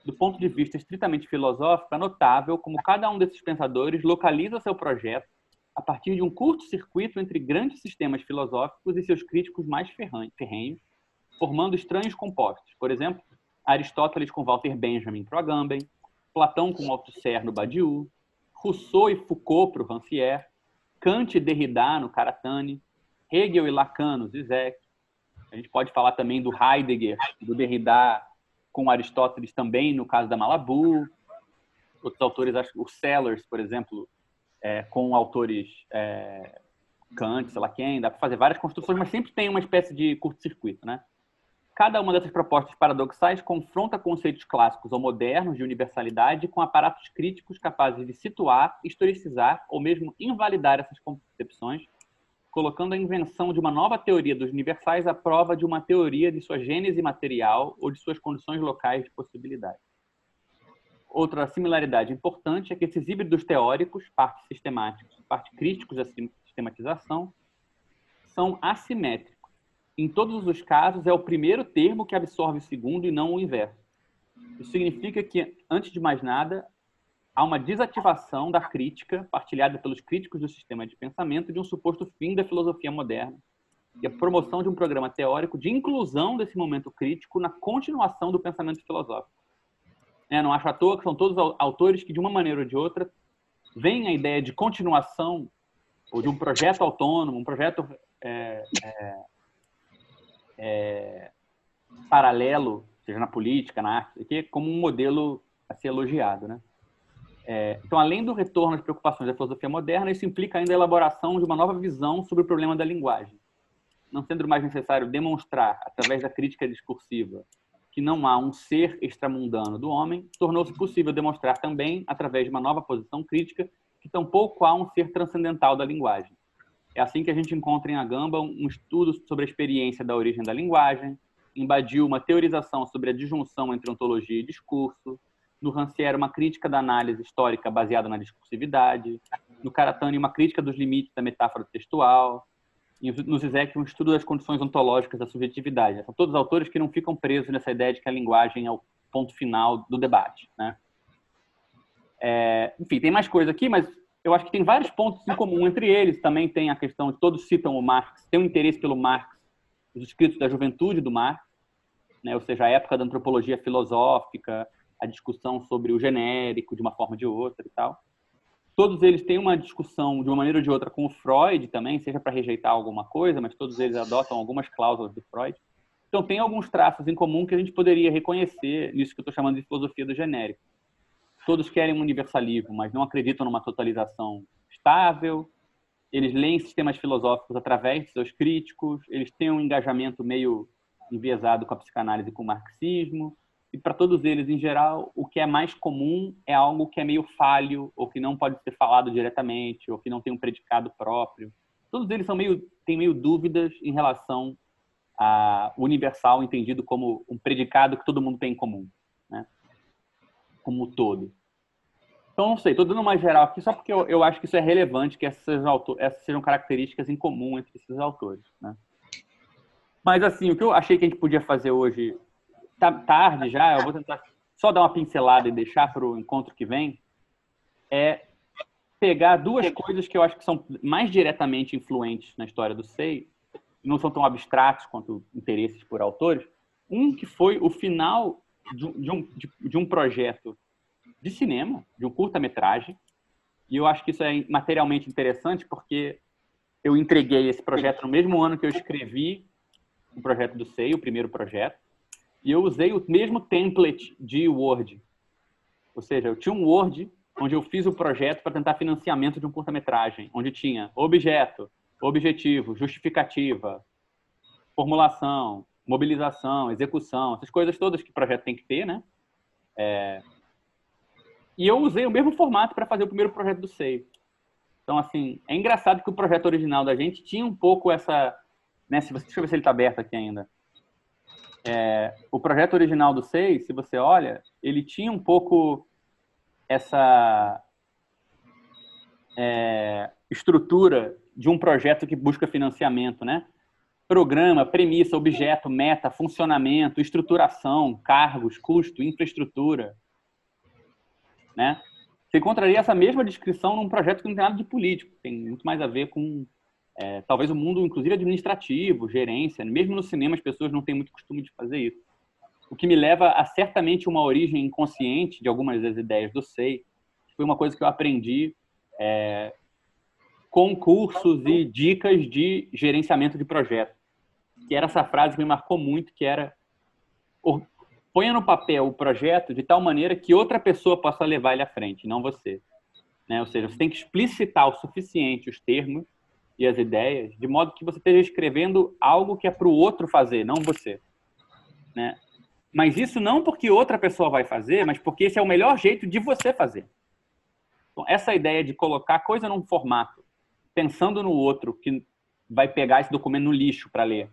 Do ponto de vista estritamente filosófico, é notável como cada um desses pensadores localiza seu projeto a partir de um curto-circuito entre grandes sistemas filosóficos e seus críticos mais ferrenhos, formando estranhos compostos. Por exemplo, Aristóteles com Walter Benjamin para o Agamben, Platão com Althusser no Badiou, Rousseau e Foucault para o Rancière, Kant e Derrida no Karatani, Hegel e Lacan no Zizek. A gente pode falar também do Heidegger, do Derrida com Aristóteles também no caso da Malabou. Outros autores, o Sellers, por exemplo, é, com autores é, Kant, sei lá quem, dá para fazer várias construções, mas sempre tem uma espécie de curto-circuito, né? Cada uma dessas propostas paradoxais confronta conceitos clássicos ou modernos de universalidade com aparatos críticos capazes de situar, historicizar ou mesmo invalidar essas concepções, colocando a invenção de uma nova teoria dos universais à prova de uma teoria de sua gênese material ou de suas condições locais de possibilidade. Outra similaridade importante é que esses híbridos teóricos, parte sistemáticos, parte críticos da sistematização, são assimétricos. Em todos os casos, é o primeiro termo que absorve o segundo e não o inverso. Isso significa que, antes de mais nada, há uma desativação da crítica, partilhada pelos críticos do sistema de pensamento, de um suposto fim da filosofia moderna e a promoção de um programa teórico de inclusão desse momento crítico na continuação do pensamento filosófico. É, não acho à toa que são todos autores que, de uma maneira ou de outra, veem a ideia de continuação ou de um projeto autônomo, um projeto é, é, é, paralelo, seja na política, na arte, como um modelo a ser elogiado. Né? É, então, além do retorno às preocupações da filosofia moderna, isso implica ainda a elaboração de uma nova visão sobre o problema da linguagem. Não sendo mais necessário demonstrar, através da crítica discursiva, que não há um ser extramundano do homem, tornou-se possível demonstrar também, através de uma nova posição crítica, que tampouco há um ser transcendental da linguagem. É assim que a gente encontra em Agamba um estudo sobre a experiência da origem da linguagem, embadiu uma teorização sobre a disjunção entre ontologia e discurso. No Rancière, uma crítica da análise histórica baseada na discursividade. No Karatani, uma crítica dos limites da metáfora textual. E no Zizek, um estudo das condições ontológicas da subjetividade. São todos autores que não ficam presos nessa ideia de que a linguagem é o ponto final do debate. Né? É, enfim, tem mais coisa aqui, mas eu acho que tem vários pontos em comum entre eles. Também tem a questão de todos citam o Marx, tem um interesse pelo Marx, os escritos da juventude do Marx, né? ou seja, a época da antropologia filosófica, a discussão sobre o genérico de uma forma ou de outra e tal. Todos eles têm uma discussão de uma maneira ou de outra com o Freud também, seja para rejeitar alguma coisa, mas todos eles adotam algumas cláusulas do Freud. Então tem alguns traços em comum que a gente poderia reconhecer nisso que eu estou chamando de filosofia do genérico todos querem um universalismo, mas não acreditam numa totalização estável. Eles leem sistemas filosóficos através de seus críticos. Eles têm um engajamento meio enviesado com a psicanálise e com o marxismo. E para todos eles, em geral, o que é mais comum é algo que é meio falho, ou que não pode ser falado diretamente, ou que não tem um predicado próprio. Todos eles são meio, têm meio dúvidas em relação ao universal entendido como um predicado que todo mundo tem em comum, né? como um todo. Então, não sei, estou dando uma geral aqui só porque eu, eu, acho que isso é relevante, que essas, essas sejam características em comum entre esses autores. Né? Mas, assim, o que eu achei que a gente podia fazer hoje, tá tarde já, eu vou tentar só dar uma pincelada e deixar para o encontro que vem, é pegar duas coisas que eu acho que são mais diretamente influentes na história do SEI, não são tão abstratos quanto interesses por autores. Um que foi o final de, um, de, de um projeto de cinema, de um curta-metragem. E eu acho que isso é materialmente interessante porque eu entreguei esse projeto no mesmo ano que eu escrevi o projeto do SEI, o primeiro projeto, e eu usei o mesmo template de Word. Ou seja, eu tinha um Word onde eu fiz o projeto para tentar financiamento de um curta-metragem, onde tinha objeto, objetivo, justificativa, formulação, mobilização, execução, essas coisas todas que o projeto tem que ter, né? É, e eu usei o mesmo formato para fazer o primeiro projeto do SEI. Então, assim, é engraçado que o projeto original da gente tinha um pouco essa. Né, deixa eu ver se ele está aberto aqui ainda. É, o projeto original do SEI, se você olha, ele tinha um pouco essa é, estrutura de um projeto que busca financiamento, né? Programa, premissa, objeto, meta, funcionamento, estruturação, cargos, custo, infraestrutura né? Você encontraria essa mesma descrição num projeto que não tem nada de político, tem muito mais a ver com é, talvez o mundo, inclusive administrativo, gerência. Mesmo no cinema, as pessoas não têm muito costume de fazer isso. O que me leva a certamente uma origem inconsciente de algumas das ideias do SEI. Foi uma coisa que eu aprendi é, com cursos e dicas de gerenciamento de projeto. Que era essa frase que me marcou muito, que era ponha no papel o projeto de tal maneira que outra pessoa possa levar ele à frente, não você. Né? Ou seja, você tem que explicitar o suficiente os termos e as ideias, de modo que você esteja escrevendo algo que é para o outro fazer, não você. Né? Mas isso não porque outra pessoa vai fazer, mas porque esse é o melhor jeito de você fazer. Então, essa ideia de colocar coisa num formato, pensando no outro que vai pegar esse documento no lixo para ler,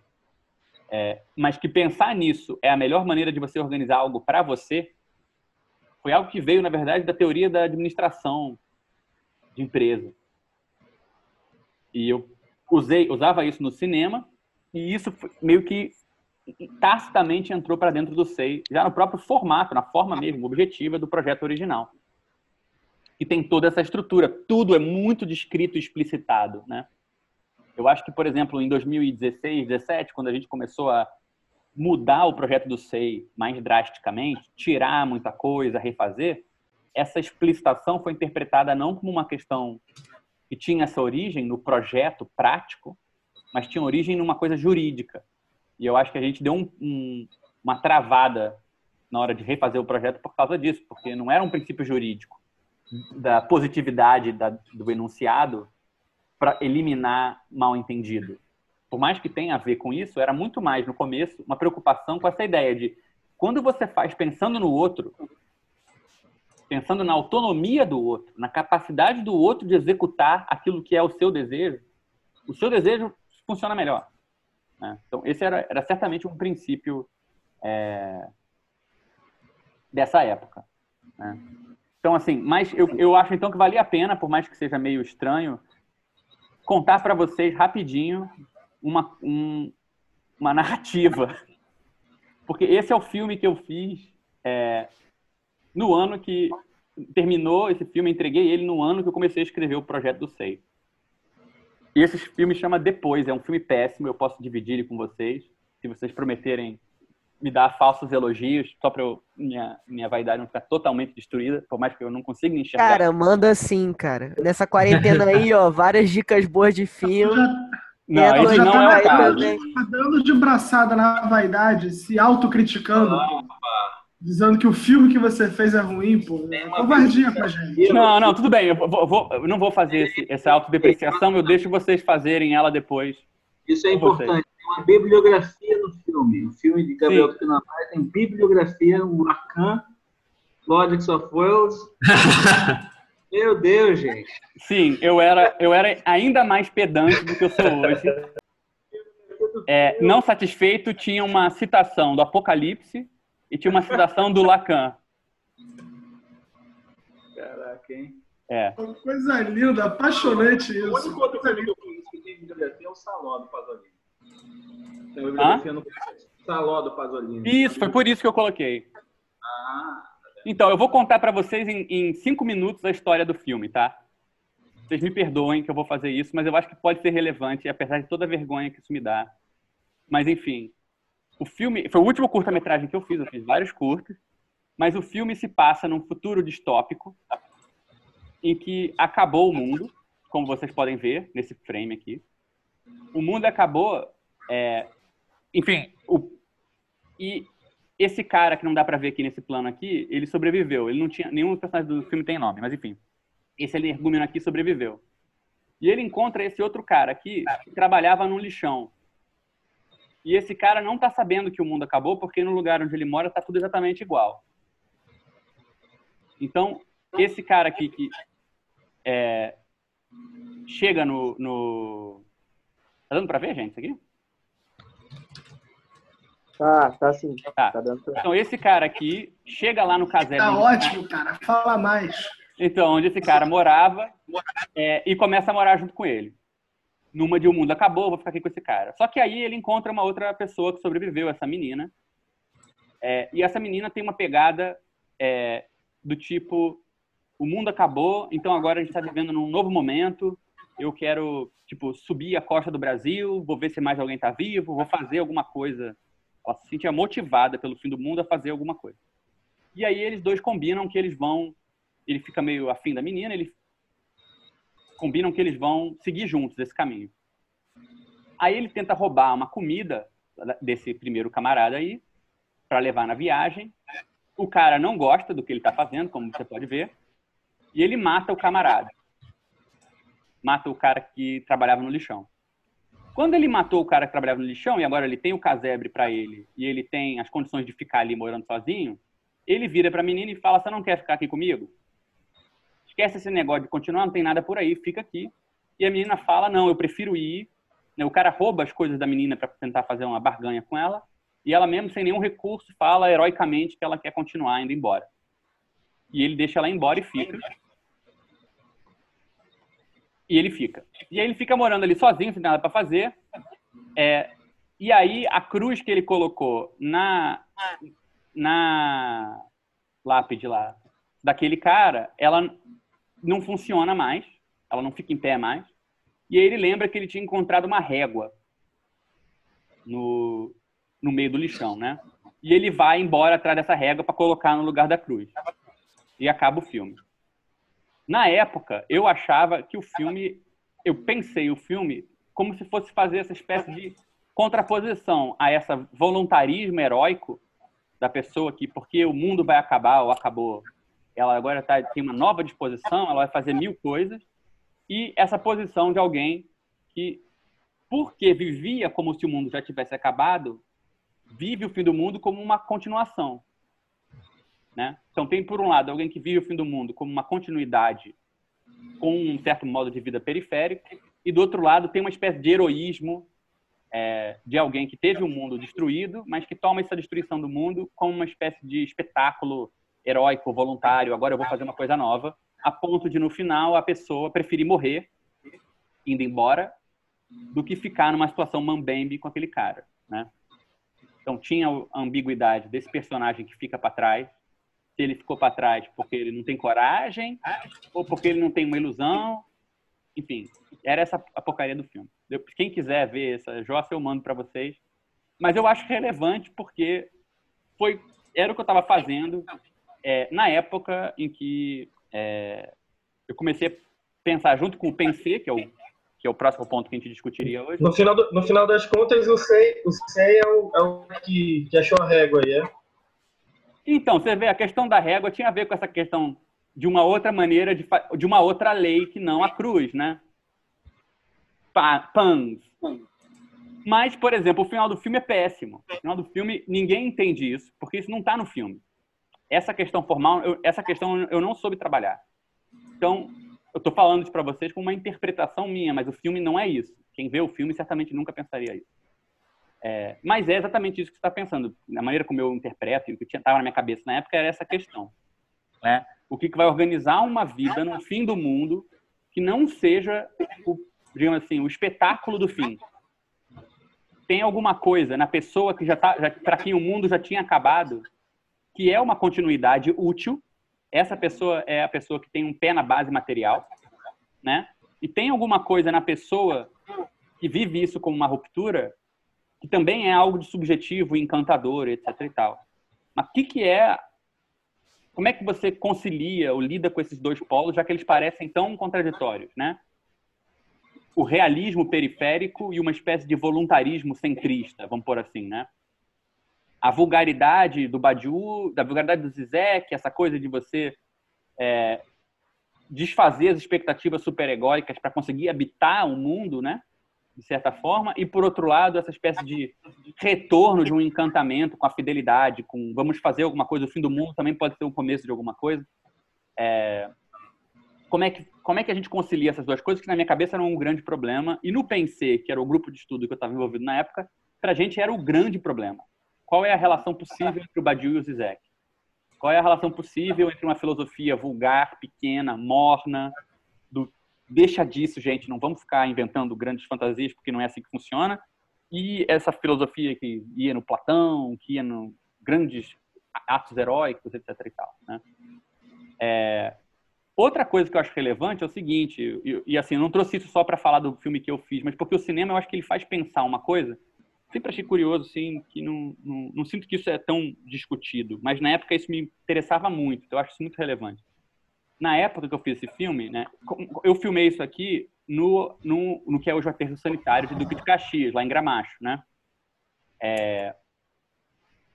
é, mas que pensar nisso é a melhor maneira de você organizar algo para você, foi algo que veio, na verdade, da teoria da administração de empresa. E eu usei, usava isso no cinema, e isso meio que tacitamente entrou para dentro do SEI, já no próprio formato, na forma mesmo, objetiva do projeto original. E tem toda essa estrutura, tudo é muito descrito e explicitado, né? Eu acho que, por exemplo, em 2016, 2017, quando a gente começou a mudar o projeto do SEI mais drasticamente, tirar muita coisa, refazer, essa explicitação foi interpretada não como uma questão que tinha essa origem no projeto prático, mas tinha origem numa coisa jurídica. E eu acho que a gente deu um, um, uma travada na hora de refazer o projeto por causa disso, porque não era um princípio jurídico da positividade da, do enunciado para eliminar mal entendido. Por mais que tenha a ver com isso, era muito mais no começo uma preocupação com essa ideia de quando você faz pensando no outro, pensando na autonomia do outro, na capacidade do outro de executar aquilo que é o seu desejo, o seu desejo funciona melhor. Né? Então, esse era, era certamente um princípio é, dessa época. Né? Então, assim, mas eu, eu acho então que valia a pena, por mais que seja meio estranho, contar para vocês rapidinho uma, um, uma narrativa. Porque esse é o filme que eu fiz é, no ano que terminou esse filme, entreguei ele no ano que eu comecei a escrever o projeto do Sei. E esse filme chama Depois, é um filme péssimo, eu posso dividir ele com vocês, se vocês prometerem me dar falsos elogios, só para minha, minha vaidade não ficar totalmente destruída, por mais que eu não consiga enxergar. Cara, manda sim, cara. Nessa quarentena aí, ó, várias dicas boas de filme. Não, esse aí não é o caso. Tá dando de braçada na vaidade, se autocriticando, dizendo que o filme que você fez é ruim, pô. É covardia com a gente. Não, não, tudo bem, eu, vou- vou- eu não vou fazer esse, essa autodepreciação, eu deixo vocês fazerem ela depois. Isso é com vocês. importante. Tem uma bibliografia no filme. O filme de Gabriel. Tucunamara tem bibliografia, um Lacan, Logics of Wells. Meu Deus, gente. Sim, eu era, eu era ainda mais pedante do que eu sou hoje. É, não satisfeito, tinha uma citação do Apocalipse e tinha uma citação do Lacan. Caraca, hein? É. Coisa linda, apaixonante O isso. único outro filme que eu conheço que tem bibliografia é o Saló do Pasolini. Tem uma bibliografia no Saló do Pasolini. Isso, foi por isso que eu coloquei. Ah, Então, eu vou contar para vocês em, em cinco minutos a história do filme, tá? Vocês me perdoem que eu vou fazer isso, mas eu acho que pode ser relevante, apesar de toda a vergonha que isso me dá. Mas, enfim, o filme foi o último curta-metragem que eu fiz, eu fiz vários curtas, mas o filme se passa num futuro distópico em que acabou o mundo, como vocês podem ver nesse frame aqui. O mundo acabou, é, enfim, o, e esse cara que não dá pra ver aqui nesse plano aqui, ele sobreviveu. Ele não tinha nenhum personagem do filme tem nome, mas enfim, esse energúmeno aqui sobreviveu. E ele encontra esse outro cara aqui que trabalhava num lixão. E esse cara não tá sabendo que o mundo acabou porque no lugar onde ele mora tá tudo exatamente igual. Então, esse cara aqui que é, chega no, no... Tá dando pra ver, gente, isso aqui? Tá, tá sim. Tá. Tá dando pra... Então, esse cara aqui chega lá no casebre. Tá ótimo, cara. Fala mais. Então, onde esse cara morava é, e começa a morar junto com ele. Numa de o mundo acabou, vou ficar aqui com esse cara. Só que aí ele encontra uma outra pessoa que sobreviveu, essa menina. É, e essa menina tem uma pegada é, do tipo: o mundo acabou, então agora a gente está vivendo num novo momento. Eu quero, tipo, subir a costa do Brasil, vou ver se mais alguém está vivo, vou fazer alguma coisa. Ela se sentia motivada pelo fim do mundo a fazer alguma coisa. E aí eles dois combinam que eles vão ele fica meio afim da menina, eles combinam que eles vão seguir juntos esse caminho. Aí ele tenta roubar uma comida desse primeiro camarada aí para levar na viagem. O cara não gosta do que ele está fazendo, como você pode ver, e ele mata o camarada. Mata o cara que trabalhava no lixão. Quando ele matou o cara que trabalhava no lixão e agora ele tem o casebre para ele e ele tem as condições de ficar ali morando sozinho, ele vira para a menina e fala: "Você não quer ficar aqui comigo?" Esquece esse negócio de continuar, não tem nada por aí, fica aqui. E a menina fala, não, eu prefiro ir. Né, O cara rouba as coisas da menina para tentar fazer uma barganha com ela. E ela mesmo, sem nenhum recurso, fala heroicamente que ela quer continuar indo embora. E ele deixa ela embora e fica. E ele fica. E aí ele fica morando ali sozinho, sem nada para fazer. É, e aí a cruz que ele colocou na, na lápide lá daquele cara, ela não funciona mais, ela não fica em pé mais. E aí ele lembra que ele tinha encontrado uma régua no, no meio do lixão, né? E ele vai embora atrás dessa régua para colocar no lugar da cruz. E acaba o filme. Na época, eu achava que o filme, eu pensei o filme como se fosse fazer essa espécie de contraposição a esse voluntarismo heróico da pessoa que, porque o mundo vai acabar ou acabou, ela agora tá, tem uma nova disposição, ela vai fazer mil coisas, e essa posição de alguém que, porque vivia como se o mundo já tivesse acabado, vive o fim do mundo como uma continuação. Né? Então, tem, por um lado, alguém que vive o fim do mundo como uma continuidade, com um certo modo de vida periférico, e do outro lado, tem uma espécie de heroísmo é, de alguém que teve o mundo destruído, mas que toma essa destruição do mundo como uma espécie de espetáculo heróico, voluntário. Agora eu vou fazer uma coisa nova, a ponto de no final a pessoa preferir morrer indo embora do que ficar numa situação mambembe com aquele cara, né? Então tinha a ambiguidade desse personagem que fica para trás, se ele ficou para trás porque ele não tem coragem ou porque ele não tem uma ilusão, enfim, era essa a porcaria do filme. Quem quiser ver essa jossa eu mando para vocês, mas eu acho relevante porque foi era o que eu estava fazendo é, na época em que é, eu comecei a pensar junto com o Pensê, que é o que é o próximo ponto que a gente discutiria hoje. No final, do- no final das contas, o Sei, o Sei é o, é o que, que achou a régua aí, é? Então, você vê, a questão da régua tinha a ver com essa questão de uma outra maneira, de, de uma outra lei que não a cruz, né? Pa- Pans. Mas, por exemplo, o final do filme é péssimo. O final do filme, ninguém entende isso, porque isso não está no filme. Essa questão formal, eu- essa questão eu não soube trabalhar. Então, eu estou falando isso para vocês com uma interpretação minha, mas o filme não é isso. Quem vê o filme certamente nunca pensaria isso. É, mas é exatamente isso que você está pensando. Na maneira como eu interpreto, e o que estava na minha cabeça na época era essa questão. Né? O que, que vai organizar uma vida no fim do mundo que não seja, o, digamos assim, o espetáculo do fim. Tem alguma coisa na pessoa que já tá, já, para quem o mundo já tinha acabado, que é uma continuidade útil. Essa pessoa é a pessoa que tem um pé na base material, né? E tem alguma coisa na pessoa que vive isso como uma ruptura que também é algo de subjetivo, encantador, etc e tal. Mas o que, que é... Como é que você concilia ou lida com esses dois polos, já que eles parecem tão contraditórios, né? O realismo periférico e uma espécie de voluntarismo centrista, vamos pôr assim, né? A vulgaridade do Badiou, da vulgaridade do Zizek, essa coisa de você é, desfazer as expectativas superegóicas para conseguir habitar o mundo, né? de certa forma, e por outro lado, essa espécie de retorno de um encantamento com a fidelidade, com vamos fazer alguma coisa, o fim do mundo também pode ser o começo de alguma coisa. É, como, é que, como é que a gente concilia essas duas coisas, que na minha cabeça eram um grande problema, e no Pensei, que era o grupo de estudo que eu estava envolvido na época, para a gente era o grande problema. Qual é a relação possível entre o Badiou e o Zizek? Qual é a relação possível entre uma filosofia vulgar, pequena, morna, do deixa disso, gente, não vamos ficar inventando grandes fantasias, porque não é assim que funciona. E essa filosofia que ia no Platão, que ia no grandes atos heróicos, etc. e tal. Né? É, outra coisa que eu acho relevante é o seguinte, e, e assim, eu não trouxe isso só para falar do filme que eu fiz, mas porque o cinema eu acho que ele faz pensar uma coisa. Sempre achei curioso, assim, que não, não, não sinto que isso é tão discutido, mas na época isso me interessava muito, então eu acho isso muito relevante na época que eu fiz esse filme, né, eu filmei isso aqui no, no, no que é hoje o aterro sanitário de Duque de Caxias, lá em Gramacho, né? É,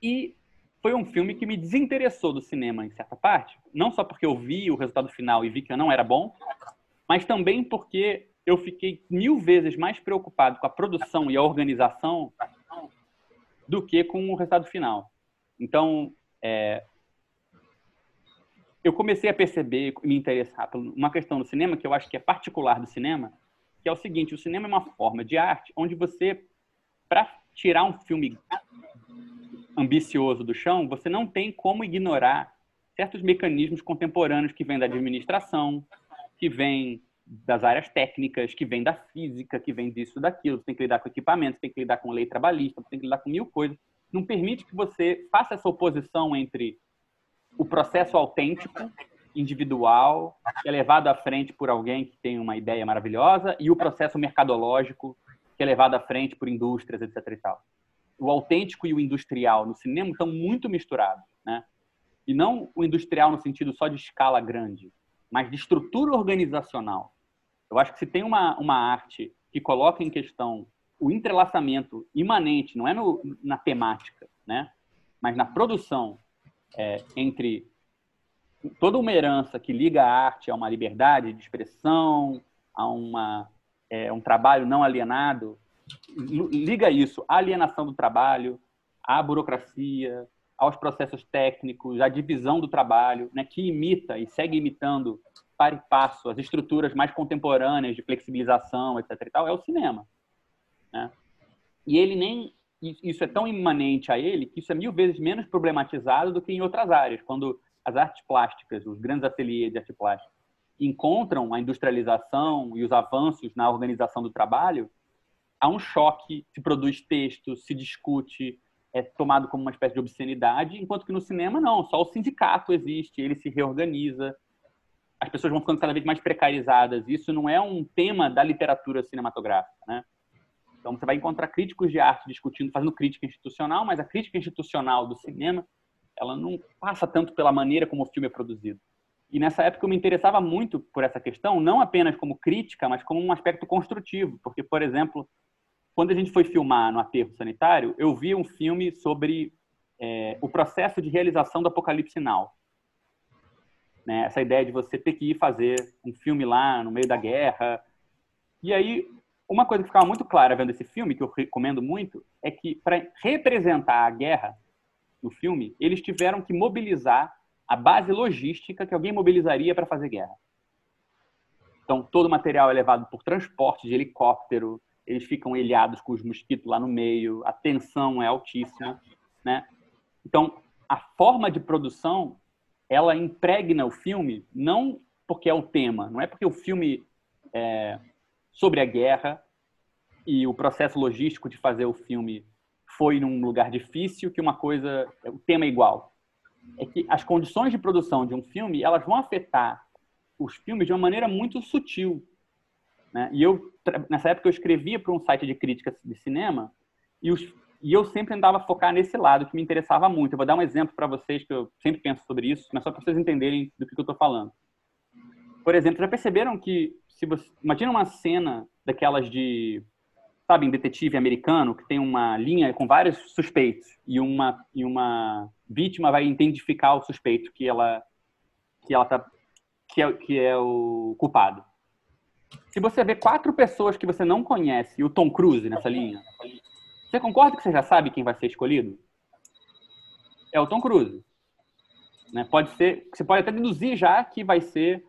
e foi um filme que me desinteressou do cinema em certa parte, não só porque eu vi o resultado final e vi que não era bom, mas também porque eu fiquei mil vezes mais preocupado com a produção e a organização do que com o resultado final. Então, é, eu comecei a perceber e me interessar por uma questão do cinema que eu acho que é particular do cinema, que é o seguinte: o cinema é uma forma de arte onde você, para tirar um filme ambicioso do chão, você não tem como ignorar certos mecanismos contemporâneos que vêm da administração, que vêm das áreas técnicas, que vêm da física, que vêm disso, daquilo. Você tem que lidar com equipamentos, tem que lidar com lei trabalhista, tem que lidar com mil coisas. Não permite que você faça essa oposição entre o processo autêntico, individual, que é levado à frente por alguém que tem uma ideia maravilhosa, e o processo mercadológico, que é levado à frente por indústrias, etc. E tal. O autêntico e o industrial no cinema estão muito misturados, né? E não o industrial no sentido só de escala grande, mas de estrutura organizacional. Eu acho que se tem uma, uma arte que coloca em questão o entrelaçamento imanente, não é no, na temática, né? mas na produção é, entre toda uma herança que liga a arte a uma liberdade de expressão, a uma, é, um trabalho não alienado, liga isso à alienação do trabalho, à burocracia, aos processos técnicos, à divisão do trabalho, né, que imita e segue imitando para e passo as estruturas mais contemporâneas de flexibilização, etc. E tal, é o cinema. Né? E ele nem isso é tão imanente a ele que isso é mil vezes menos problematizado do que em outras áreas. Quando as artes plásticas, os grandes ateliês de arte plástica, encontram a industrialização e os avanços na organização do trabalho, há um choque, se produz texto, se discute, é tomado como uma espécie de obscenidade, enquanto que no cinema não, só o sindicato existe, ele se reorganiza, as pessoas vão ficando cada vez mais precarizadas. Isso não é um tema da literatura cinematográfica, né? Então você vai encontrar críticos de arte discutindo, fazendo crítica institucional, mas a crítica institucional do cinema, ela não passa tanto pela maneira como o filme é produzido. E nessa época eu me interessava muito por essa questão, não apenas como crítica, mas como um aspecto construtivo, porque por exemplo, quando a gente foi filmar no aterro sanitário, eu vi um filme sobre é, o processo de realização do Apocalipse Now. Né? Essa ideia de você ter que ir fazer um filme lá no meio da guerra. E aí uma coisa que ficava muito clara vendo esse filme, que eu recomendo muito, é que para representar a guerra no filme, eles tiveram que mobilizar a base logística que alguém mobilizaria para fazer guerra. Então, todo o material é levado por transporte de helicóptero, eles ficam ilhados com os mosquitos lá no meio, a tensão é altíssima, né? Então, a forma de produção, ela impregna o filme, não porque é o tema, não é porque o filme é, sobre a guerra e o processo logístico de fazer o filme foi num lugar difícil que uma coisa o tema é igual é que as condições de produção de um filme elas vão afetar os filmes de uma maneira muito sutil né? e eu nessa época eu escrevia para um site de crítica de cinema e, os, e eu sempre andava focar nesse lado que me interessava muito eu vou dar um exemplo para vocês que eu sempre penso sobre isso mas só para vocês entenderem do que eu estou falando por exemplo já perceberam que se você imagina uma cena daquelas de sabe, detetive americano que tem uma linha com vários suspeitos e uma e uma vítima vai identificar o suspeito que ela que ela tá que é, que é o culpado. Se você vê quatro pessoas que você não conhece e o Tom Cruise nessa linha, você concorda que você já sabe quem vai ser escolhido? É o Tom Cruise. Né? Pode ser, você pode até deduzir já que vai ser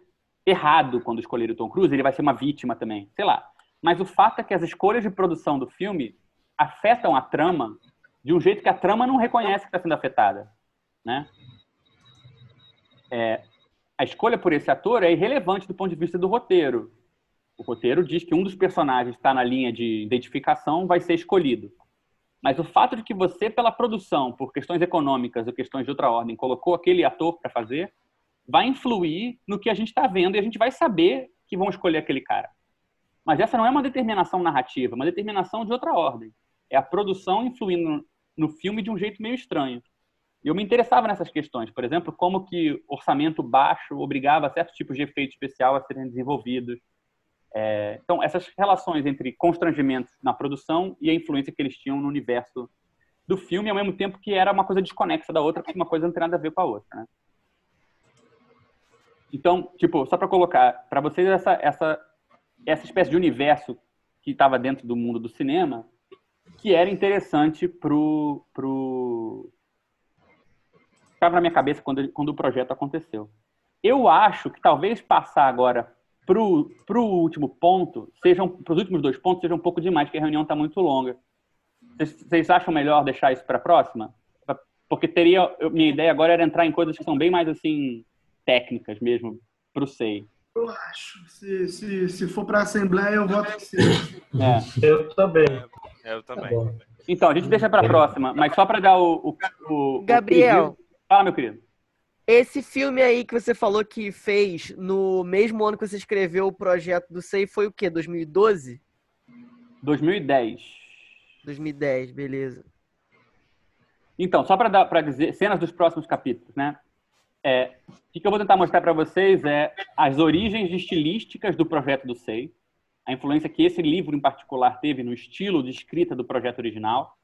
errado quando escolher o Tom Cruise, ele vai ser uma vítima também, sei lá. Mas o fato é que as escolhas de produção do filme afetam a trama de um jeito que a trama não reconhece que está sendo afetada, né? É, a escolha por esse ator é irrelevante do ponto de vista do roteiro. O roteiro diz que um dos personagens está na linha de identificação vai ser escolhido. Mas o fato de que você, pela produção, por questões econômicas ou questões de outra ordem, colocou aquele ator para fazer, vai influir no que a gente está vendo e a gente vai saber que vão escolher aquele cara. Mas essa não é uma determinação narrativa, é uma determinação de outra ordem. É a produção influindo no filme de um jeito meio estranho. E eu me interessava nessas questões, por exemplo, como que orçamento baixo obrigava certos tipos de efeito especial a serem desenvolvidos. É, então, essas relações entre constrangimentos na produção e a influência que eles tinham no universo do filme, ao mesmo tempo que era uma coisa desconexa da outra, porque uma coisa não tem nada a ver com a outra. Né? Então, tipo, só para colocar para vocês essa, essa, essa espécie de universo que estava dentro do mundo do cinema, que era interessante pro pro estava na minha cabeça quando quando o projeto aconteceu. Eu acho que talvez passar agora pro pro último ponto, sejam para os últimos dois pontos seja um pouco demais, porque a reunião está muito longa. Vocês acham melhor deixar isso para a próxima? Porque teria minha ideia agora era entrar em coisas que são bem mais assim técnicas mesmo para o SEI. Eu acho. Se, se, se for para a Assembleia, eu voto que sim. É. Eu também. Eu também. Então, a gente deixa para a próxima, mas só para dar o, o, o Gabriel. O Fala, meu querido. Esse filme aí que você falou que fez no mesmo ano que você escreveu o projeto do SEI foi o quê? 2012? 2010. 2010, beleza. Então, só para dizer, cenas dos próximos capítulos, né? É, o que eu vou tentar mostrar para vocês é as origens estilísticas do projeto do SEI, a influência que esse livro em particular teve no estilo de escrita do projeto original,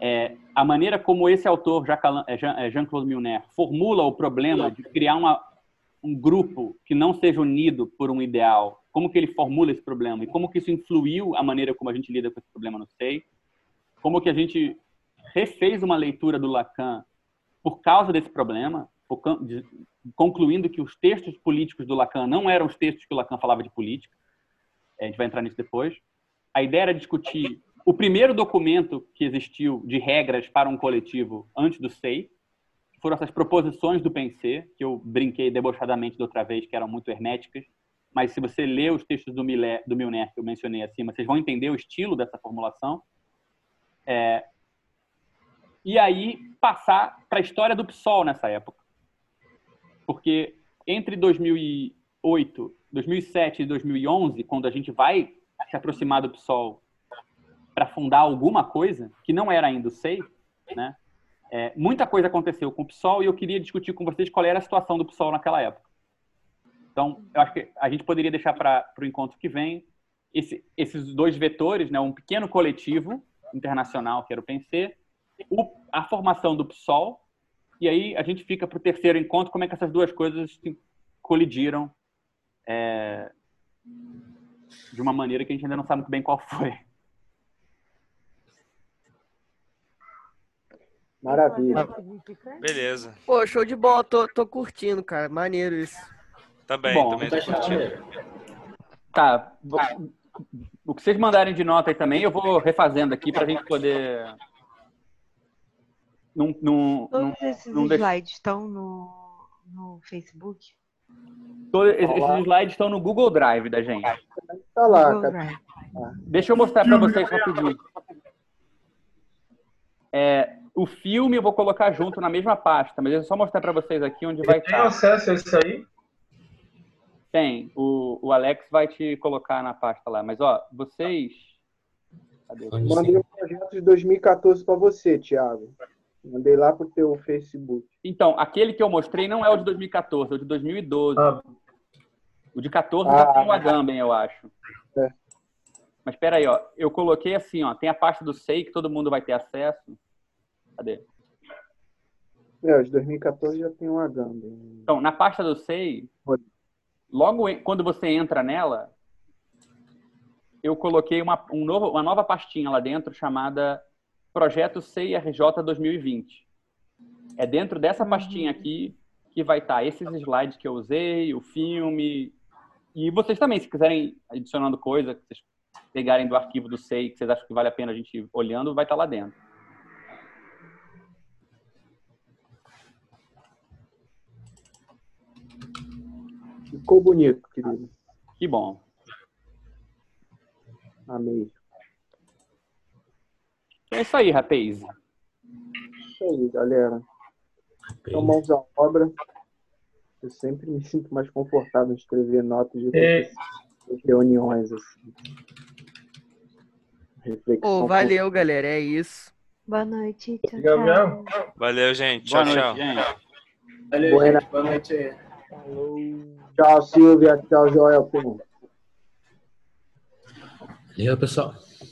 é, a maneira como esse autor, é, é, Jean-Claude Milner, formula o problema de criar uma, um grupo que não seja unido por um ideal, como que ele formula esse problema e como que isso influiu a maneira como a gente lida com esse problema no SEI, como que a gente refez uma leitura do Lacan por causa desse problema, concluindo que os textos políticos do Lacan não eram os textos que o Lacan falava de política. A gente vai entrar nisso depois. A ideia era discutir o primeiro documento que existiu de regras para um coletivo antes do SEI foram essas proposições do Pensê, que eu brinquei debochadamente da outra vez, que eram muito herméticas, mas se você ler os textos do, Milé, do Milner, que eu mencionei acima, vocês vão entender o estilo dessa formulação. É, e aí passar para a história do PSOL nessa época. Porque entre 2008, 2007 e 2011, quando a gente vai se aproximar do PSOL para fundar alguma coisa, que não era ainda o SEI, né? É, muita coisa aconteceu com o PSOL e eu queria discutir com vocês qual era a situação do PSOL naquela época. Então, eu acho que a gente poderia deixar para o encontro que vem esse, esses dois vetores, né? um pequeno coletivo internacional, que era o PENSE, o, a formação do PSOL, e aí a gente fica para o terceiro encontro, como é que essas duas coisas colidiram é, de uma maneira que a gente ainda não sabe muito bem qual foi. Maravilha. Beleza. Pô, show de bola, tô, tô curtindo, cara. Maneiro isso. Também, Bom, também tá curtindo. Tá. O que vocês mandarem de nota aí também, eu vou refazendo aqui para a gente poder. Não, não, não, Todos esses não deixar- slides estão no, no Facebook? Todos esses slides estão no Google Drive da gente. Tá lá, cara. Drive. Deixa eu mostrar para vocês rapidinho. É, o filme eu vou colocar junto na mesma pasta, mas eu só mostrar para vocês aqui onde vai Tem estar. acesso a isso aí? Tem. O, o Alex vai te colocar na pasta lá. Mas, ó, vocês. Cadê? Mandei um projeto de 2014 para você, Thiago. Mandei lá pro teu Facebook. Então, aquele que eu mostrei não é o de 2014, é o de 2012. O de 14 Ah. já tem o Agamben, eu acho. É. Mas espera aí, ó. Eu coloquei assim, ó. Tem a pasta do SEI que todo mundo vai ter acesso. Cadê? É, os de 2014 já tem um Agamba. Então, na pasta do SEI, logo quando você entra nela, eu coloquei uma, um novo, uma nova pastinha lá dentro chamada Projeto CIRJ 2020. É dentro dessa pastinha aqui que vai estar esses slides que eu usei, o filme. E vocês também, se quiserem adicionando coisa, que vocês pegarem do arquivo do SEI, que vocês acham que vale a pena a gente ir olhando, vai estar lá dentro. Ficou bonito, querido. Que bom. Amei. É isso aí, rapaz. Isso aí, galera. Então, mãos à obra. Eu sempre me sinto mais confortável em escrever notas de É. reuniões. Assim. Reflexão. Pô, valeu, galera. É isso. Boa noite. Tchau, Gabriel? tchau. Valeu, gente. Boa Tchau, noite, tchau. gente. Valeu, Buena. gente. Boa noite aí. Tchau, Silvia. Tchau, Joel. Valeu, pessoal.